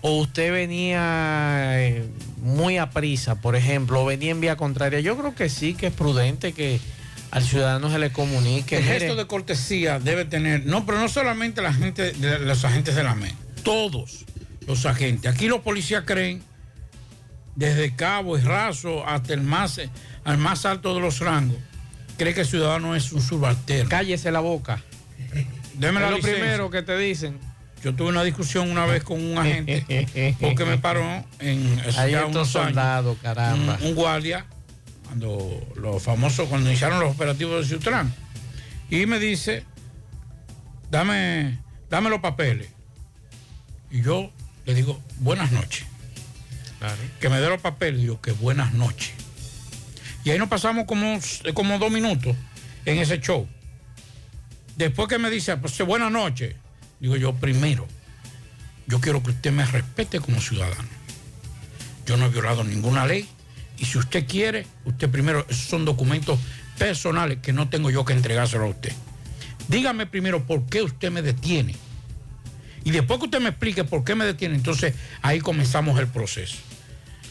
O usted venía eh, muy a prisa, por ejemplo, o venía en vía contraria. Yo creo que sí, que es prudente que al ciudadano se le comunique. El gesto de cortesía debe tener, no, pero no solamente la gente, los agentes de la MED, todos los agentes. Aquí los policías creen, desde cabo y raso hasta el más, al más alto de los rangos, cree que el ciudadano es un subalterno. Cállese la boca. Deme Es la lo licencia. primero que te dicen. Yo tuve una discusión una vez con un agente porque me paró en ya estos soldados, caramba. Un, un guardia, cuando los famosos, cuando iniciaron los operativos de Ciutrán, y me dice, dame, dame los papeles. Y yo le digo, buenas noches. Que me dé los papeles, digo, que buenas noches. Y ahí nos pasamos como, como dos minutos en ese show. Después que me dice, pues buenas noches, digo yo, primero, yo quiero que usted me respete como ciudadano. Yo no he violado ninguna ley y si usted quiere, usted primero, esos son documentos personales que no tengo yo que entregárselo a usted. Dígame primero por qué usted me detiene. Y después que usted me explique por qué me detiene, entonces ahí comenzamos el proceso.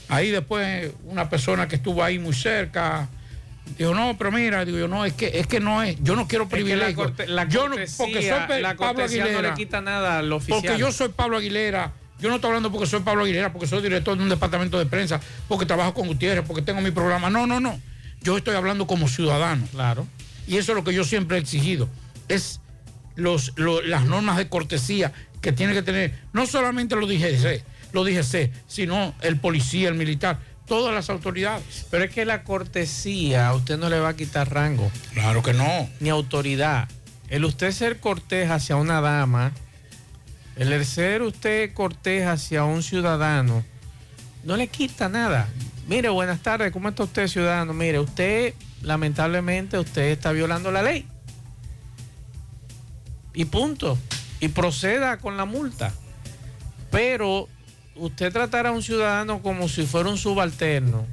Ahí después una persona que estuvo ahí muy cerca, dijo, no, pero mira, digo yo, no, es que, es que no es, yo no quiero Es que la, privilegio. corte- la yo no, porque soy la Pablo cortesía Aguilera. no le quita nada al oficial. Porque yo soy Pablo Aguilera. Yo no estoy hablando porque soy Pablo Aguilera, porque soy director de un departamento de prensa, porque trabajo con Gutiérrez, porque tengo mi programa. No, no, no. Yo estoy hablando como ciudadano. Claro. Y eso es lo que yo siempre he exigido. Es los, lo- las normas de cortesía que tiene que tener, no solamente lo DGC, lo DGC, sino el policía, el militar, todas las autoridades. Pero es que la cortesía a usted no le va a quitar rango. Claro que no. Ni autoridad. El usted ser cortés hacia una dama, el ser usted cortés hacia un ciudadano, no le quita nada. Mire, buenas tardes, ¿cómo está usted, ciudadano? Mire, usted, lamentablemente, usted está violando la ley. Y punto. Y proceda con la multa. Pero usted tratar a un ciudadano como si fuera un subalterno,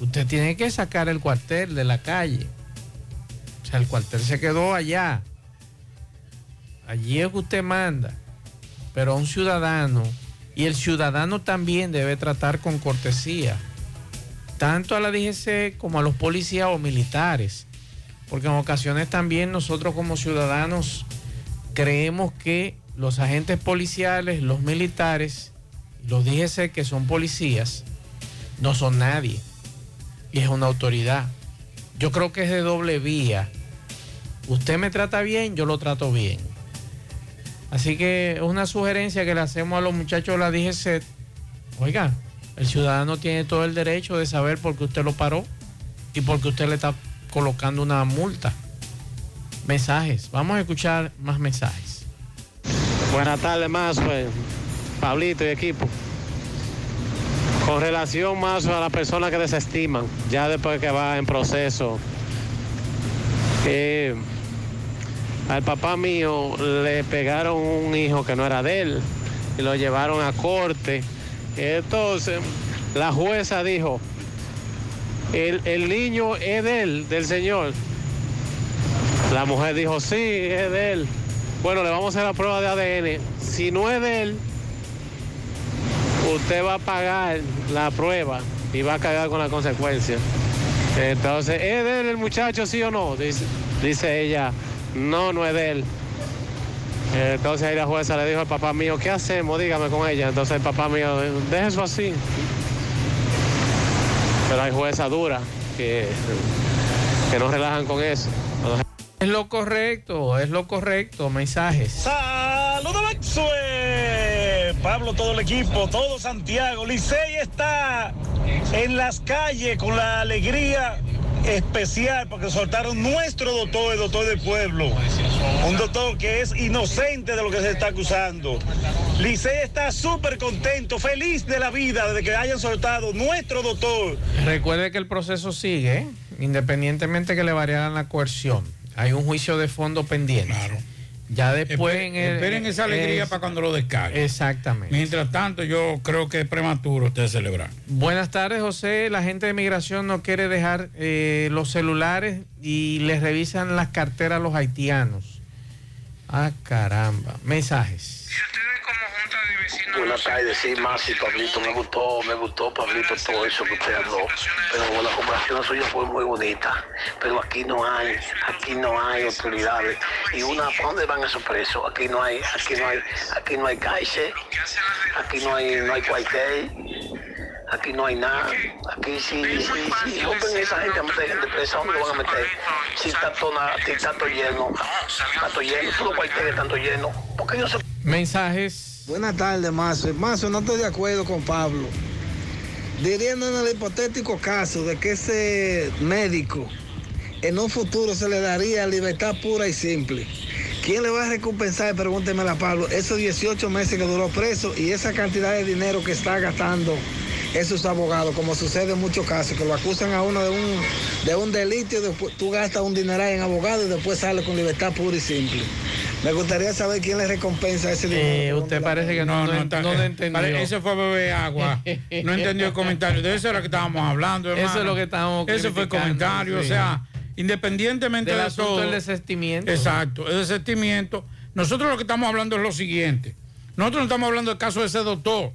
usted tiene que sacar el cuartel de la calle. O sea, el cuartel se quedó allá. Allí es que usted manda. Pero a un ciudadano, y el ciudadano también debe tratar con cortesía, tanto a la DGC como a los policías o militares. Porque en ocasiones también nosotros como ciudadanos creemos que los agentes policiales, los militares, los DGC que son policías, no son nadie. Y es una autoridad. Yo creo que es de doble vía. Usted me trata bien, yo lo trato bien. Así que es una sugerencia que le hacemos a los muchachos de la DGC. Oiga, el ciudadano tiene todo el derecho de saber por qué usted lo paró y por qué usted le está colocando una multa. Mensajes. Vamos a escuchar más mensajes. Buenas tardes, más, pues, Pablito y equipo. Con relación más a las personas que desestiman, ya después que va en proceso, eh, al papá mío le pegaron un hijo que no era de él y lo llevaron a corte. Entonces, la jueza dijo, el, el niño es de él, del señor. La mujer dijo, sí, es de él. Bueno, le vamos a hacer la prueba de ADN. Si no es de él, usted va a pagar la prueba y va a cargar con la consecuencia. Entonces, ¿es de él el muchacho, sí o no? Dice, dice ella, no, no es de él. Entonces ahí la jueza le dijo al papá mío, ¿qué hacemos? Dígame con ella. Entonces el papá mío, deje eso así. Pero hay jueza dura que, que no relajan con eso. Es lo correcto, es lo correcto. Mensajes. Saludos, Pablo, todo el equipo, todo Santiago. Licey está en las calles con la alegría especial porque soltaron nuestro doctor, el doctor del pueblo. Un doctor que es inocente de lo que se está acusando. Licey está súper contento, feliz de la vida de que hayan soltado nuestro doctor. Recuerde que el proceso sigue, ¿eh? independientemente que le variaran la coerción. Hay un juicio de fondo pendiente. Claro. Ya después Esperen, en el- esperen esa alegría es- para cuando lo descarguen. Exactamente. Mientras tanto, yo creo que es prematuro usted celebrar. Buenas tardes, José. La gente de migración no quiere dejar eh, los celulares y les revisan las carteras a los haitianos. Ah, caramba. Mensajes. Buenas tardes, sí, Masi, Pablito, me gustó, me gustó, Pablito, todo eso que usted habló. Pero la conversación suya fue muy bonita. Pero aquí no hay, aquí no hay autoridades. Y una, ¿para dónde van esos presos? Aquí no hay, aquí no hay, aquí no hay cárcel, aquí no hay, no hay cuartel, aquí no hay nada. Aquí sí, sí, sí, rompen esa gente a meter gente presa, ¿dónde lo van a meter? Si está todo, si está todo lleno, está todo lleno, todos los cuarteles están todo llenos. ¿Por qué no se Mensajes. Buenas tardes, Mazo. Mazo, no estoy de acuerdo con Pablo. Dirían en el hipotético caso de que ese médico en un futuro se le daría libertad pura y simple. ¿Quién le va a recompensar? Pregúntemela a Pablo. Esos 18 meses que duró preso y esa cantidad de dinero que está gastando esos abogados, como sucede en muchos casos, que lo acusan a uno de un, de un delito y después tú gastas un dineral en abogado y después sale con libertad pura y simple. Me gustaría saber quién le recompensa ese dinero. Eh, usted parece que no, no, está- no lo entendió. Ese fue beber agua. No entendió el comentario. De eso es lo que estábamos hablando, hermano. Eso es lo que estábamos Ese fue el comentario. sí. O sea, independientemente Del de asunto todo. del desestimiento. Exacto, el desestimiento. Nosotros lo que estamos hablando es lo siguiente. Nosotros no estamos hablando del caso de ese doctor.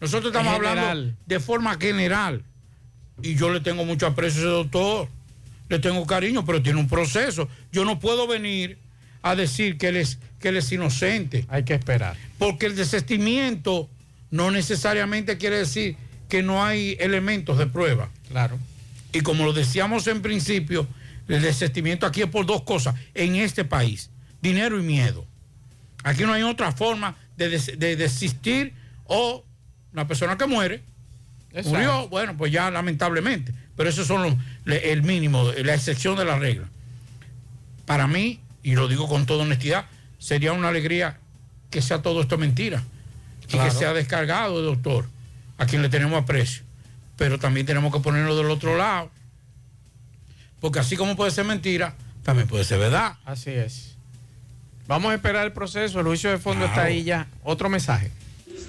Nosotros estamos hablando de forma general. Y yo le tengo mucho aprecio a ese doctor. Le tengo cariño, pero tiene un proceso. Yo no puedo venir a decir que él es, que él es inocente. Hay que esperar. Porque el desestimiento no necesariamente quiere decir que no hay elementos de prueba. Claro. Y como lo decíamos en principio, el desestimiento aquí es por dos cosas en este país, dinero y miedo. Aquí no hay otra forma de, des- de desistir o una persona que muere, Exacto. murió, bueno, pues ya lamentablemente, pero esos son los- el mínimo, la excepción de la regla. Para mí, y lo digo con toda honestidad, sería una alegría que sea todo esto mentira y que sea descargado, doctor, a quien le tenemos aprecio. Pero también tenemos que ponerlo del otro lado. Porque así como puede ser mentira, también puede ser verdad. Así es. Vamos a esperar el proceso. El juicio de fondo Claro. está ahí ya. Otro mensaje.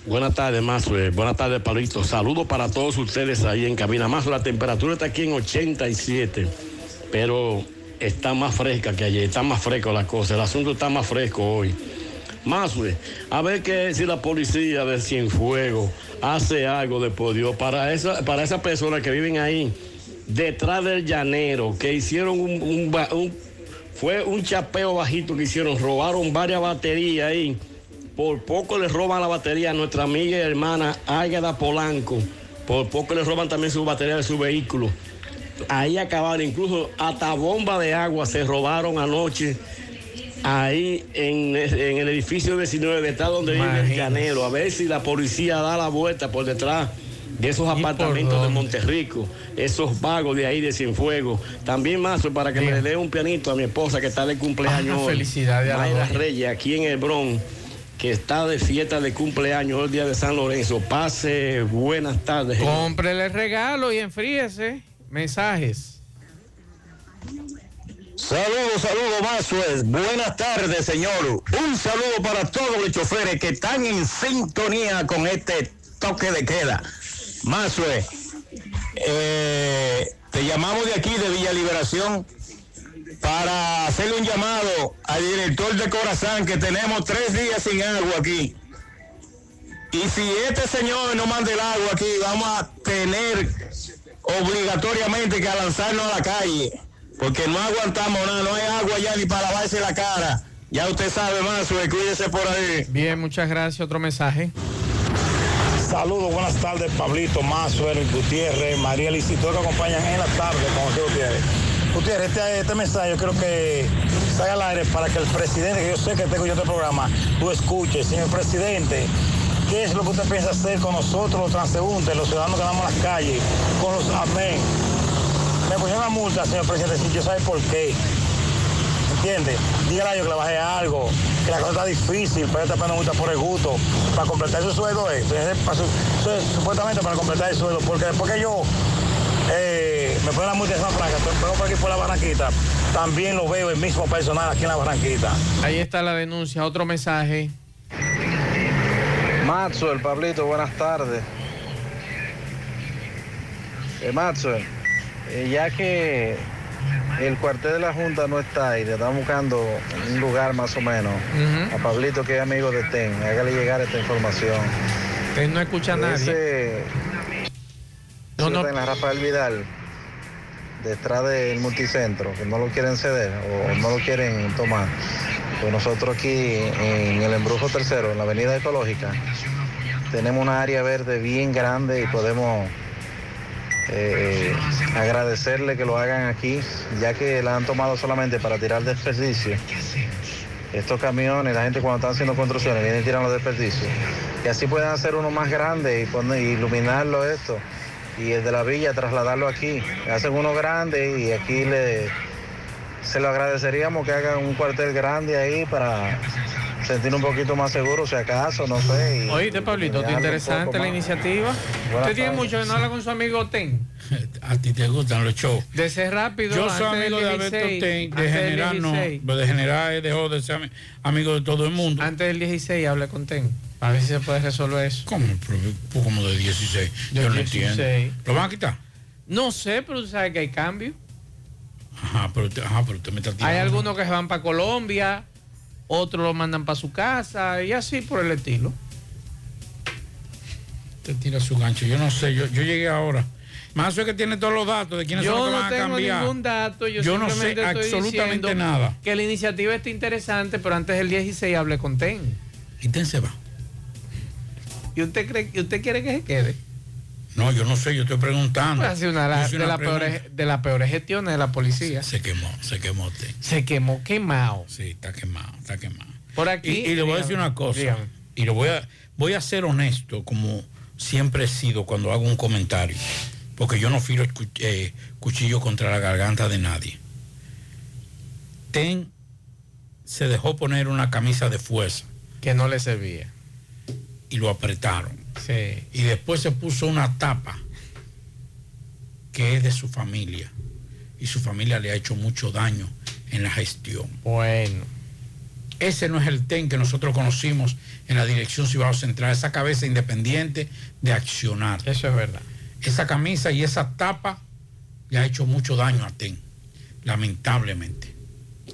Buenas tardes, Mazue. Buenas tardes, Pablito. Saludos para todos ustedes ahí en cabina. Más la temperatura está aquí en 87, pero está más fresca que ayer. Está más fresco la cosa. El asunto está más fresco hoy. Mazue, a ver qué si la policía de Cienfuegos hace algo de por Dios para esa, para esas personas que viven ahí detrás del llanero, que hicieron un, un un- fue un chapeo bajito que hicieron, robaron varias baterías ahí. Por poco le roban la batería a nuestra amiga y hermana Águeda Polanco. Por poco le roban también su batería de su vehículo. Ahí acabaron, incluso hasta bomba de agua se robaron anoche. Ahí en, en el edificio 19, detrás donde vive el llanero. A ver si la policía da la vuelta por detrás de esos apartamentos de Monterrico, esos vagos de ahí de Cienfuegos. También más para que me le dé un pianito a mi esposa que está de cumpleaños. Ah, hoy. felicidades a la Mayra. Reyes, aquí en el Bronx. Que está de fiesta de cumpleaños el día de San Lorenzo. Pase buenas tardes. Cómprele el regalo y enfríese. Mensajes. Saludos, saludos, Mazuel. Buenas tardes, señor. Un saludo para todos los choferes que están en sintonía con este toque de queda. Mazuel, eh, te llamamos de aquí, de Villa Liberación, para hacerle un llamado al director de Corazán, que tenemos tres días sin agua aquí. Y si este señor no manda el agua aquí, vamos a tener obligatoriamente que lanzarnos a la calle, porque no aguantamos nada, no hay agua ya ni para lavarse la cara. Ya usted sabe más, cuídese por ahí. Bien, muchas gracias. Otro mensaje. Saludos, buenas tardes, Pablito, Mazo, Gutiérrez, María Licito, que acompañan en la tarde con José Gutiérrez. Gutiérrez, este, este mensaje yo creo que salga al aire para que el presidente, que yo sé que tengo yo este programa, tú escuches. Señor presidente, ¿qué es lo que usted piensa hacer con nosotros, los transeúntes, los ciudadanos que andamos en las calles, con los amén? Me pusieron una multa, señor presidente, sin yo sabe por qué. ¿Entiende? Dígale a ellos que le baje algo, que la cosa está difícil, pero está pagando multa por el gusto. Para completar su sueldo es supuestamente para completar el sueldo, porque después que yo eh, me ponen la multa de San Franca, vengo por aquí por la Barranquita, también lo veo el mismo personal aquí en la Barranquita. Ahí está la denuncia. Otro mensaje. Maxwell, Pablito, buenas tardes. Eh, Maxwell, eh, ya que el cuartel de la Junta no está ahí, le estamos buscando un lugar más o menos. A Pablito, que es amigo de TEN, hágale llegar esta información. Usted no escucha a nadie. Ese, No, no. en la Rafael Vidal, detrás del multicentro, que no lo quieren ceder o no lo quieren tomar. Pues nosotros aquí en el Embrujo Tercero, en la Avenida Ecológica, tenemos una área verde bien grande y podemos eh, agradecerle que lo hagan aquí, ya que la han tomado solamente para tirar desperdicio. Estos camiones, la gente cuando están haciendo construcciones, vienen y tiran los desperdicios. Y así pueden hacer uno más grande y poner, iluminarlo esto. Y el de la villa trasladarlo aquí. Hacen uno grande y aquí le se lo agradeceríamos que hagan un cuartel grande ahí para sentir un poquito más seguro, si acaso, no sé. y- Oíste, Pablito, ¿te interesante la iniciativa? Buenas Usted tiene tardes. mucho que no habla con su amigo Ten. [laughs] A ti te gustan los shows. De ser rápido. Yo antes soy del amigo de Alberto 16, Ten, de general no, 16. pero de general dejó de ser ami- amigo de todo el mundo. Antes del 16 hablé con Ten. A ver si se puede resolver eso. ¿Cómo? Pero, Como de 16. De Yo no 16. entiendo. ¿Lo van a quitar? No sé, pero tú sabes que hay cambio. Ajá, pero, usted- ajá, pero usted me está tirando. Hay algunos que se van para Colombia, otros lo mandan para su casa y así por el estilo. Usted tira su gancho. Yo no sé, yo, yo llegué ahora. Más es que tiene todos los datos de quiénes Yo son los que no van a tengo cambiar. ningún dato, yo, Yo no sé absolutamente nada. Que la iniciativa está interesante, pero antes del 16 hablé con Ten. ¿Y Ten se va? ¿Y usted cree y usted quiere que se quede? No, yo no sé, yo estoy preguntando. Pues una, de, las peores, de las peores gestiones de la policía. Se quemó, se quemó. Se quemó quemado. Sí, está quemado, está quemado. Por aquí. Y, y le voy a decir una cosa. dígame. Y lo voy a, voy a ser honesto, como siempre he sido cuando hago un comentario. Porque yo no filo eh, cuchillo contra la garganta de nadie. Ten se dejó poner una camisa de fuerza. Que no le servía. Y lo apretaron. Sí. Y después se puso una tapa que es de su familia. Y su familia le ha hecho mucho daño en la gestión. Bueno. Ese no es el TEN que nosotros conocimos en la Dirección Cibao Central, esa cabeza independiente de accionar. Eso es verdad. Esa camisa y esa tapa le ha hecho mucho daño a TEN, lamentablemente.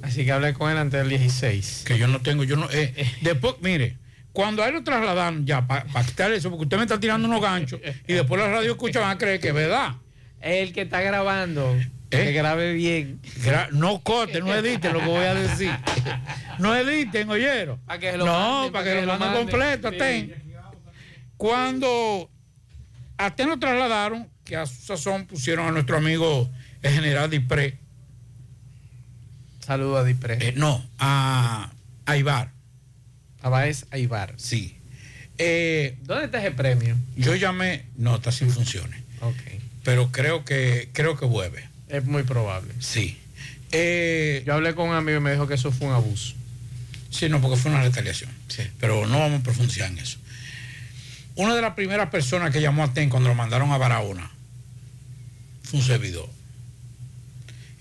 Así que hablé con él antes del 16. Que yo no tengo, yo no. eh, [laughs] después, mire, cuando a él lo trasladaron ya para quitar eso, porque usted me está tirando unos ganchos y después la radio escucha van a creer que es verdad. El que está grabando, ¿Eh? que grabe bien. Gra- no corten, no editen lo que voy a decir. [laughs] No editen, oyeron. Para que se lo no, manden, para que, lo manden completo, Sí. Cuando a Ten lo trasladaron, que a su sazón pusieron a nuestro amigo el general Dipré. Saludo a Dipré. Eh, no, a, a Ibar. A Baez Aibar. Sí. Eh, ¿Dónde está ese premio? yo llamé, no, está sin funciones. Ok. Pero creo que, creo que vuelve. Es muy probable. Sí. Eh, Yo hablé con un amigo y me dijo que eso fue un abuso. Sí, no, porque fue una retaliación. Pero no vamos a profundizar en eso. Una de las primeras personas que llamó a TEN cuando lo mandaron a Barahona fue un servidor.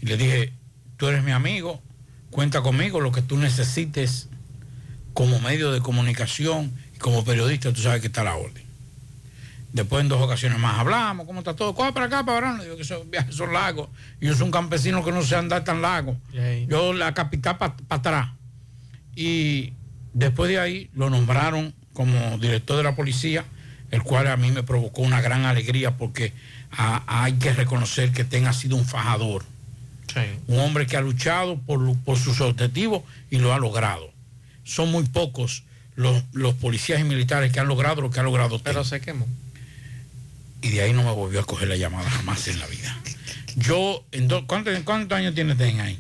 Y le dije, tú eres mi amigo, cuenta conmigo, lo que tú necesites como medio de comunicación y como periodista, tú sabes que está la orden. Después en dos ocasiones más hablamos, ¿cómo está todo? Coge para acá, para Barahona. Digo que esos viajes son largos. Yo soy un campesino que no sé andar tan largo. Yo la capital para atrás. Y después de ahí lo nombraron como director de la policía, el cual a mí me provocó una gran alegría porque hay que reconocer que Ten ha sido un fajador. Un hombre que ha luchado por, por sus objetivos y lo ha logrado. Son muy pocos los, los policías y militares que han logrado lo que ha logrado Ten. Pero se quemó. Y de ahí no me volvió a coger la llamada jamás en la vida. Yo, en do- ¿cuántos, cuántos años tiene Ten ahí?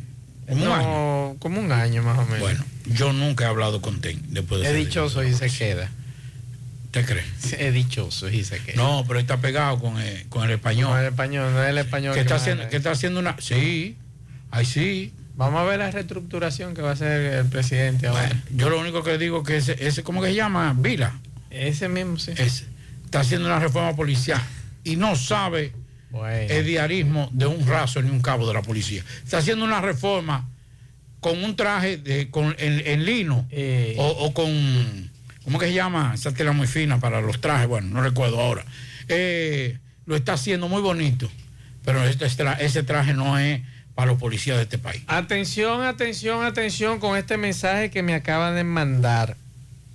¿Como un año? como un año más o menos. Bueno, yo nunca he hablado con Ten después de es dichoso y se queda. ¿Te crees? [laughs] Es dichoso y se queda. No, pero está pegado con el, con el español. Con el español, no es el español. ¿Qué está, más haciendo. ¿Qué está haciendo una.? Sí, ahí sí. Vamos a ver la reestructuración que va a hacer el presidente ahora. Yo lo único que digo que ese, ese ¿cómo que se llama? Vila. Ese mismo, sí. Ese. Está haciendo una reforma policial y no sabe el diarismo de un raso ni un cabo de la policía. Está haciendo una reforma con un traje de, con, en, en lino Eh. o, o con. ¿Cómo que se llama? Esa tela muy fina para los trajes. Bueno, no recuerdo ahora. Eh, lo está haciendo muy bonito, pero este ese traje no es para los policías de este país. Atención, atención, atención con este mensaje que me acaban de mandar.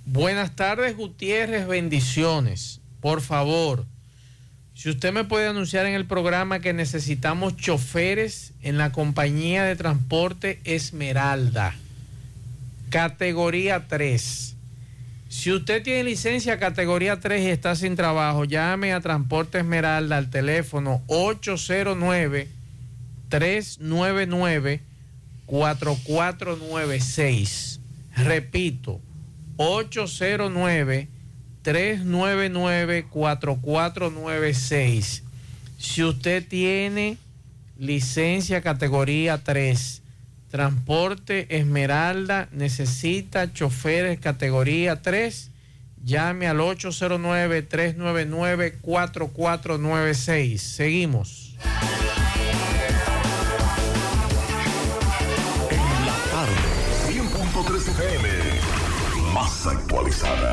Buenas tardes, Gutiérrez, bendiciones. Por favor, si usted me puede anunciar en el programa que necesitamos choferes en la compañía de transporte Esmeralda, categoría 3. Si usted tiene licencia categoría 3 y está sin trabajo, llame a Transporte Esmeralda al teléfono 809 399 4496. Repito, 809 399 4496. Si usted tiene licencia categoría 3, transporte Esmeralda necesita choferes categoría 3, llame al 809 399 4496. Seguimos. Actualizada.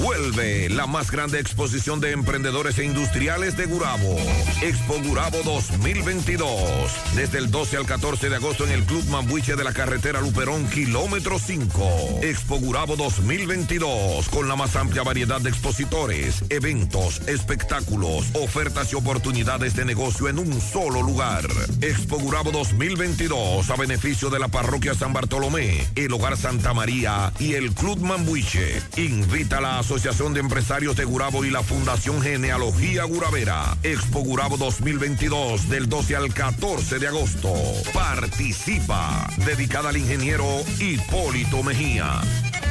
Vuelve la más grande exposición de emprendedores e industriales de Gurabo. Expo Gurabo 2022. Desde el 12 al 14 de agosto en el Club Mambuche de la carretera Luperón, kilómetro 5. Expo Gurabo 2022. Con la más amplia variedad de expositores, eventos, espectáculos, ofertas y oportunidades de negocio en un solo lugar. Expo Gurabo 2022. A beneficio de la parroquia San Bartolomé, el Hogar Santa María y el Club Mambuche. Invita a la Asociación de Empresarios de Gurabo y la Fundación Genealogía Guravera. Expo Gurabo 2022 del 12 al 14 de agosto. Participa. Dedicada al ingeniero Hipólito Mejía.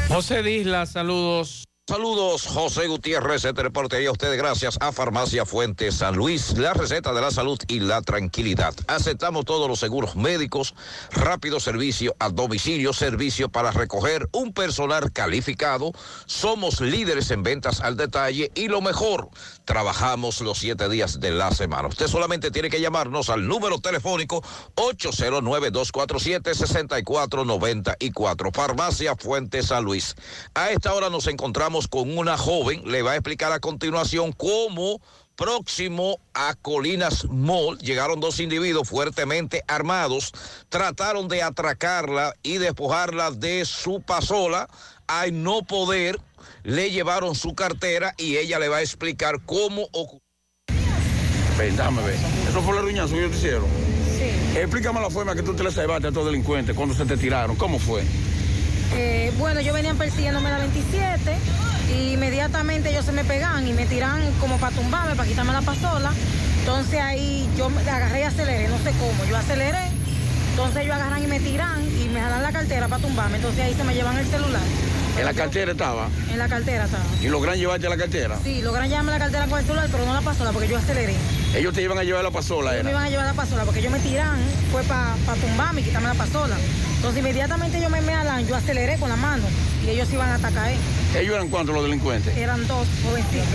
José Disla, saludos. Saludos, José Gutiérrez, este reporte a ustedes gracias a Farmacia Fuente San Luis, la receta de la salud y la tranquilidad. Aceptamos todos los seguros médicos, rápido servicio a domicilio, servicio para recoger un personal calificado. Somos líderes en ventas al detalle y lo mejor, trabajamos los siete días de la semana. Usted solamente tiene que llamarnos al número telefónico 809-247-6494. Farmacia Fuente San Luis. A esta hora nos encontramos con una joven, le va a explicar a continuación cómo próximo a Colinas Mall llegaron dos individuos fuertemente armados, trataron de atracarla y despojarla de su pasola, al no poder le llevaron su cartera y ella le va a explicar cómo ocurrió. Ven. ¿Eso fue el ruñazo que ellos te hicieron? Sí. Explícame la forma que tú te le salvaste a estos delincuentes cuando se te tiraron. ¿Cómo fue? Eh, bueno, yo venían persiguiéndome la 27 y inmediatamente ellos se me pegan y me tiran como para tumbarme, para quitarme la pasola. Entonces ahí yo agarré y aceleré, no sé cómo, yo aceleré. Entonces ellos agarran y me tiran y me jalan la cartera para tumbarme. Entonces ahí se me llevan el celular. ¿En la cartera estaba? En la cartera estaba. ¿Y logran llevarte la cartera? Sí, logran llevarme la cartera con el celular, pero no la pasola porque yo aceleré. Ellos te iban a llevar la pasola, Ellos ¿era? me iban a llevar la pasola porque ellos me tiran, fue para tumbarme y quitarme la pasola. Entonces inmediatamente ellos me, me yo aceleré con la mano y ellos iban a atacar. ¿Ellos eran cuántos los delincuentes? Eran dos jovencitos.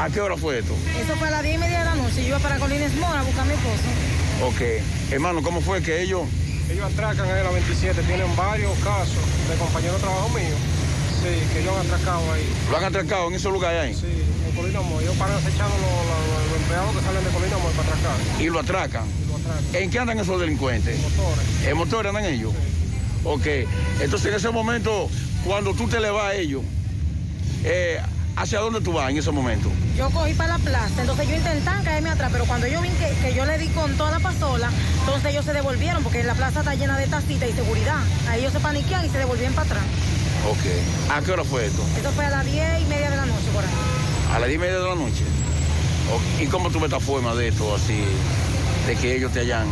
¿A qué hora fue esto? Eso fue a las 10 y media de la noche. Yo iba para Colines Mora a buscar a mi esposo. Ok. Hermano, ¿cómo fue que ellos... Ellos atracan ahí en la 27, tienen varios casos de compañeros de trabajo míos. Sí, que ellos han atracado ahí. ¿Lo han atracado en ese lugar ahí? Sí, en Colina Moy. Ellos paran acechando los, los- los empleados que salen de Colina Moy para atracar. Y lo atracan. ¿En qué andan esos delincuentes? Motores. ¿En motores andan ellos? Ok. Entonces en ese momento, cuando tú te le vas a ellos, eh, ¿hacia dónde tú vas en ese momento? Yo cogí para la plaza, entonces yo intentaban caerme atrás, pero cuando yo vi que, que yo le di con toda la pasola, entonces ellos se devolvieron porque la plaza está llena de tacitas y seguridad. Ahí ellos se paniquean y se devolvían para atrás. Ok. ¿A qué hora fue esto? Eso fue a las 10 y media de la noche por ahí. A las 10 y media de la noche. ¿Y cómo tú ves esta forma de esto, así, de que ellos te hayan...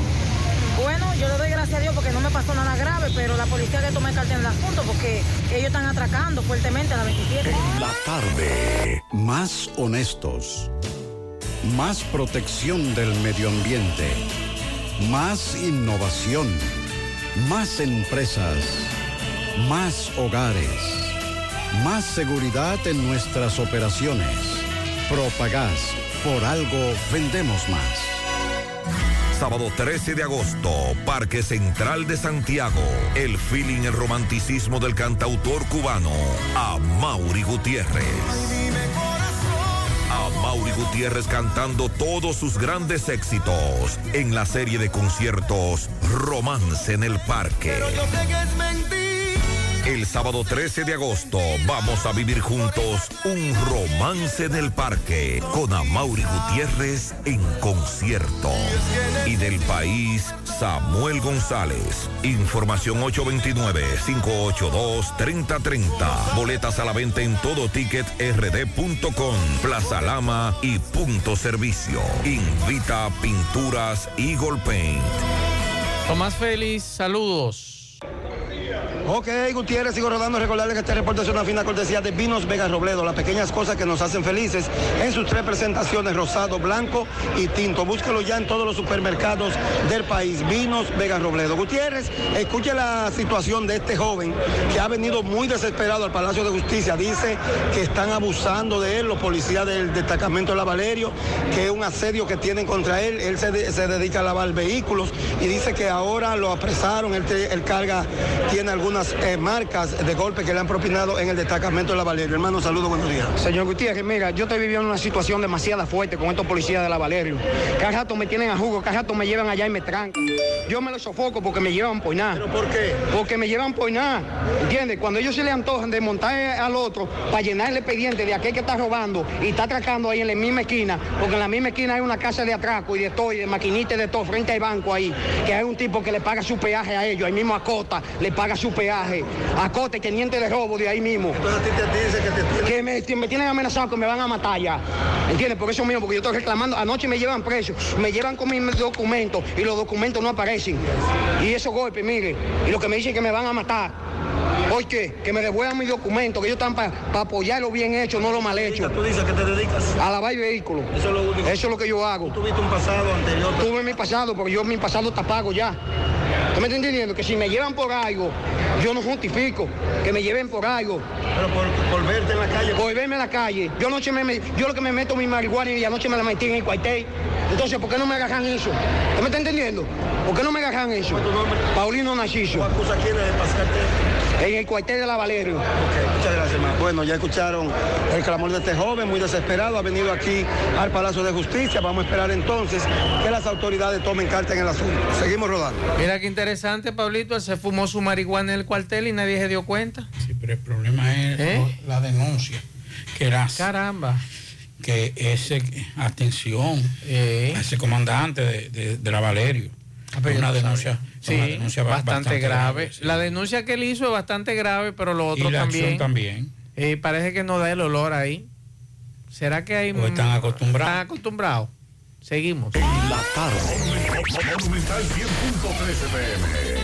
Bueno, yo le doy gracias a Dios porque no me pasó nada grave, pero la policía que toma el cartel del asunto porque ellos están atracando fuertemente a la 27. La tarde. Más honestos. Más protección del medio ambiente. Más innovación. Más empresas. Más hogares. Más seguridad en nuestras operaciones. Propagás. Por algo vendemos más. Sábado 13 de agosto, Parque Central de Santiago. El feeling, el romanticismo del cantautor cubano, a Mauri Gutiérrez. A Mauri Gutiérrez cantando todos sus grandes éxitos en la serie de conciertos Romance en el Parque. El sábado 13 de agosto vamos a vivir juntos un romance en el parque con Amaury Gutiérrez en concierto. Y del país, Samuel González. Información 829-582-3030. Boletas a la venta en todo ticket rd.com, Plaza Lama y Punto Servicio. Invita Pinturas Eagle Paint. Tomás Félix, saludos. Ok, Gutiérrez, sigo rodando. Recordarles que este reporte es una fina cortesía de Vinos Vega Robledo, las pequeñas cosas que nos hacen felices en sus tres presentaciones, rosado, blanco y tinto. Búsquelo ya en todos los supermercados del país. Vinos Vega Robledo. Gutiérrez, escuche la situación de este joven que ha venido muy desesperado al Palacio de Justicia. Dice que están abusando de él, los policías del destacamento de la Valerio, que es un asedio que tienen contra él. Él se, de- se dedica a lavar vehículos y dice que ahora lo apresaron. Él, él carga, tiene algunas eh, marcas de golpe que le han propinado en el destacamento de la Valerio. Hermano, saludos, buenos días. Señor Gutiérrez, mira, yo estoy viviendo una situación demasiado fuerte con estos policías de la Valerio. Cada rato me tienen a jugo, cada rato me llevan allá y me trancan. Yo me lo sofoco porque me llevan por nada. ¿Pero por qué? Porque me llevan por nada. ¿Entiendes? Cuando ellos se le antojan de montar al otro para llenar el expediente de aquel que está robando y está atracando ahí en la misma esquina, porque en la misma esquina hay una casa de atraco y de todo, y de maquinita y de todo, frente al banco ahí, que hay un tipo que le paga su peaje a ellos, ahí mismo a Cota, le paga su peaje. A Cota, el teniente de robo de ahí mismo. Que me, que me tienen amenazado que me van a matar ya. ¿Entiendes? Por eso mismo, porque yo estoy reclamando. Anoche me llevan preso, me llevan con mis documentos y los documentos no aparecen. Y esos golpes, mire, y lo que me dicen que me van a matar. ¿Por qué? Que me devuelvan mis documentos, que ellos están para apoyar lo bien hecho, no lo mal hecho. ¿Tú dices que te dedicas? A lavar vehículos. Eso es lo único. Eso es lo que yo hago. ¿Tuviste un pasado anterior? Tuve mi pasado, porque yo mi pasado está pago ya. ¿Tú me estás entendiendo? Que si me llevan por algo, yo no justifico que me lleven por algo. Pero por, por verte en la calle. Por verme en la calle. Yo anoche me, yo lo que me meto mi marihuana y anoche me la metí en el cuartel. Entonces, ¿por qué no me agarran eso? ¿Tú me estás entendiendo? ¿Por qué no me agarran eso? Paulino Narciso. ¿Acusa quién de pasarte? En el cuartel de la Valerio. Muchas gracias, hermano. Bueno, ya escucharon el clamor de este joven, muy desesperado, ha venido aquí al Palacio de Justicia. Vamos a esperar entonces que las autoridades tomen carta en el asunto. Seguimos rodando. Mira qué interesante, Pablito, él se fumó su marihuana en el cuartel y nadie se dio cuenta. Sí, pero el problema es ¿Eh? la denuncia. Que era Caramba. que ese, atención, a ese comandante de, de- de la Valerio. Ah, pero una denuncia. Sí, una denuncia ba- bastante, grave. La denuncia que él hizo es bastante grave, pero lo otro Y la también. también. Eh, parece que no da el olor ahí. ¿Será que hay... O están acostumbrados. Están acostumbrados. Seguimos. La tarde. Monumental 100.13 pm.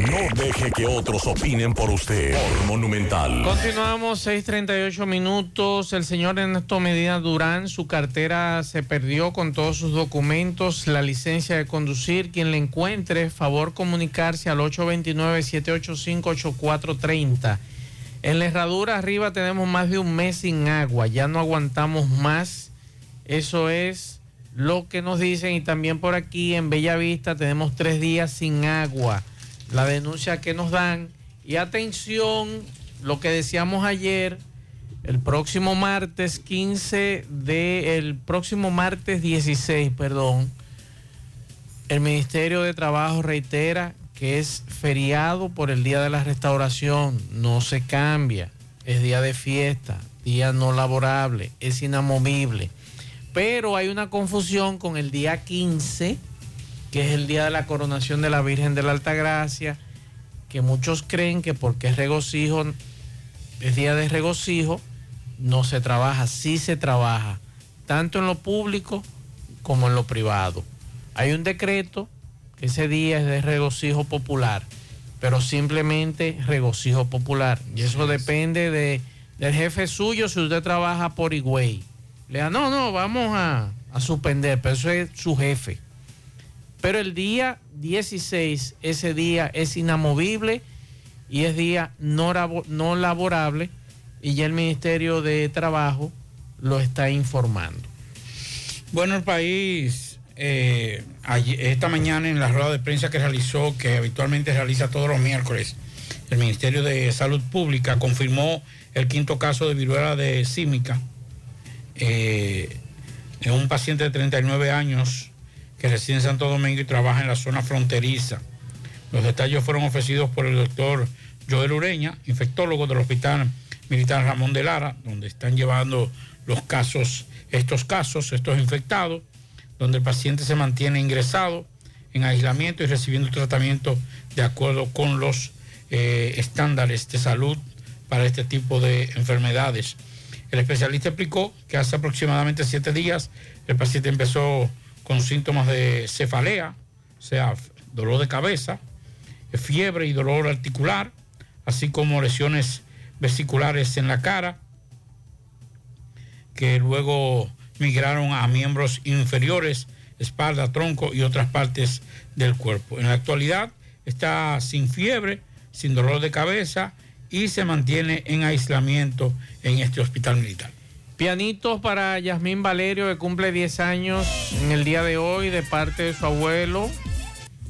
No deje que otros opinen por usted. Monumental. Continuamos 6:38 minutos. El señor Ernesto Medina Durán, su cartera se perdió con todos sus documentos, la licencia de conducir. Quien le encuentre, favor comunicarse al 829-785-8430. En la herradura arriba tenemos más de un mes sin agua, ya no aguantamos más. Eso es lo que nos dicen y también por aquí en Bellavista tenemos tres días sin agua. La denuncia que nos dan. Y atención, lo que decíamos ayer, el próximo martes 15 de el próximo martes 16, perdón, el Ministerio de Trabajo reitera que es feriado por el Día de la Restauración, no se cambia, es día de fiesta, día no laborable, es inamovible. Pero hay una confusión con el día 15, que es el día de la coronación de la Virgen de la Altagracia, que muchos creen que porque es regocijo, es día de regocijo, no se trabaja, sí se trabaja, tanto en lo público como en lo privado. Hay un decreto que ese día es de regocijo popular, pero simplemente regocijo popular. Y eso depende de, del jefe suyo si usted trabaja por Higüey. Le da, no, no, vamos a, a suspender, pero eso es su jefe. Pero el día 16, ese día es inamovible y es día no, labo- no laborable y ya el Ministerio de Trabajo lo está informando. Bueno, el país, eh, esta mañana en la rueda de prensa que realizó, que habitualmente realiza todos los miércoles, el Ministerio de Salud Pública confirmó el quinto caso de viruela de símica eh, en un paciente de 39 años que reside en Santo Domingo y trabaja en la zona fronteriza. Los detalles fueron ofrecidos por el doctor Joel Ureña, infectólogo del Hospital Militar Ramón de Lara, donde están llevando los casos, estos casos, estos infectados, donde el paciente se mantiene ingresado en aislamiento y recibiendo tratamiento de acuerdo con los eh, estándares de salud para este tipo de enfermedades. El especialista explicó que hace aproximadamente siete días el paciente empezó con síntomas de cefalea, o sea, dolor de cabeza, fiebre y dolor articular, así como lesiones vesiculares en la cara, que luego migraron a miembros inferiores, espalda, tronco y otras partes del cuerpo. En la actualidad, está sin fiebre, sin dolor de cabeza y se mantiene en aislamiento en este hospital militar. Pianitos para Yasmín Valerio, que cumple 10 años en el día de hoy, de parte de su abuelo,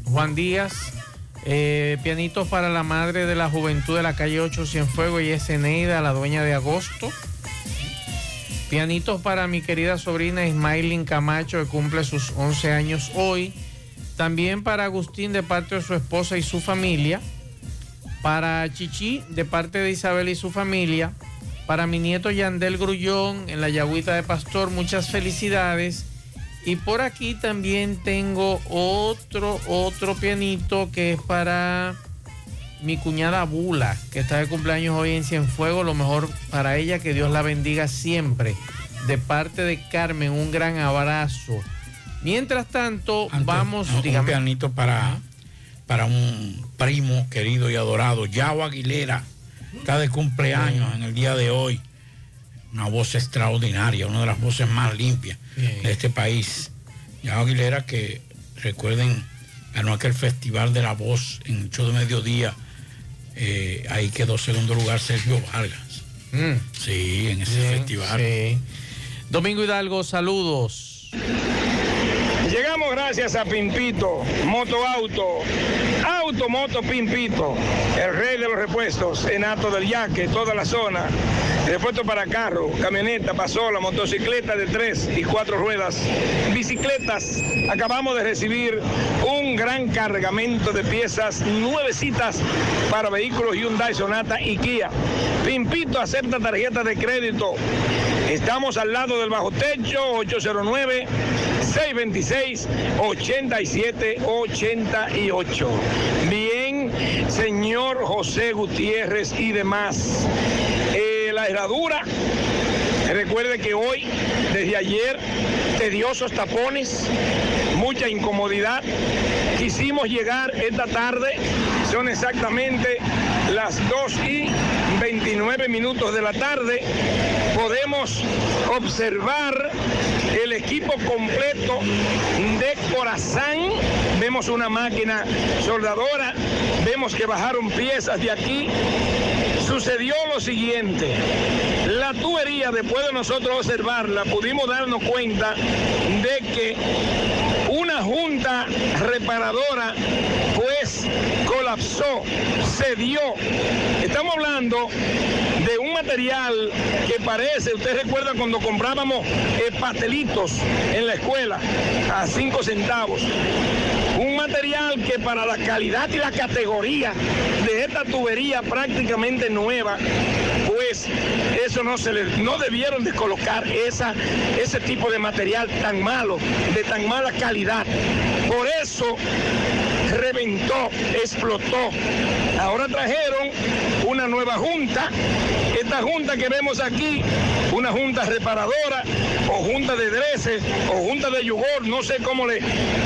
Juan Díaz. Eh, pianitos para la madre de la juventud de la calle 8 Cienfuegos y es Eneida, la dueña de agosto. Pianitos para mi querida sobrina Ismailin Camacho, que cumple sus 11 años hoy. También para Agustín, de parte de su esposa y su familia. Para Chichi, de parte de Isabel y su familia. Para mi nieto Yandel Grullón, en la Yagüita de Pastor, muchas felicidades. Y por aquí también tengo otro, otro pianito que es para mi cuñada Bula, que está de cumpleaños hoy en Cienfuegos. Lo mejor para ella, que Dios la bendiga siempre. De parte de Carmen, un gran abrazo. Mientras tanto, vamos, un pianito para, para un primo querido y adorado, Yao Aguilera, está de cumpleaños en el día de hoy. Una voz extraordinaria, una de las voces más limpias de este país. Yao Aguilera, que recuerden, ganó aquel festival de la voz en el show de mediodía. Eh, ahí quedó segundo lugar Sergio Vargas. Mm. Sí, en ese Bien, festival. sí. Domingo Hidalgo, saludos. Gracias a Pimpito, Moto Auto, Auto Moto Pimpito, el rey de los repuestos, en Ato del Yaque, toda la zona. Repuesto para carro, camioneta, pasola, motocicleta de tres y cuatro ruedas, bicicletas. Acabamos de recibir un gran cargamento de piezas nuevecitas para vehículos Hyundai, Sonata y Kia. Pimpito acepta tarjeta de crédito. Estamos al lado del bajo techo 809 626 8788. Bien, señor José Gutiérrez y demás. Eh, la herradura. Recuerde que hoy, desde ayer, tediosos tapones, mucha incomodidad. Quisimos llegar esta tarde, son exactamente las 2 y 29 minutos de la tarde. Podemos observar el equipo completo de Corazán. Vemos una máquina soldadora, vemos que bajaron piezas de aquí. Sucedió lo siguiente, la tubería, después de nosotros observarla, pudimos darnos cuenta de que una junta reparadora pues colapsó, cedió. Estamos hablando de un material que parece, usted recuerda cuando comprábamos eh, pastelitos en la escuela a 5 centavos. Un material que para la calidad y la categoría de esta tubería prácticamente nueva, pues eso no se le, no debieron de colocar esa, ese tipo de material tan malo, de tan mala calidad. Por eso reventó, explotó. Ahora trajeron una nueva junta. Esta junta que vemos aquí, una junta reparadora o junta de dreses o junta de yugor, no sé cómo le,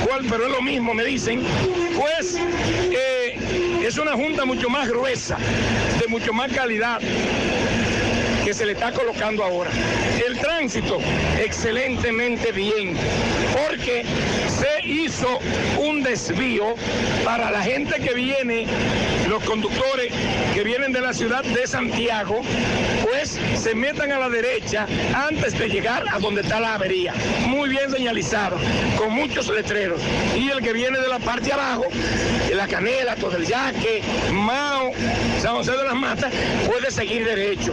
cuál, pero es lo mismo, me dicen. Pues eh, es una junta mucho más gruesa, de mucho más calidad que se le está colocando ahora. El tránsito, excelentemente bien, porque se hizo un desvío para la gente que viene, los conductores que vienen de la ciudad de Santiago, pues se metan a la derecha antes de llegar a donde está la avería. Muy bien señalizado, con muchos letreros. Y el que viene de la parte de abajo, de la Canela, todo el Yaque, Mao, San José de las Matas, puede seguir derecho.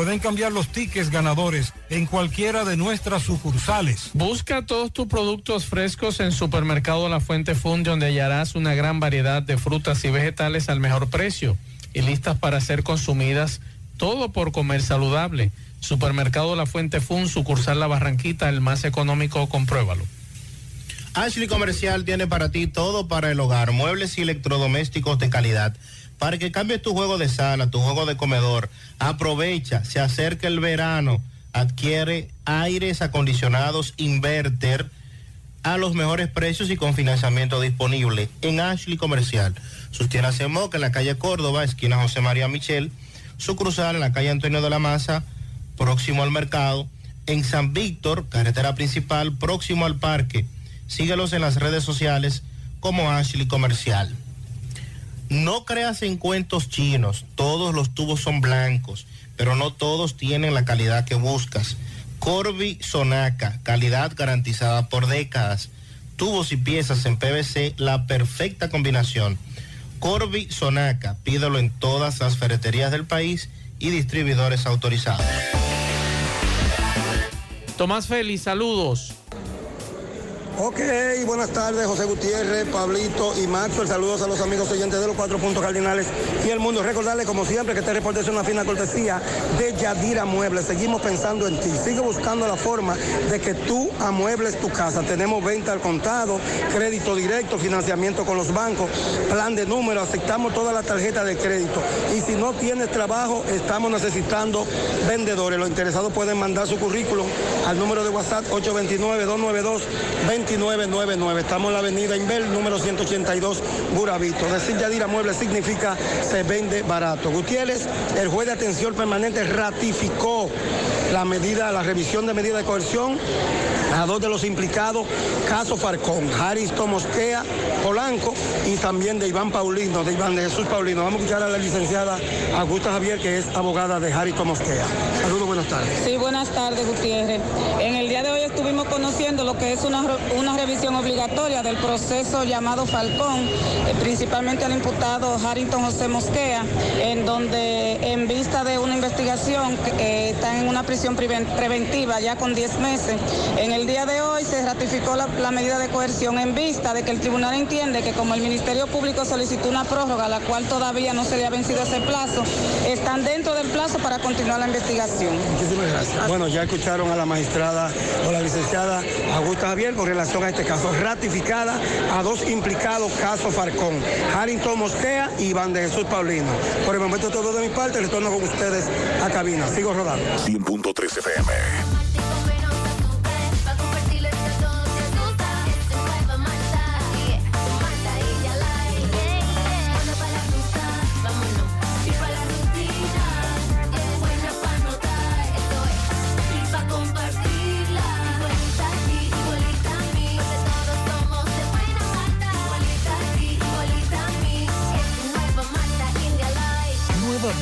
Pueden cambiar los tickets ganadores en cualquiera de nuestras sucursales. Busca todos tus productos frescos en Supermercado La Fuente Fund, donde hallarás una gran variedad de frutas y vegetales al mejor precio y listas para ser consumidas, todo por comer saludable. Supermercado La Fuente Fun, sucursal La Barranquita, el más económico, compruébalo. Ashley Comercial tiene para ti todo para el hogar, muebles y electrodomésticos de calidad. Para que cambies tu juego de sala, tu juego de comedor, aprovecha, se acerca el verano, adquiere aires acondicionados inverter a los mejores precios y con financiamiento disponible en Ashley Comercial. Sus tiendas en Moca, en la calle Córdoba, esquina José María Michel, su cruzal en la calle Antonio de la Maza, próximo al mercado, en San Víctor, carretera principal, próximo al parque. Síguelos en las redes sociales como Ashley Comercial. No creas en cuentos chinos, todos los tubos son blancos, pero no todos tienen la calidad que buscas. Corby Sonaca, calidad garantizada por décadas. Tubos y piezas en PVC, la perfecta combinación. Corby Sonaca, pídelo en todas las ferreterías del país y distribuidores autorizados. Tomás Félix, saludos. Ok, buenas tardes, José Gutiérrez, Pablito y Maxwell. Saludos a los amigos oyentes de los cuatro puntos cardinales y el mundo. Recordarles, como siempre, que este reporte es una fina cortesía de Yadira Muebles. Seguimos pensando en ti. Sigue buscando la forma de que tú amuebles tu casa. Tenemos venta al contado, crédito directo, financiamiento con los bancos, plan de número. Aceptamos todas las tarjetas de crédito. Y si no tienes trabajo, estamos necesitando vendedores. Los interesados pueden mandar su currículum al número de WhatsApp 829 292 2999. Estamos en la avenida Inver, número 182, Burabito. Decir Yadira Muebles significa se vende barato. Gutiérrez, el juez de atención permanente ratificó la medida, la revisión de medida de coerción dos de los implicados, caso Farcón, Jaristo Mosquea, Polanco y también de Iván Paulino, de Iván de Jesús Paulino. Vamos a escuchar a la licenciada Augusta Javier, que es abogada de Jaristo Mosquea. Saludos, buenas tardes. Sí, buenas tardes, Gutiérrez. En el día de hoy estuvimos conociendo lo que es una, revisión obligatoria del proceso llamado Falcón, eh, principalmente al imputado Harrington José Mosquea, en donde en vista de una investigación que está en una prisión preven- preventiva ya con 10 meses, en el día de hoy se ratificó la, la medida de coerción en vista de que el tribunal entiende que como el Ministerio Público solicitó una prórroga, la cual todavía no se le ha vencido ese plazo, están dentro del plazo para continuar la investigación. Muchísimas gracias. Bueno, ya escucharon a la magistrada o la licenciada Augusta Javier con relación a este caso. Ratificada a dos implicados, caso Farcón, Harrington Mosquea y Iván de Jesús Paulino. Por el momento todo de mi parte, retorno con ustedes a cabina. Sigo rodando. 100.3 FM.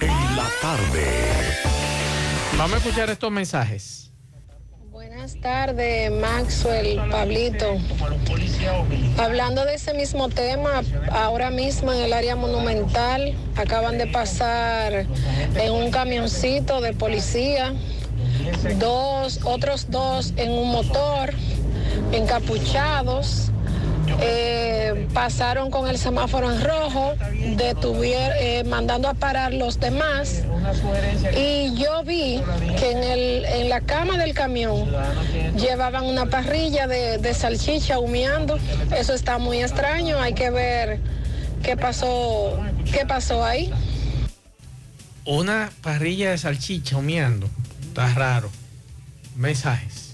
En la tarde. Vamos a escuchar estos mensajes. Buenas tardes, Maxwell, Pablito. Hablando de ese mismo tema, ahora mismo en el área monumental acaban de pasar en un camioncito de policía, dos, otros dos en un motor, encapuchados. Eh, pasaron con el semáforo en rojo, detuvieron, eh, mandando a parar los demás. Y yo vi que en, el, en la cama del camión llevaban una parrilla de, de salchicha humeando. Eso está muy extraño, hay que ver qué pasó, qué pasó ahí. Una parrilla de salchicha humeando. Está raro. Mensajes.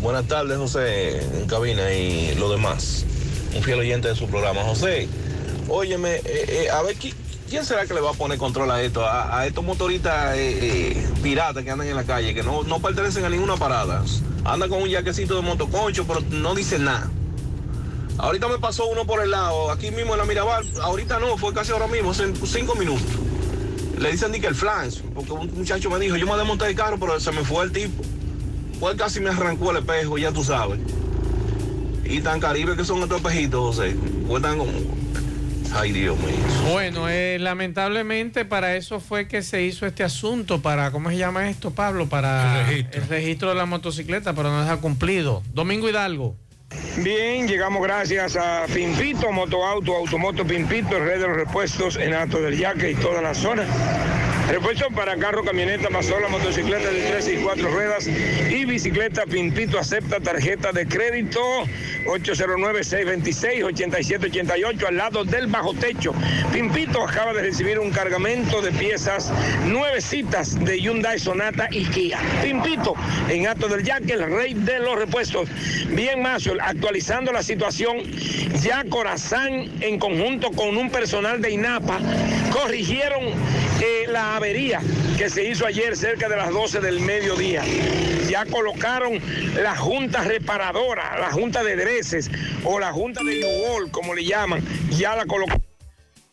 Buenas tardes, José, en cabina y lo demás. Un fiel oyente de su programa. José, óyeme, eh, eh, a ver, ¿qui- ¿quién será que le va a poner control a esto? A, estos motoristas eh, piratas que andan en la calle, que no, no pertenecen a ninguna parada. Andan con un yaquecito de motoconcho, pero no dicen nada. Ahorita me pasó uno por el lado, aquí mismo en la Mirabal. Ahorita no, fue casi ahora mismo, hace cinco minutos. Le dicen ni que el flanch, porque un muchacho me dijo, yo me desmonté el carro, pero se me fue el tipo. Pues casi me arrancó el espejo, ya tú sabes. Y tan caribe que son estos espejitos, José. Cuentan como... Ay, Dios mío. Bueno, eh, lamentablemente para eso fue que se hizo este asunto, para, ¿cómo se llama esto, Pablo? Para El registro. el registro de la motocicleta, pero no se ha cumplido. Domingo Hidalgo. Bien, llegamos gracias a Pimpito, Motoauto, Automoto Pimpito, Red de los Repuestos en Alto del Yaque y toda la zona. Repuesto para carro, camioneta, pasola, motocicleta de 3 y 4 ruedas y bicicleta Pimpito acepta tarjeta de crédito 809-626-8788 al lado del bajo techo. Pimpito acaba de recibir un cargamento de piezas nuevecitas de Hyundai Sonata y Kia. Pimpito en Alto del Yaque, el rey de los repuestos. Bien, Mazo, actualizando la situación, ya Corazán en conjunto con un personal de INAPA corrigieron eh, la avería que se hizo ayer cerca de las 12 del mediodía. Ya colocaron la junta reparadora, la junta de dreses o la junta de Yugol, como le llaman, ya la colocaron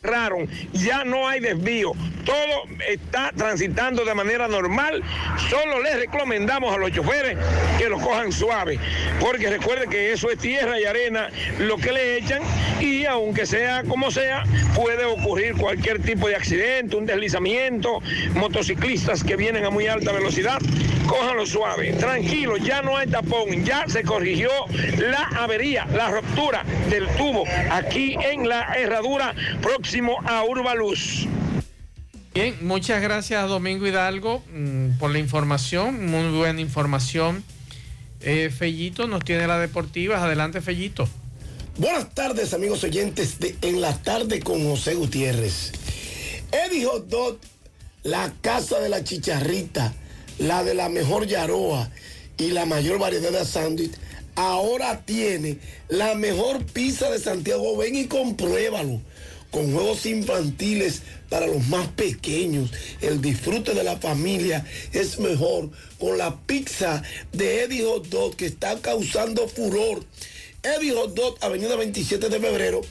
cerraron, ya no hay desvío, todo está transitando de manera normal, solo les recomendamos a los choferes que lo cojan suave, porque recuerden que eso es tierra y arena lo que le echan y aunque sea como sea, puede ocurrir cualquier tipo de accidente, un deslizamiento, motociclistas que vienen a muy alta velocidad, cójanlo suave, tranquilo, ya no hay tapón, ya se corrigió la avería, la ruptura del tubo aquí en la herradura próximo a Urbaluz. Bien, muchas gracias Domingo Hidalgo mm, por la información, muy buena información. Eh, Fellito nos tiene la deportiva, adelante Fellito. Buenas tardes, amigos oyentes de En la tarde con José Gutiérrez. Eddie Hot Dog, la casa de la chicharrita, la de la mejor yaroa y la mayor variedad de sándwich, ahora tiene la mejor pizza de Santiago. Ven y compruébalo. Con juegos infantiles para los más pequeños. El disfrute de la familia es mejor con la pizza de Eddie Hot Dog que está causando furor. Eddie Hot Dog, Avenida 27 de Febrero,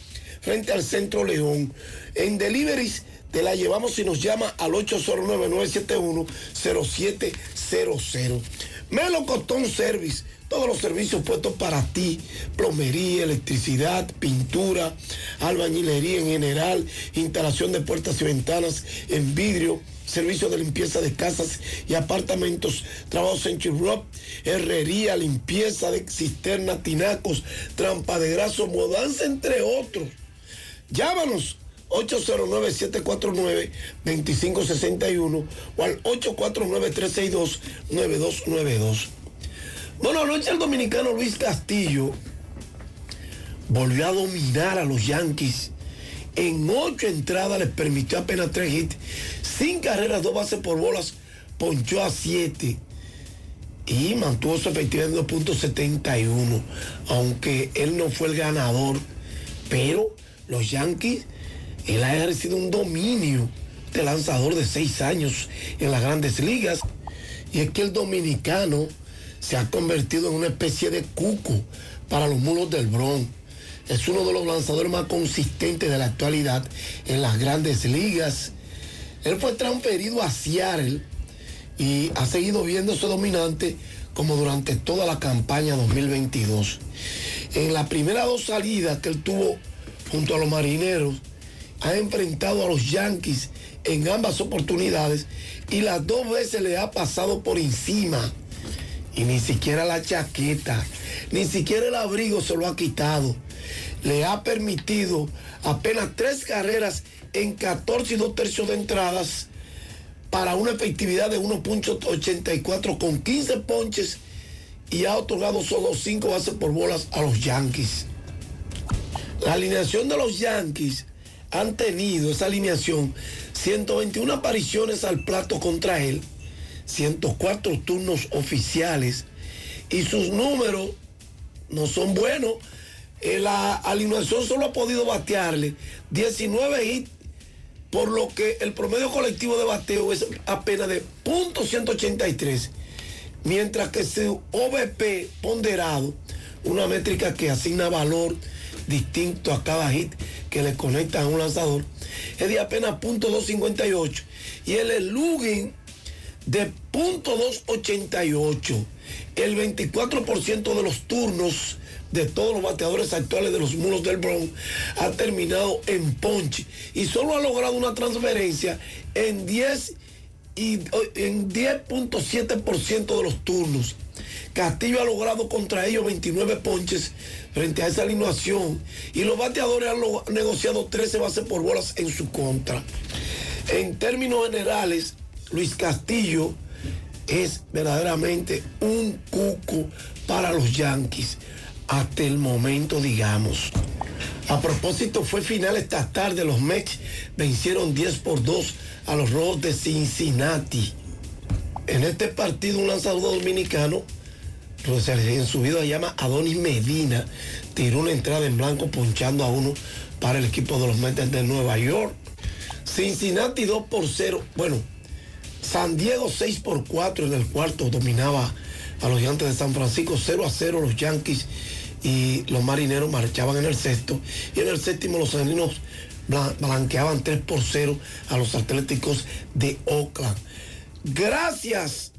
frente al Centro León. En deliveries te la llevamos si nos llama al 809-971-0700. Melo Costón Service, todos los servicios puestos para ti, plomería, electricidad, pintura, albañilería en general, instalación de puertas y ventanas en vidrio, servicio de limpieza de casas y apartamentos, trabajos en churrop, herrería, limpieza de cisternas, tinacos, trampa de graso, mudanza, entre otros. Llámanos 809-749-2561 o al 849-362-9292. Bueno, anoche el dominicano Luis Castillo volvió a dominar a los Yankees. En ocho entradas les permitió apenas tres hits, sin carreras, dos bases por bolas, ponchó a siete y mantuvo su efectividad en 2.71, aunque él no fue el ganador. Pero los Yankees, él ha ejercido un dominio de lanzador de seis años en las grandes ligas. Y es que el dominicano se ha convertido en una especie de cuco para los mulos del Bronx. Es uno de los lanzadores más consistentes de la actualidad en las grandes ligas. Él fue transferido a Seattle y ha seguido viéndose dominante como durante toda la campaña 2022. En las primeras dos salidas que él tuvo junto a los marineros, ha enfrentado a los Yankees en ambas oportunidades y las dos veces le ha pasado por encima. Y ni siquiera la chaqueta, ni siquiera el abrigo se lo ha quitado. Le ha permitido apenas tres carreras en 14 y dos tercios de entradas para una efectividad de 1.84 con 15 ponches y ha otorgado solo 5 bases por bolas a los Yankees. La alineación de los Yankees han tenido esa alineación 121 apariciones al plato contra él, 104 turnos oficiales y sus números no son buenos. Eh, la alineación solo ha podido batearle 19 hits, por lo que el promedio colectivo de bateo es apenas de .183, mientras que su OVP ponderado, una métrica que asigna valor distinto a cada hit que le conecta a un lanzador, es de apenas .258 y el slugging de .288. El 24% de los turnos de todos los bateadores actuales de los muros del Bronx ha terminado en ponche y solo ha logrado una transferencia en 10 y en 10.7% de los turnos. Castillo ha logrado contra ellos 29 ponches frente a esa alineación y los bateadores han negociado 13 bases por bolas en su contra. En términos generales, Luis Castillo es verdaderamente un cuco para los Yankees hasta el momento, digamos. A propósito, fue final esta tarde. Los Mets vencieron 10 por 2 a los Rojos de Cincinnati. En este partido, un lanzador dominicano, en su vida llama Adonis Medina, tiró una entrada en blanco ponchando a uno para el equipo de los Mets de Nueva York. Cincinnati 2 por 0. Bueno, San Diego 6 por 4 en el cuarto dominaba a los gigantes de San Francisco 0 a 0 los Yankees y los marineros marchaban en el sexto y en el séptimo los angelinos blan- blanqueaban 3 por 0 a los atléticos de Oakland. Gracias,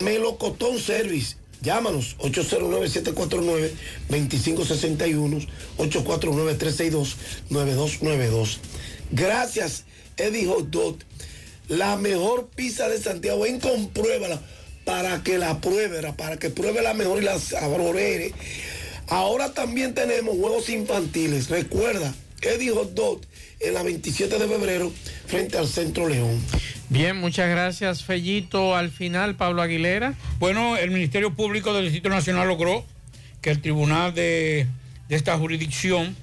Melocotón Service. Llámanos 809-749-2561, 849-362-9292. Gracias, Eddie Hot Dog. La mejor pizza de Santiago. Ven, compruébala para que la pruebe, para que pruebe la mejor y la saboree. Ahora también tenemos juegos infantiles. Recuerda, Eddie Hot Dog en la 27 de febrero frente al Centro León. Bien, muchas gracias, Fellito. Al final, Pablo Aguilera. Bueno, el Ministerio Público del Distrito Nacional logró que el tribunal de, de esta jurisdicción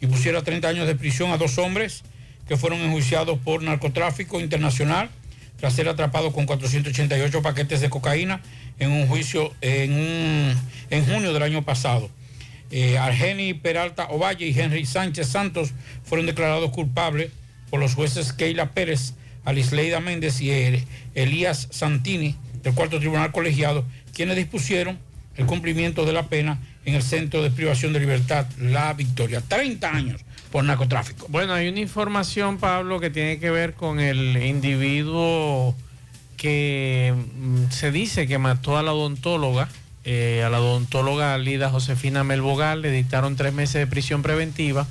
impusiera 30 años de prisión a dos hombres que fueron enjuiciados por narcotráfico internacional tras ser atrapados con 488 paquetes de cocaína en un juicio en, un- en junio del año pasado. Eh, Argeni Peralta Ovalle y Henry Sánchez Santos fueron declarados culpables por los jueces Keila Pérez, Alisleida Méndez y El- Elías Santini del cuarto tribunal colegiado, quienes dispusieron el cumplimiento de la pena en el centro de privación de libertad La Victoria. 30 años por narcotráfico. Bueno, hay una información, Pablo, que tiene que ver con el individuo que mm, se dice que mató a la odontóloga, eh, a la odontóloga Lida Josefina Melbogal, le dictaron tres meses de prisión preventiva.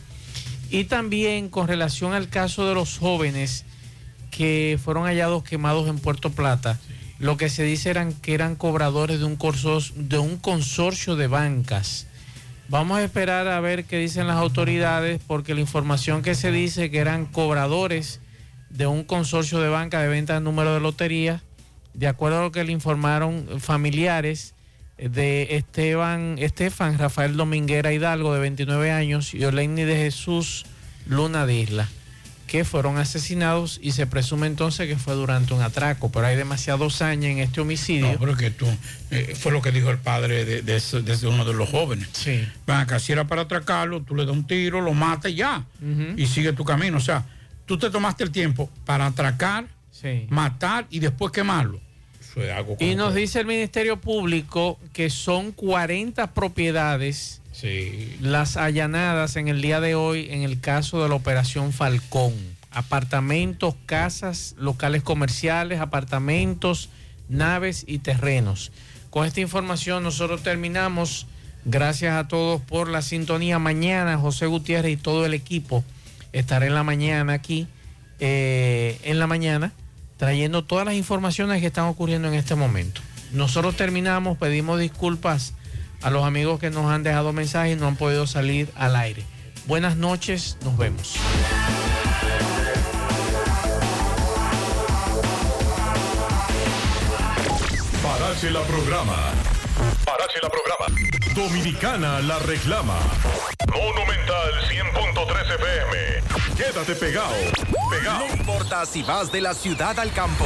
Y también con relación al caso de los jóvenes que fueron hallados quemados en Puerto Plata, lo que se dice eran que eran cobradores de un, de un consorcio de bancas. Vamos a esperar a ver qué dicen las autoridades, porque la información que se dice que eran cobradores de un consorcio de banca de venta de número de lotería, de acuerdo a lo que le informaron familiares de Esteban, Estefan Rafael Dominguera Hidalgo, de 29 años, y Oleini de Jesús Luna de Isla, que fueron asesinados y se presume entonces que fue durante un atraco, pero hay demasiados años en este homicidio. No, pero que tú, eh, fue lo que dijo el padre de, uno de los jóvenes. Sí. Van acá, si era para atracarlo, tú le das un tiro, lo matas y ya. Y sigue tu camino. O sea, tú te tomaste el tiempo para atracar, matar y después quemarlo. Eso es algo Y nos dice el Ministerio Público que son 40 propiedades las allanadas en el día de hoy en el caso de la Operación Falcón. Apartamentos, casas, locales comerciales, apartamentos, naves y terrenos. Con esta información nosotros terminamos. Gracias a todos por la sintonía. Mañana José Gutiérrez y todo el equipo estará en la mañana aquí, eh, en la mañana, trayendo todas las informaciones que están ocurriendo en este momento. Nosotros terminamos, pedimos disculpas a los amigos que nos han dejado mensajes y no han podido salir al aire. Buenas noches, nos vemos. Parache la programa. Parache la programa. Dominicana la reclama. Monumental 100.13 FM. Quédate pegado. Pegado. No importa si vas de la ciudad al campo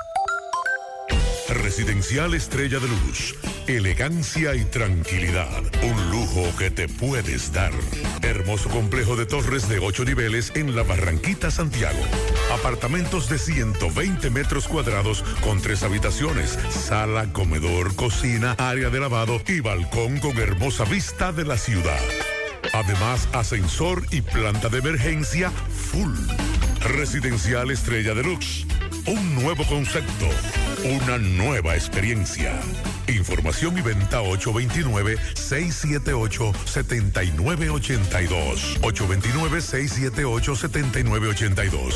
Residencial Estrella de Luz. Elegancia y tranquilidad. Un lujo que te puedes dar. Hermoso complejo de torres de 8 niveles en la Barranquita, Santiago. Apartamentos de 120 metros cuadrados con tres habitaciones, sala, comedor, cocina, área de lavado y balcón con hermosa vista de la ciudad. Además, ascensor y planta de emergencia full. Residencial Estrella Deluxe. Un nuevo concepto. Una nueva experiencia. Información y venta 829-678-7982. 829-678-7982.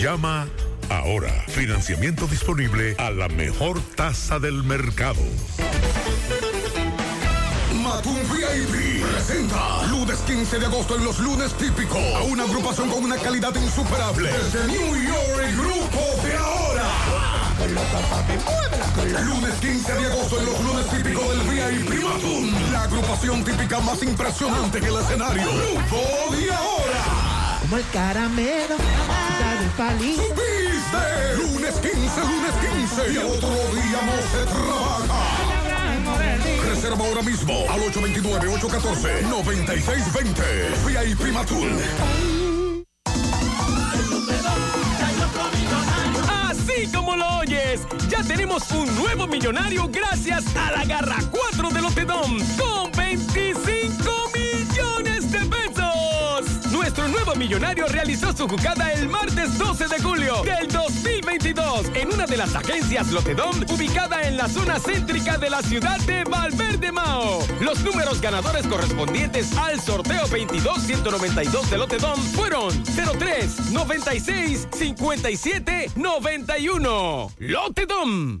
Llama ahora. Financiamiento disponible a la mejor tasa del mercado. Matun VIP presenta lunes 15 de agosto en los lunes típicos a una agrupación con una calidad insuperable. Desde New York, el grupo de ahora. Lunes 15 de agosto en los lunes típicos del VIP Matun. La agrupación típica más impresionante en el escenario. Grupo de ahora. Como el caramelo, del palito. ¡Subiste! Lunes 15, lunes 15. Y otro día no se trabaja. Reserva ahora mismo al 829-814-9620. VIP Matun. Así como lo oyes, ya tenemos un nuevo millonario gracias a la garra 4 de Lotedom con 25 millones de pesos. Nuestro nuevo millonario realizó su jugada el martes 12 de julio del 2022 en una de las agencias Lotedom ubicada en la zona céntrica de la ciudad de Valverde Mao. Los números ganadores correspondientes al sorteo 22-192 de Lotedom fueron 03, 96, 57, 91. Lotedom.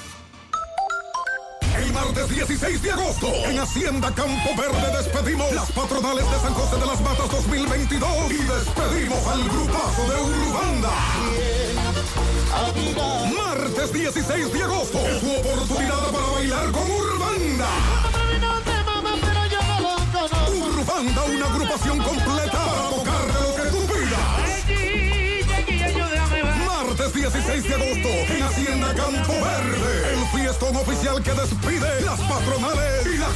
El mar martes 16 de agosto, en Hacienda Campo Verde despedimos las patronales de San José de las Matas 2022 y despedimos al grupazo de Urbanda. Martes 16 de agosto, es tu oportunidad para bailar con Urbanda. Urbanda, una agrupación completa Hacienda Campo Verde. El fiestón oficial que despide las patronales y la